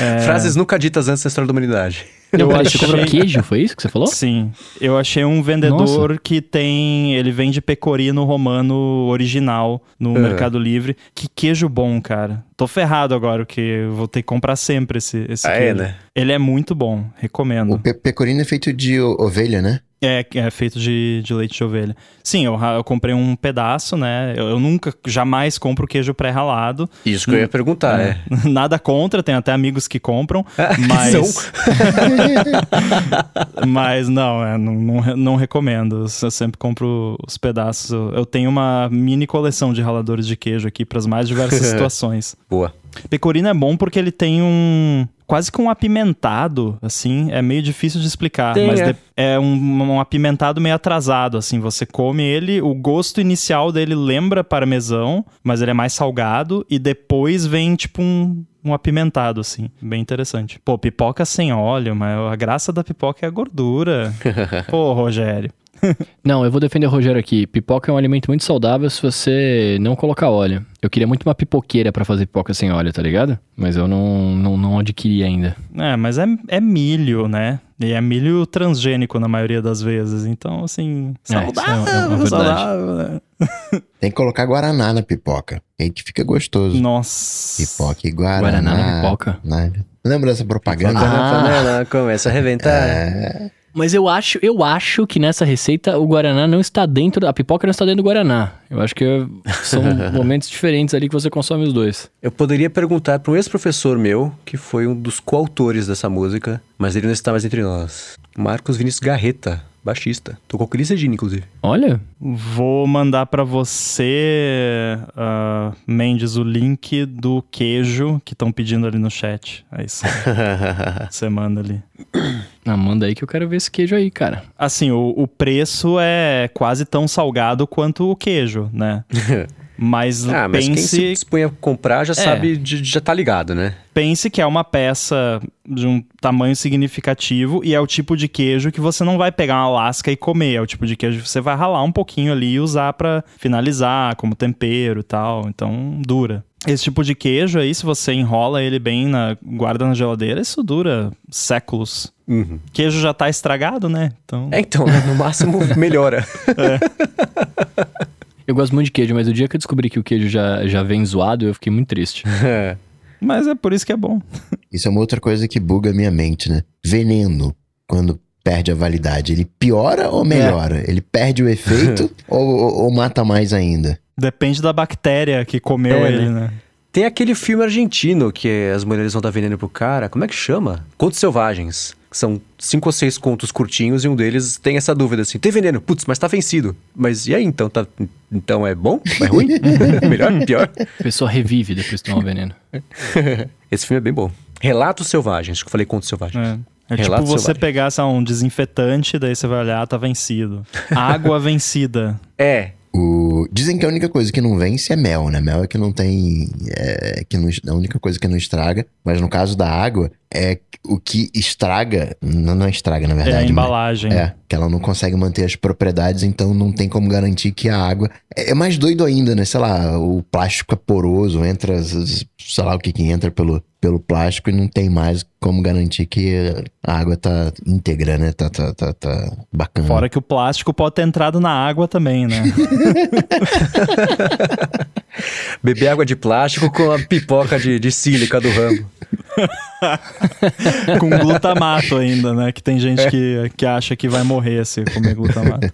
É, Frases nunca ditas antes da história da humanidade. Não, Eu peraí, você comprou achei- queijo, foi isso que você falou? Sim. Eu achei um vendedor que tem. Ele vende pecorino romano original no Ah. Mercado Livre. Que queijo bom, cara. Tô ferrado agora, porque eu vou ter que comprar sempre esse, esse Ah, é, queijo. né? Ele é muito bom, recomendo. O pe pecorino é feito de ovelha, né? É, é feito de, de leite de ovelha. Sim, eu, eu comprei um pedaço, né? Eu, eu nunca, jamais compro queijo pré-ralado. Isso que eu ia perguntar, é. Nada contra, tem até amigos que compram, Que mas. são. mas não, é, não, não, não recomendo. Eu sempre compro os pedaços. Eu, eu tenho uma mini coleção de raladores de queijo aqui para as mais diversas situações. Boa. Pecorino é bom porque ele tem um. Quase que um apimentado, assim. É meio difícil de explicar. Tem, mas é. de- é um, um apimentado meio atrasado, assim. Você come ele, o gosto inicial dele lembra parmesão, mas ele é mais salgado. E depois vem, tipo, um. Um apimentado, assim. Bem interessante. Pô, pipoca sem óleo, mas a graça da pipoca é a gordura. Pô, Rogério. Não, eu vou defender o Rogério aqui. Pipoca é um alimento muito saudável se você não colocar óleo. Eu queria muito uma pipoqueira pra fazer pipoca sem óleo, tá ligado? Mas eu não, não, não adquiri ainda. É, mas é, é milho, né? E é milho transgênico na maioria das vezes. Então, assim, É, isso é- saudável, é uma verdade. saudável, né? Tem que colocar guaraná na pipoca. Aí que fica gostoso. Nossa. Pipoca e guaraná. Guaraná na pipoca? Né? Lembra dessa propaganda? Quando Ah. a panela começa a arrebentar. É. Mas eu acho, eu acho que nessa receita o Guaraná não está dentro, a pipoca não está dentro do Guaraná. Eu acho que são momentos diferentes ali que você consome os dois. Eu poderia perguntar para um ex-professor meu, que foi um dos coautores dessa música, mas ele não está mais entre nós. Marcos Vinícius Garreta, baixista. Tocou com Elis Regina, inclusive. Olha, Vou mandar pra você, ah, Mendes, o link do queijo que estão pedindo ali no chat. Aí você, você manda ali. ah, manda aí que eu quero ver esse queijo aí, cara. Assim, o, o preço é quase tão salgado quanto o queijo, né? Mas Ah, mas quem se pense, dispõe a comprar já sabe, de- já tá ligado, né? pense que é uma peça de um tamanho significativo e é o tipo de queijo que você não vai pegar uma lasca e comer. É o tipo de queijo que você vai ralar um pouquinho ali e usar pra finalizar, como tempero e tal. Então, dura. Esse tipo de queijo aí, se você enrola ele bem, na, guarda na geladeira, isso dura séculos. Uhum. Queijo já tá estragado, né? Então, É, então, né? no máximo melhora. Eu gosto muito de queijo, mas o dia que eu descobri que o queijo já, já vem zoado, eu fiquei muito triste. É. mas é por isso que é bom. Isso é uma outra coisa que buga a minha mente, né? Veneno, quando perde a validade, ele piora ou melhora? Ele perde o efeito ou, ou- ou mata mais ainda? Depende da bactéria que comeu É, ele, né? né? Tem aquele filme argentino que as mulheres vão dar veneno pro cara. Como é que chama? Contos Selvagens. São cinco ou seis contos curtinhos e um deles tem essa dúvida assim: tem veneno? Putz, mas tá vencido. Mas e aí então? Tá, então é bom? É ruim? Melhor? Pior? A pessoa revive depois de tomar o veneno. Esse filme é bem bom. Relatos Selvagens. Acho que eu falei Contos Selvagens. É. É Relato tipo você pegar um desinfetante, daí você vai olhar, tá vencido. Água vencida. É. Dizem que a única coisa que não vence é mel, né? Mel é que não tem. É, que não, a única coisa que não estraga. Mas no caso da água, é o que estraga. Não, não estraga, na É a verdade. mas- embalagem. É, que ela não consegue manter as propriedades, então não tem como garantir que a água. É é mais doido ainda, né? Sei lá, o plástico é poroso, entra, sei lá o que que entra pelo, pelo plástico e não tem mais como garantir que a água tá íntegra, né? Tá, tá, tá, tá bacana. Fora que o plástico pode ter entrado na água também, né? Beber água de plástico com a pipoca de, de sílica do ramo. Com glutamato ainda, né? Que tem gente que, que acha que vai morrer se comer glutamato.